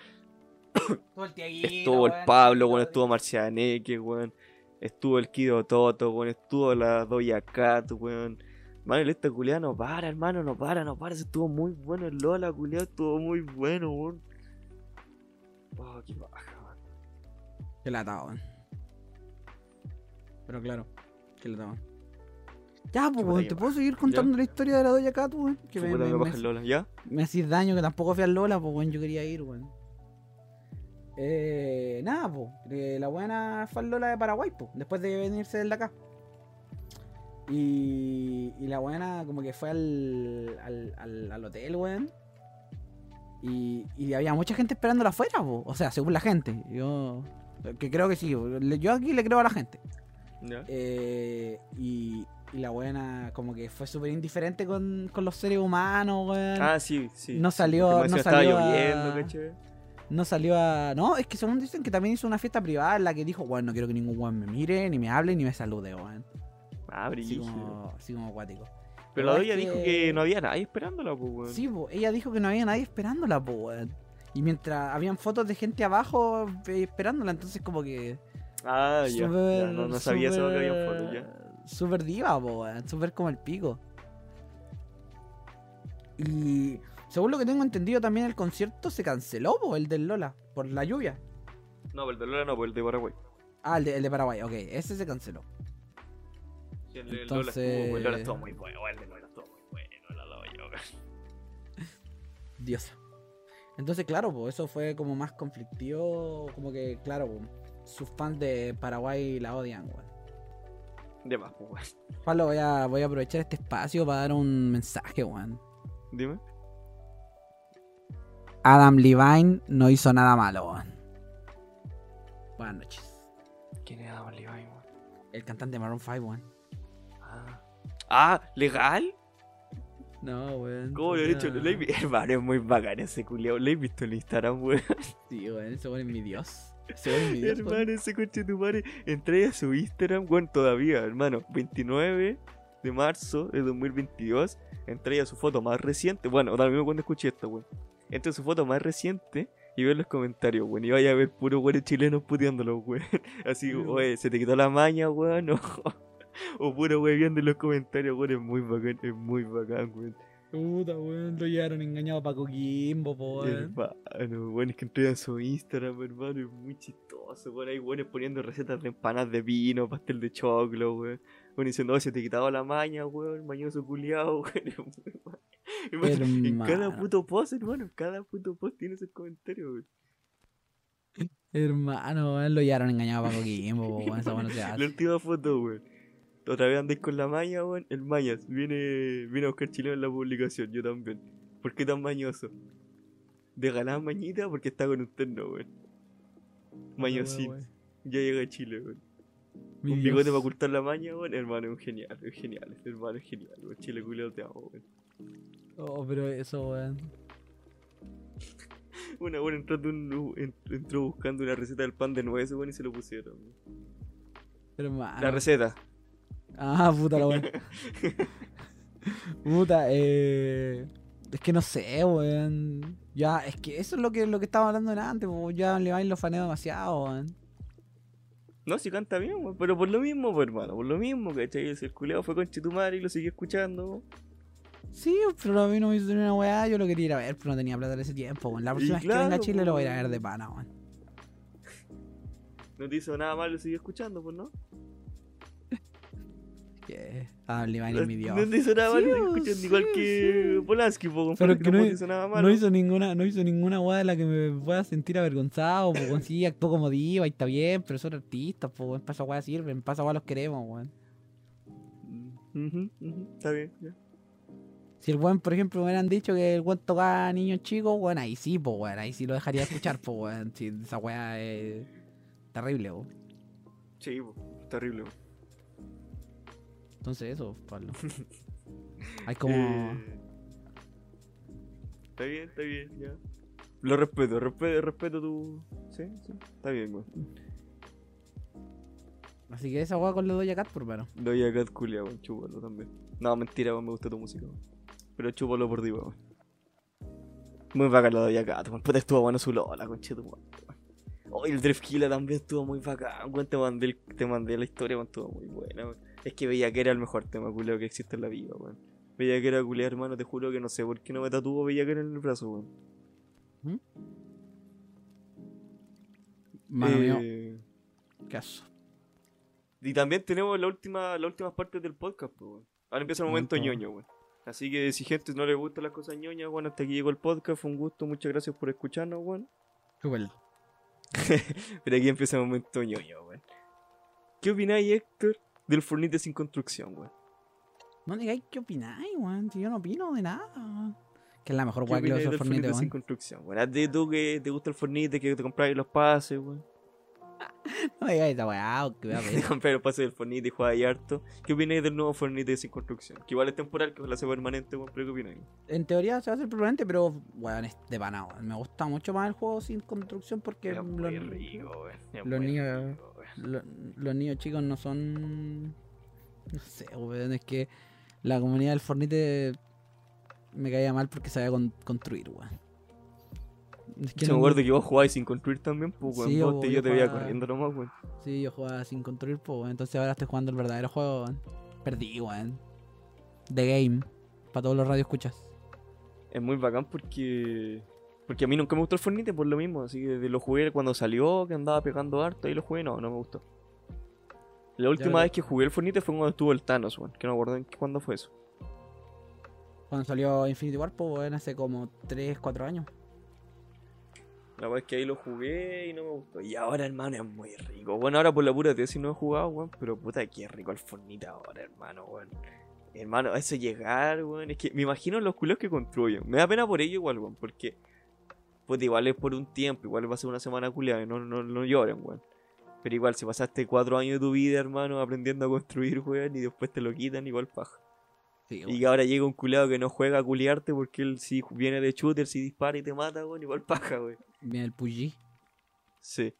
Estuvo el Tiaguito, estuvo el weón, Pablo, weón, estuvo Marcianeque, weón. Estuvo el Kido Toto, weón, estuvo la Doya Cat, weón. Mano, el culiada no para, hermano, no para, no para. Eso estuvo muy bueno el Lola, culiado, estuvo muy bueno, weón. Oh, qué baja, Qué lata, weón. Pero claro, qué lata, weón. Ya, pues, weón, que te puedo seguir contando la historia de la Doña Cat, weón. Que me, me, me Lola, ¿ya? me hacís daño que tampoco fui al Lola, pues, weón, yo quería ir, weón. Eh, nada, pues, la buena fue al Lola de Paraguay, pues, después de venirse del de acá. Y, y la buena como que fue al, al, al, al hotel, weón. Y, y había mucha gente esperándola afuera, po. o sea, según la gente. Yo que creo que sí, yo aquí le creo a la gente. Eh, y, y la buena como que fue súper indiferente con, con los seres humanos, weón. Ah, sí, sí. No salió- no salió a-. No salió a. No, es que según dicen que también hizo una fiesta privada en la que dijo, bueno, no quiero que ningún weón me mire, ni me hable, ni me salude, weón. Ah, Así como, así como acuático. Pero la doña dijo que no había nadie esperándola, pues, weón. Sí, po, ella dijo que no había nadie esperándola, po, weón. Y mientras habían fotos de gente abajo eh, esperándola, entonces como que. Ah, ya. súper- ya, no, no sabía eso que había fotos, ya. Súper diva, po. Súper como el pico. Y según lo que tengo entendido, también el concierto se canceló, po, el del Lola, por la lluvia. No, el de Lola no, pues el de Paraguay. Ah, el de, el de Paraguay, ok, ese se canceló. Sí, el de Entonces- Lola estuvo, el Lola estuvo muy bueno, el de Lola estuvo muy bueno, la. Diosa. Entonces, claro, pues eso fue como más conflictivo. Como que, claro, po, sus fans de Paraguay la odian, weón. De más, pues, weón. Pablo, voy a, voy a aprovechar este espacio para dar un mensaje, weón. Dime. Adam Levine no hizo nada malo, weón. Buenas noches. ¿Quién es Adam Levine, weón? El cantante de Maroon 5, weón. Ah. Ah, ¿legal? No, weón. ¿Cómo lo he hecho? ¿Lo he [LAUGHS] Hermano, es muy bacán ese culiao. ¿Lo he visto en Instagram, weón? Sí, weón, ese weón es mi dios. Hermano, ese coche de tu madre. Entré a su Instagram, weón, todavía, hermano. 29 de marzo de 2022. Entré a su foto más reciente. Bueno, mismo cuando escuché esto, weón. Entré a su foto más reciente y veo los comentarios, weón. Y vaya a ver puros weones chilenos puteándolos, weón. [LAUGHS] Así, oye, se te quitó la maña, weón. [LAUGHS] O, o puro weón viendo en los comentarios, weón. Es muy bacán, es muy bacán, weón. Puta, weón. Lo llevaron engañado a Paco Quimbo, po. Hermano, weón, es que entré a su Instagram, hermano, es muy chistoso, weón. Hay weones poniendo recetas de empanadas de vino, pastel de choclo, weón. Weón diciendo, oh, se te quitaba la maña, weón, mañoso culiao, [LAUGHS] weón. Hermano, En cada puto post, hermano, en cada puto post tiene esos comentarios, weón. Hermano, lo llevaron engañado a Paco Quimbo, po, weón. Esa no se [LAUGHS] La hace. última foto, weón. Otra vez andáis con la maña, weón. El mañas viene, viene a buscar chileno en la publicación, yo también. ¿Por qué tan mañoso? De ganar mañita porque está con un terno, weón. Mañosín. Weón, Ya llega a Chile, weón. un bigote para ocultar la maña, weón. Hermano, es genial, es genial. Hermano es genial, weón. Chile culeo te amo, weón. Oh, pero eso, weón. [LAUGHS] Una weón entró, buscando una receta del pan de nueces, weón, y se lo pusieron. weón. Hermano. La receta. Ah, puta la weón. [LAUGHS] puta, eh. Es que no sé, weón. Ya, es que eso es lo que, lo que estaba hablando en antes, po. Ya Levine lo faneo demasiado, weón. No, si canta bien, weón. Pero por lo mismo, pues, hermano. Por lo mismo, ¿cachai? El culeo fue con Chitumari y lo seguí escuchando. Sí, pero a mí no me hizo una weá, yo lo quería ir a ver, pero no tenía plata en ese tiempo, weón. La próxima vez que venga a Chile lo voy a ir a ver de pana, weón. [LAUGHS] No te hizo nada mal, lo seguí escuchando, pues, ¿no? Escuché. Ah, Limani No, mi Dios. no hizo nada Sí, malo, bo, escuchan sí, igual que sí. Polanski, po, Pero que no nada malo. No hizo ninguna, no hizo ninguna weá de la que me pueda sentir avergonzado, weón. Sí, actuó como diva y está bien, pero son artistas, pues weón. Pasa weá sirven, pasa weá los queremos, weón. Ujú, ujú, Está bien, ya. Si el weón, por ejemplo, me hubieran dicho que el weón tocaba a niños chicos, weón, ahí sí, pues weón, ahí sí lo dejaría escuchar, pues weón. Si esa weá es terrible, weón. Sí, po, terrible. po. Entonces eso, Pablo. [LAUGHS] Hay como... Eh, Está bien, está bien, ya. Lo respeto, respeto, respeto tu. Sí, sí, está bien, weón. Así que esa weá con los Doja Cat, por mano. Doy a Cat culia, weón, chúpalo también. No, mentira, weón, me gusta tu música, weón. Pero chúpalo por diva, weón. Muy bacán la Doy Cat, weón. Puta, estuvo bueno su Lola, conchito, weón. Oh, y el Drift Killer también estuvo muy bacán, weón. Te mandé, el- te mandé la historia, weón, estuvo muy buena, weón. Es que veía que era el mejor tema culeo que existe en la vida, weón. Veía que era culea, hermano, te juro que no sé por qué no me tatuó veía que era en el brazo, weón. Mano mío, Eh, caso. Y también tenemos la última, las últimas partes del podcast, pues, weón. Ahora empieza el momento ñoño, weón. Así que si gente no le gustan las cosas ñoñas, bueno, hasta aquí llegó el podcast, fue un gusto, muchas gracias por escucharnos, weón. Chúpalo. [LAUGHS] Pero aquí empieza el momento ñoño, weón. ¿Qué opináis, Héctor, del Fornite sin construcción, weón? No digáis qué opináis, weón. Si yo no opino de nada, weón. Que es la mejor ¿Qué weá que le el Fornite, Fornite sin construcción, weón? ¿A ti tú que te gusta el Fornite, que te compráis los pases, weón? [LAUGHS] No digáis esa weá, que me compráis los pases del Fornite y jugáis harto. ¿Qué opináis del nuevo Fornite sin construcción? Que igual es temporal, que ojalá sea permanente, weón, pero ¿qué opináis? En teoría se va a hacer permanente, pero weón, es de pana, weón. Me gusta mucho más el juego sin construcción porque los, rico, los niños- rico, los niños chicos no son. No sé, weón. Es que la comunidad del Fornite me caía mal porque sabía con- construir, weón. Es que Yo me acuerdo que vos jugabas sin construir también, pues, weón. Sí, vos o te, yo yo te veía jugaba- corriendo nomás, weón. Sí, yo jugaba sin construir, pues, weón. Entonces ahora estoy jugando el verdadero juego, weón. Perdí, weón. The Game. Para todos los radioescuchas. Es muy bacán porque. Porque a mí nunca me gustó el Fornite por lo mismo. Así que lo jugué cuando salió, que andaba pegando harto, y lo jugué, no, no me gustó. La última vez que jugué el Fornite fue cuando estuvo el Thanos, weón. Que no me acuerdo en cuándo fue eso. Cuando salió Infinity War, pues, weón, hace como 3, 4 años. La verdad es que ahí lo jugué y no me gustó. Y ahora, hermano, es muy rico. Bueno, ahora por la pura tesis no he jugado, weón. Pero puta, que rico el Fornite ahora, hermano, weón. Hermano, eso llegar, weón. Es que me imagino los culos que construyen. Me da pena por ello igual, weón. Porque, pues igual es por un tiempo. Igual va a ser una semana culiada. No, no, no lloren, weón. Pero igual, si pasaste cuatro años de tu vida, hermano, aprendiendo a construir, weón, y después te lo quitan, igual paja. Sí, Y ahora llega un culeado que no juega a culiarte porque él si viene de shooter, si dispara y te mata, weón, igual paja, weón. Viene el Puyi. Sí.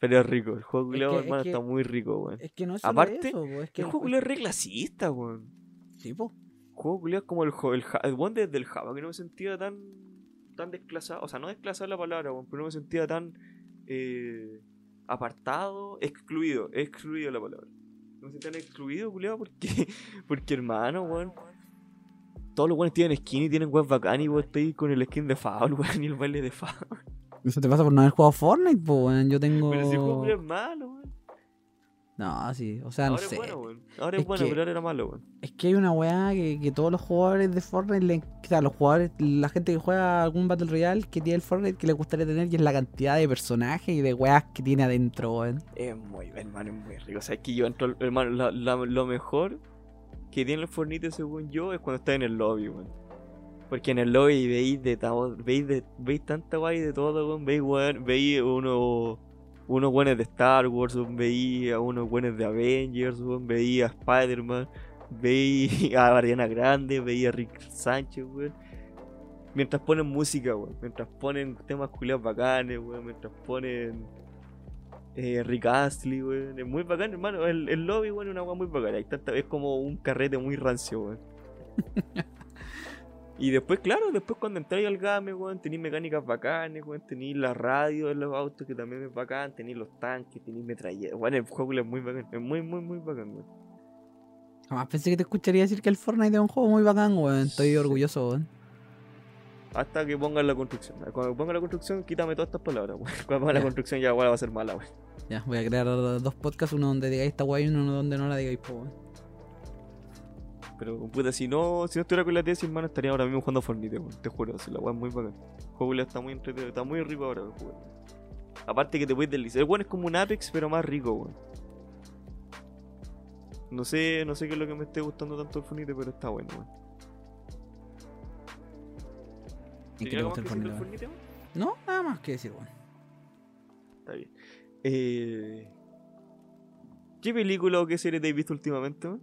Pero es rico, el juego Es que- es hermano, que- está muy rico, weón. Es que no es solo Aparte, eso, es que El el juego culiao es re clasista, weón. Sí, po. El juego culiao es como el juego, el, el weón desde el Java, que no me sentía tan tan desclasado, o sea, no desclasado la palabra, weón, pero no me sentía tan eh, apartado, excluido, excluido la palabra. No me sentía tan excluido, culiao, porque, [LAUGHS] porque hermano, weón. Todos los weones tienen skin y tienen weas bacán y vos estoy con el skin de Foul, [LAUGHS] weón, y el baile de Foul. Eso te pasa por no haber jugado Fortnite, po, weón. Yo tengo. Pero si juego es malo, weón. No, sí, o sea, no Ahora sé. es bueno, weón. Ahora Es es bueno, que- pero ahora era malo, weón. Es que hay una weá que, que todos los jugadores de Fortnite, le, o sea, los jugadores, la gente que juega algún Battle Royale que tiene el Fortnite que le gustaría tener y es la cantidad de personajes y de weas que tiene adentro, weón. Es muy, hermano, es muy rico. O sea, es que yo entro, hermano, la- la- lo mejor que tiene el Fornite, según yo, es cuando está en el lobby, weón. Porque en el lobby veis de veis, de, veis tanta guay de todo, weón. Veis, weón, veis uno, unos buenos de Star Wars. Veis a unos buenos de Avengers, weón. Veis a Spider-Man. Veis [LAUGHS] a Ariana Grande, veis a Rick Sánchez, weón. Mientras ponen música, weón. Mientras ponen temas culiados bacanes, weón. Mientras ponen eh, Rick Astley, weón. Es muy bacán, hermano. El, el lobby, weón, es una weá muy bacana. Es como un carrete muy rancio, weón. [LAUGHS] y después, claro, después cuando entráis al game, weón, tenéis mecánicas bacanes, weón. Tenéis la radio de los autos, que también es bacán. Tenéis los tanques, tenéis metralletas. Weón, el juego es muy bacán. Es muy, muy, muy bacán, weón. Jamás pensé que te escucharía decir que el Fortnite es un juego muy bacán, weón. Estoy Sí. orgulloso, weón. Hasta que pongan la construcción. Cuando pongan la construcción, quítame todas estas palabras, weón. [LAUGHS] Cuando pongan la construcción, ya weón, va a ser mala, weón. Ya, voy a crear dos podcasts, uno donde digáis esta weá y uno donde no la digáis, po, weón. Pero puta, si no, si no estuviera con la tesis, hermano, estaría ahora mismo jugando Fornite, weón. Te juro, si la weá es muy bacán. El juego está muy entretenido, está muy rico ahora, weón. Aparte que te puedes deslizar. El weón es como un Apex, pero más rico, weón. No sé, no sé qué es lo que me esté gustando tanto el Fornite, pero está bueno, weón. ¿Y qué ¿Tiene le gusta el Fortnite? No, nada más que decir, weón. Está bien. Eh... ¿Qué película o qué serie te has visto últimamente, weón?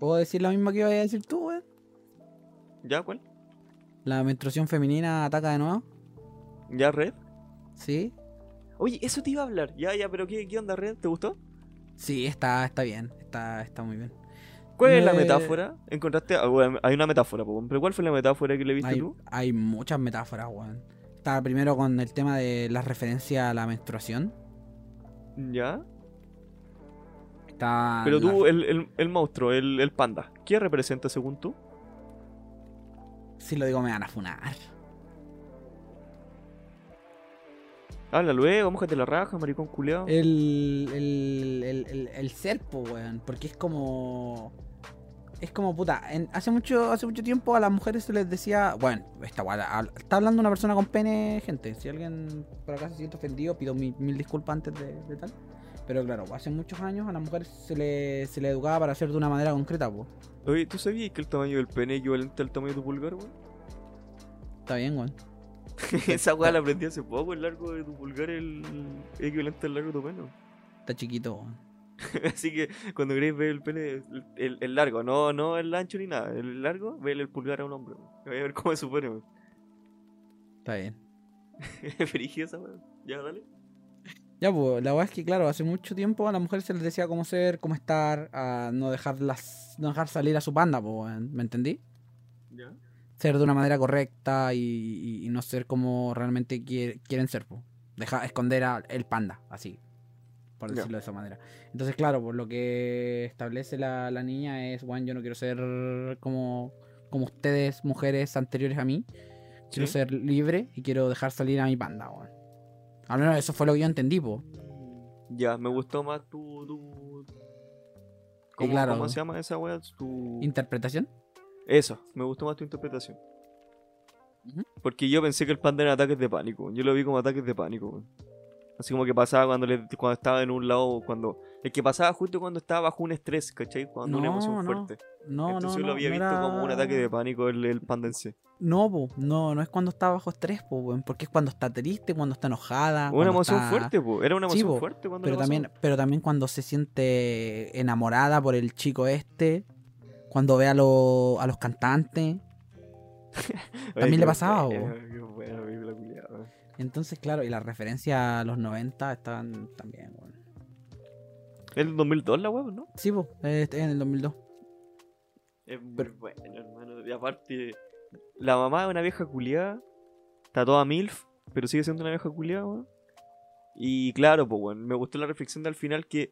¿Puedo decir la misma que iba a decir tú, weón? ¿Ya cuál? La menstruación femenina ataca de nuevo. ¿Ya Red? Sí. Oye, eso te iba a hablar. Ya, ya, pero ¿qué, qué onda Red? ¿Te gustó? Sí, está, está bien. Está, está muy bien. ¿Cuál es la Me- metáfora? ¿Encontraste? hay una metáfora, pero ¿cuál fue la metáfora que le viste Hay, tú? hay muchas metáforas, weón. Está primero con el tema de la referencia a la menstruación. ¿Ya? Está Pero la- tú, el, el, el monstruo, el, el panda, ¿qué representa según tú? Si lo digo me van a funar. Habla luego, mojate la raja, maricón culeado. El, el, el, el, el serpo, weón. Porque es como. Es como puta. en- hace mucho hace mucho tiempo a las mujeres se les decía. Bueno, esta al- Está hablando una persona con pene, gente. Si alguien por acá se siente ofendido, pido mi- mil disculpas antes de, de tal. Pero claro, hace muchos años a las mujeres se le, se le educaba para hacer de una manera concreta, pues. Oye, ¿tú sabías que el tamaño del pene es equivalente al tamaño de tu pulgar, weón? Está bien, weón. [LAUGHS] Esa weá la aprendí hace poco, el largo de tu pulgar es el es equivalente al largo de tu pene. Está chiquito, weón. [LAUGHS] Así que cuando queréis ver el pene, el, el- el largo, no, no el ancho ni nada, el largo, ve el pulgar a un hombre. Voy a ver cómo se supone, weón. Está bien. [LAUGHS] Frigio esa weón. Ya, dale. Ya, pues, la verdad es que, claro, hace mucho tiempo a las mujeres se les decía cómo ser, cómo estar, a no dejarlas, no dejar salir a su panda, pues, ¿me entendí? Ya. Ser de una manera correcta y, no ser como realmente quier- quieren ser, pues. Dejar, esconder al el panda, así, por decirlo de esa manera. Entonces, claro, pues lo que establece la, la niña es, bueno, yo no quiero ser como, como ustedes, mujeres anteriores a mí, quiero Sí. ser libre y quiero dejar salir a mi panda, weón. Al menos eso fue lo que yo entendí, pues. Ya, me gustó más tu. tu... ¿Cómo, claro. ¿Cómo se llama esa? Tu... ¿Interpretación? Eso, me gustó más tu interpretación. Porque yo pensé que el panda eran ataques de pánico. Yo lo vi como ataques de pánico. Así como que pasaba cuando, le- cuando estaba en un lado. cuando El que pasaba justo cuando estaba bajo un estrés, ¿cachai? Cuando una No, emoción no. fuerte. No, Entonces no, yo no. lo había no visto era- como un ataque de pánico el, el panda en sí. No, po, no, no es cuando está bajo estrés, po, porque es cuando está triste, cuando está enojada. Una emoción está- fuerte, po. Era una emoción fuerte cuando Pero pasó. también, pero también cuando se siente enamorada por el chico este, cuando ve a, lo- a los cantantes. [LAUGHS] También le pasaba, weón. Entonces, claro, y las referencias a los 90 están también, weón. Es del 2002 la web, ¿no? Sí, po, es en el 2002. Es muy bueno, hermano. Y aparte, la mamá es una vieja culiada. Está toda MILF, pero sigue siendo una vieja culiada, weón. Y claro, pues, weón, me gustó la reflexión del final que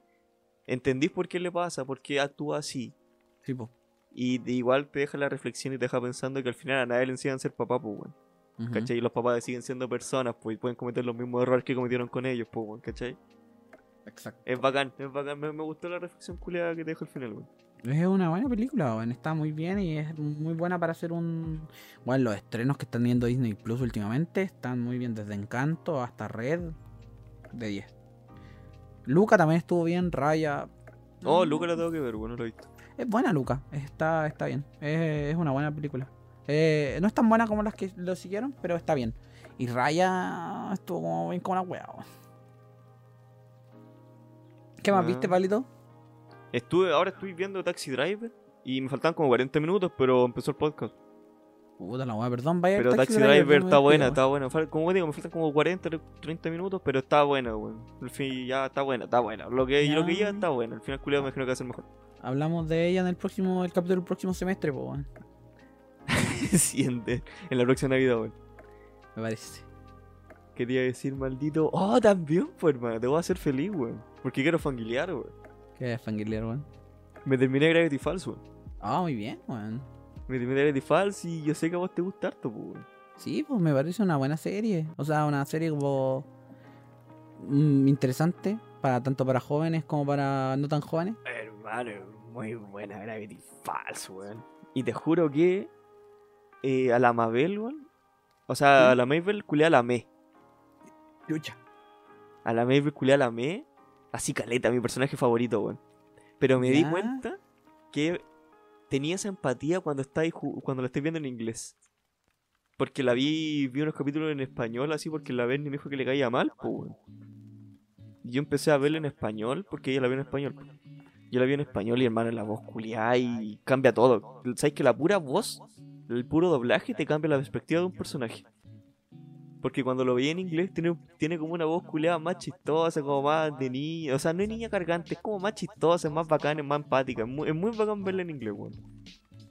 entendís por qué le pasa, por qué actúa así. Sí, po. Y de igual te deja la reflexión y te deja pensando que al final a nadie le enseñan a ser papá, pues, weón. ¿Cachai? Y los papás siguen siendo personas, pues, y pueden cometer los mismos errores que cometieron con ellos, pues, weón, ¿cachai? Exacto. Es bacán, es bacán. Me, me gustó la reflexión culiada que te deja al final, weón. Es una buena película, weón. Está muy bien y es muy buena para hacer un. Bueno, los estrenos que están viendo Disney Plus últimamente están muy bien, desde Encanto hasta Red. De 10. Luca también estuvo bien, Raya. Oh, Luca la tengo que ver, bueno, lo he visto. Es buena, Luca. Está, está bien. Es, es una buena película. Eh, no es tan buena como las que lo siguieron, pero está bien. Y Raya estuvo como bien como una wea. ¿Qué más Ah. viste, Palito? Estuve, ahora estoy viendo Taxi Driver y me faltan como 40 minutos, pero empezó el podcast. Puta la wea, perdón, vaya. Pero Taxi, Driver, está buena, está buena. Como digo, me faltan como 40, 30 minutos, pero está buena, weón. Al fin ya está buena, está buena. Lo que, lo que Ya. ya está buena. Al final, culiado, me imagino que va a ser mejor. Hablamos de ella en el próximo, el capítulo del próximo semestre, po, weón. [LAUGHS] Siente, en la próxima Navidad, weón. Me parece. Quería decir, maldito. Oh, también, pues, hermano. Te voy a hacer feliz, weón. Porque quiero familiar, weón. ¿Qué es fangirlear, weón? Me terminé Gravity Falls, weón. Ah, muy bien, weón. Me terminé Gravity Falls y yo sé que a vos te gusta harto, pues, weón. Sí, pues me parece una buena serie. O sea, una serie como mm, interesante para tanto para jóvenes como para no tan jóvenes. Hermano, muy buena Gravity Falls, weón. Y te juro que eh, a la Mabel, weón. O sea, ¿Sí? a la Mabel culé a la me. Lucha. A la Mabel culé a la me. Así caleta, mi personaje favorito, weón. Pero me di cuenta que tenía esa empatía cuando estáis cuando la estáis viendo en inglés. Porque la vi, vi unos capítulos en español así porque la Berni me dijo que le caía mal, pues, weón. Y Yo empecé a verla en español porque ella la vio en español. Yo la vi en español y hermano, la voz culiada y cambia todo. ¿Sabes que la pura voz, el puro doblaje te cambia la perspectiva de un personaje? Porque cuando lo veía en inglés tiene, tiene como una voz culiada más chistosa, como más de niña. O sea, no es niña cargante, es como más chistosa, es más bacana, es más empática. Es muy, es bacán verla en inglés, weón.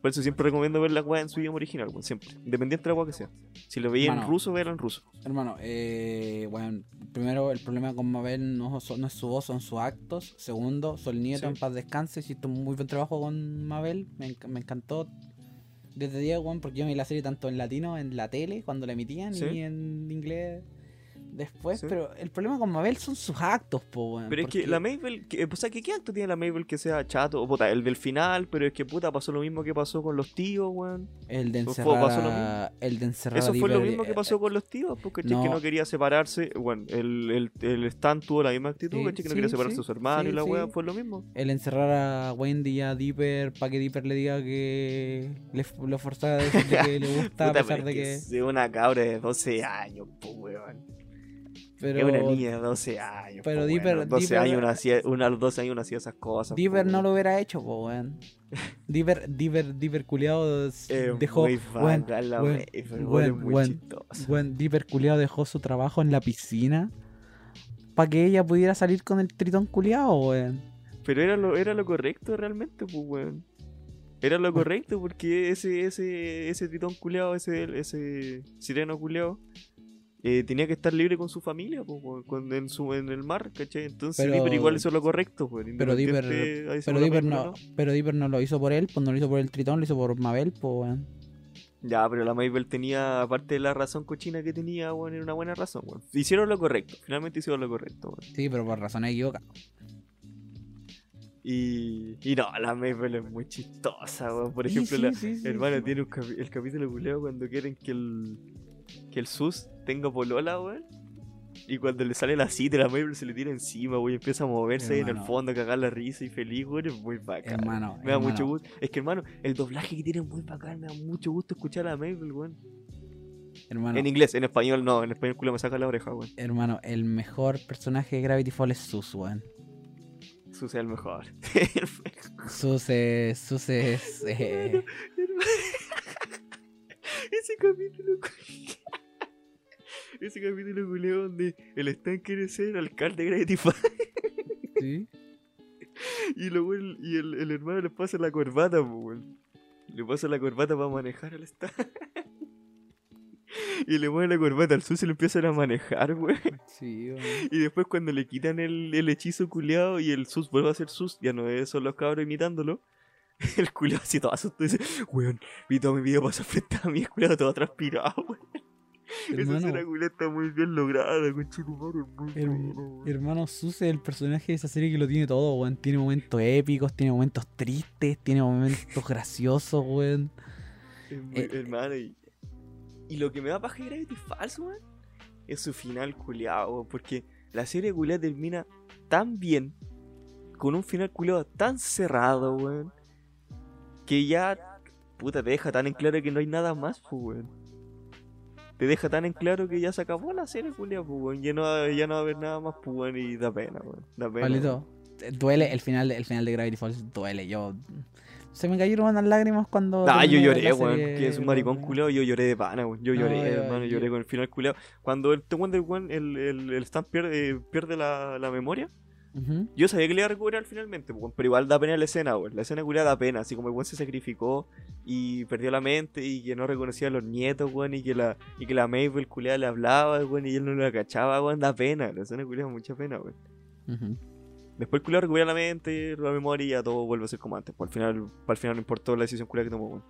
Por eso siempre recomiendo ver la weá en su idioma original, weón. Siempre. Independiente de la weá que sea. Si lo veía en ruso, véalo en ruso. Hermano, eh, bueno, primero el problema con Mabel no, es su voz, son sus actos. Segundo, Sol Nieto Sí. en paz descanse. Hiciste un muy buen trabajo con Mabel. Me, me encantó desde día, weón, porque yo vi la serie tanto en latino, en la tele, cuando la emitían, Sí. y en inglés después. Sí. Pero el problema con Mabel son sus actos, po, weón. Pero es que la Mabel, que, o sea, que ¿qué acto tiene la Mabel que sea chato? O puta, el del final, pero es que puta pasó lo mismo que pasó con los tíos, weón. El de encerrar. pasó lo el de Eso fue lo mismo que eh, pasó con los tíos, porque no. que no quería separarse. Bueno, el, el, el Stan tuvo la misma actitud, Sí, que no sí, quería separarse de su hermano y la weá fue lo mismo. el encerrar a Wendy y a Dipper para que Dipper le diga que le, lo forzara a decirle que le [LAUGHS] gusta Puta, a pesar de que. es una cabra de 12 años, pues weón. Pero Es una niña de 12 años. pero po, Dipper- los 12 Dipper- años uno hacía, uno a los 12 años hacía esas cosas. po, Dipper no weón. lo hubiera hecho, po, weón. Dipper, Dipper, Dipper culiado [LAUGHS] dejó. muy weón, Dipper culiado dejó su trabajo en la piscina para que ella pudiera salir con el tritón culiado, weón. Pero era lo, era lo correcto realmente, pues, weón. Era lo correcto porque ese, ese, ese tritón culeado, ese, ese sireno culeado, eh, tenía que estar libre con su familia, weón, con- en, su, en el mar, ¿cachai? Entonces Pero- Dipper igual hizo lo correcto, pues. Pero Dipper, pero la Dipper no, pero Dipper no lo hizo por él, pues no lo hizo por el tritón, lo hizo por Mabel, pues weón. Ya, pero la Mabel tenía, aparte de la razón cochina que tenía, weón, era una buena razón, weón. Hicieron lo correcto, finalmente hicieron lo correcto, weón. Sí, pero por razones equivocadas. Y, y no, la Mabel es muy chistosa, weón. Por ejemplo, Sí, la, sí, sí, Hermano, sí. tiene un capi- el capítulo culeo cuando quieren que el que el sus tenga polola, weón. Y cuando le sale la cita, la Mabel se le tira encima, weón, y empieza a moverse ahí en el fondo, a cagar la risa y feliz, weón, es muy bacán. Hermano, me da hermano. mucho gusto. Es que, hermano, el doblaje que tiene es muy bacán, me da mucho gusto escuchar a la Mabel, weón. Hermano, En inglés, en español no, en español culo me saca la oreja, weón. hermano, el mejor personaje de Gravity Falls es Sus, weón. Sus es el mejor. [LAUGHS] Sus es. Sus es. eh, Ese capítulo. [LAUGHS] Ese capítulo culeo donde el Stan quiere ser alcalde de Gravity. ¿sí? Y luego el, y el, el hermano le pasa la corbata, weón. Le pasa la corbata para manejar al Stan. [LAUGHS] y le pone la corbata al sus y lo empiezan a manejar, weón. Sí, weón. Y después cuando le quitan el, el hechizo culeado y el sus vuelve a ser sus, ya no es son los cabros imitándolo. [LAUGHS] El culeado así todo asustado dice, weón, vi todo mi vida pasar frente a mí, el todo transpirado, weón. Esa escena culeada está muy bien lograda, conchetumare, muy Her- weón. Hermano, Sus es el personaje de esa serie que lo tiene todo, weón. Tiene momentos épicos, tiene momentos tristes, tiene momentos graciosos, weón. Eh, hermano, y, y lo que me da paja Gravity Falls, weón, es su final culiado, weón, porque la serie culiada termina tan bien, con un final culiado tan cerrado, weón, que ya, puta, te deja tan en claro que no hay nada más, pues, weón. Te deja tan en claro que ya se acabó la serie, culiado, pues, weón. Ya no, ya no va a haber nada más, pues, weón, y da pena, weón. Da pena. eh, duele el final, de- el final de Gravity Falls, duele. Yo. Se me cayeron las lágrimas cuando. Ah, yo lloré, weón. Que es un maricón weón. culeado. Yo lloré de pana, weón. Yo No, lloré, yo- hermano. yo- Lloré con el final culeado. Cuando el, el, weón- el, el, el Stan pierde, pierde la, la memoria, Yo sabía que le iba a recuperar finalmente, weón. Pero igual da pena la escena, weón. La escena culeada da pena. Así como el weón se sacrificó y perdió la mente y que no reconocía a los nietos, weón. Y que la, y que la Mabel culeada le hablaba, weón. Y él no la cachaba, weón. Da pena. La escena culeada da mucha pena, weón. Después el culiao recupera la mente, la memoria y ya todo vuelve a ser como antes. Pues al final, al final no importó la decisión culiao que tomó, weón.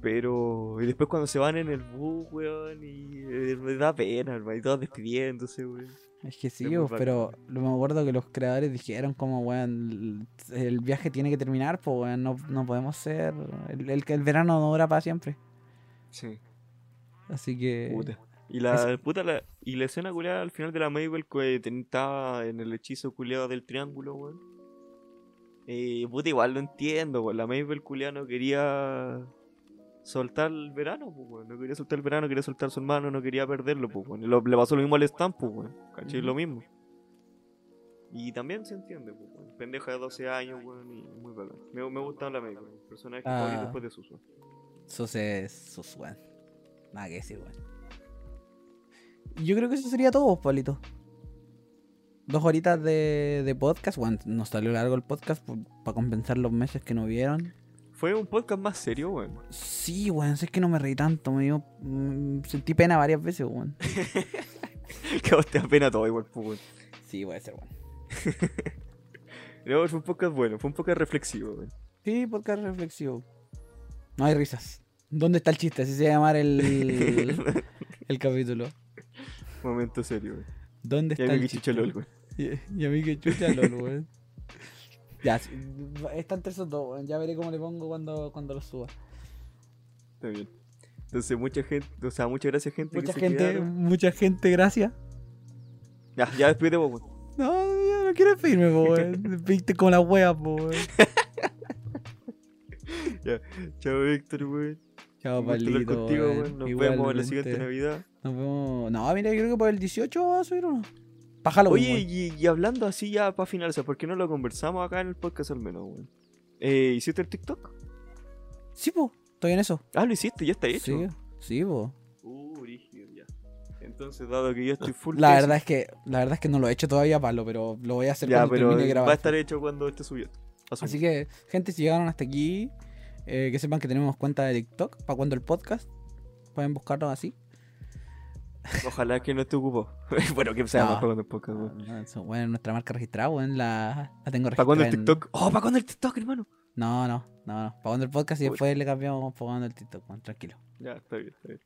Pero. Y después cuando se van en el bus, weón, y eh, me da pena, hermano, y todos despidiéndose, weón. Es que sí, Es pero lo me acuerdo que los creadores dijeron como, weón, el, viaje tiene que terminar, pues, weón, no, no podemos ser... El, el, el verano no dura para siempre. Sí, Así que... puta. Y la puta la, y la escena culiada al final de la Mabel que estaba en el hechizo culiado del triángulo, weón. Eh, puta, igual lo entiendo, weón. La Mabel culiada no quería soltar el verano, pues. No quería soltar el verano, quería soltar a su hermano, no quería perderlo, pues, lo- le pasó lo mismo al Stamp, pues. Ujú. Lo mismo. Y también se entiende, pues, weón. Pendeja de 12 años, weón, y muy bacán. Me, me gusta la Mabel, weón. Personaje Ah. favorito después de Susu. Sus es... Sus, weón. Nada que decir, weón. Yo creo que eso sería todo, Pablito. Dos horitas de, de podcast, weón. Nos salió largo el podcast para compensar los meses que no vieron. Fue un podcast más serio, weón. Sí, weón, sé que no me reí tanto, me dio... mm, sentí pena varias veces, weón. [LAUGHS] que vos te da pena todo igual, pues, weón. Sí, puede ser, weón. [LAUGHS] No, fue un podcast bueno, fue un podcast reflexivo, weón. Sí, podcast reflexivo. No hay risas. ¿Dónde está el chiste? Así se va a llamar el, [LAUGHS] el capítulo. Momento serio, weón. ¿Dónde está el chiste? y a mí que chucha LOL, weón. Ya, está entre esos dos. Ya veré cómo le pongo cuando, cuando lo suba. Está bien. Entonces, mucha gente, o sea, muchas gracias, gente. Mucha que gente, mucha gente, gracias. Ya, ya despídete vos, weón. No, yo no quiero despedirme, weón. [LAUGHS] Viste como la wea, po, weón. [LAUGHS] Chao, Víctor, weón. Chao, contigo, weón. Nos vemos en la siguiente Navidad. Nos vemos. No, mira, yo creo que por el 18 va a subir uno. Oye, y, y hablando así ya para finalizar, ¿por qué no lo conversamos acá en el podcast al menos, weón? Eh, ¿Hiciste el TikTok? Sí, po. Estoy en eso. Ah, lo hiciste, ya está hecho. Sí, sí, po. Uh, rígido, ya. Entonces, dado que yo estoy full La verdad es que la verdad es que no lo he hecho todavía, Pablo, pero lo voy a hacer Ya, cuando pero termine de va a estar hecho cuando esté subiendo. Asumo. Así que, gente, si llegaron hasta aquí, eh, que sepan que tenemos cuenta de TikTok para cuando el podcast. Pueden buscarlo así. Ojalá que no esté ocupado. [LAUGHS] bueno, que sea No. más para cuando el podcast, weón. No, eso, bueno, nuestra marca registrada, weón, la, la tengo registrada. ¿Para cuándo el en- TikTok? Oh, ¿para cuándo el TikTok, hermano? No, no, no, no. Para cuando el podcast y Uy. después le cambiamos para cuando el TikTok, weón, tranquilo. Ya, está bien, está bien.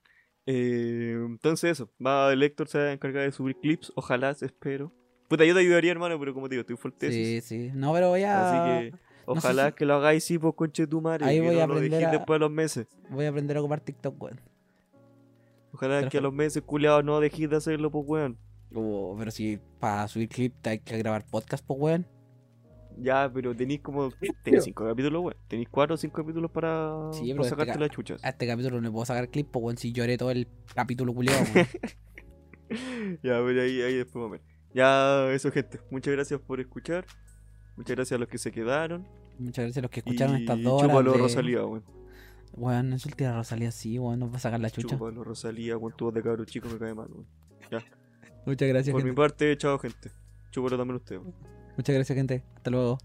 Eh, entonces eso, va el Héctor se va a encargar de subir clips, ojalá, espero. Puta, yo te ayudaría, hermano, pero como te digo, estoy full tesis. Sí, sí. No, pero voy a, Así que no sé ojalá si- que lo hagáis sí, pues conche tu madre. Ahí voy no a lo aprender dejéis a- después de los meses. voy a aprender a ocupar TikTok, weón. Ojalá que a los meses, culiados, no dejéis de hacerlo, pues weón. Oh, pero si para subir clip hay que grabar podcast, pues, weón. Ya, pero tenéis como. [LAUGHS] Tenéis cinco capítulos, weón. Tenéis cuatro o cinco capítulos para, Sí, para pero sacarte este ca- las chuchas. A este capítulo no le puedo sacar clip, pues, weón, si lloré todo el capítulo culiado, weón. [LAUGHS] Ya, pero ahí, ahí después vamos a ver. Ya, eso, gente. Muchas gracias por escuchar. Muchas gracias a los que se quedaron. Muchas gracias a los que escucharon y estas dos horas. chúpalo, de- Rosalía, weón. Weón, no insultes a Rosalía así, weón, nos va a sacar la chucha. Chúpalo, Rosalía, con tu voz de cabro chico me cae mal, weón. Muchas gracias, Por mi parte, chao, gente. Chúpalo también ustedes, weón. Muchas gracias, gente. Hasta luego.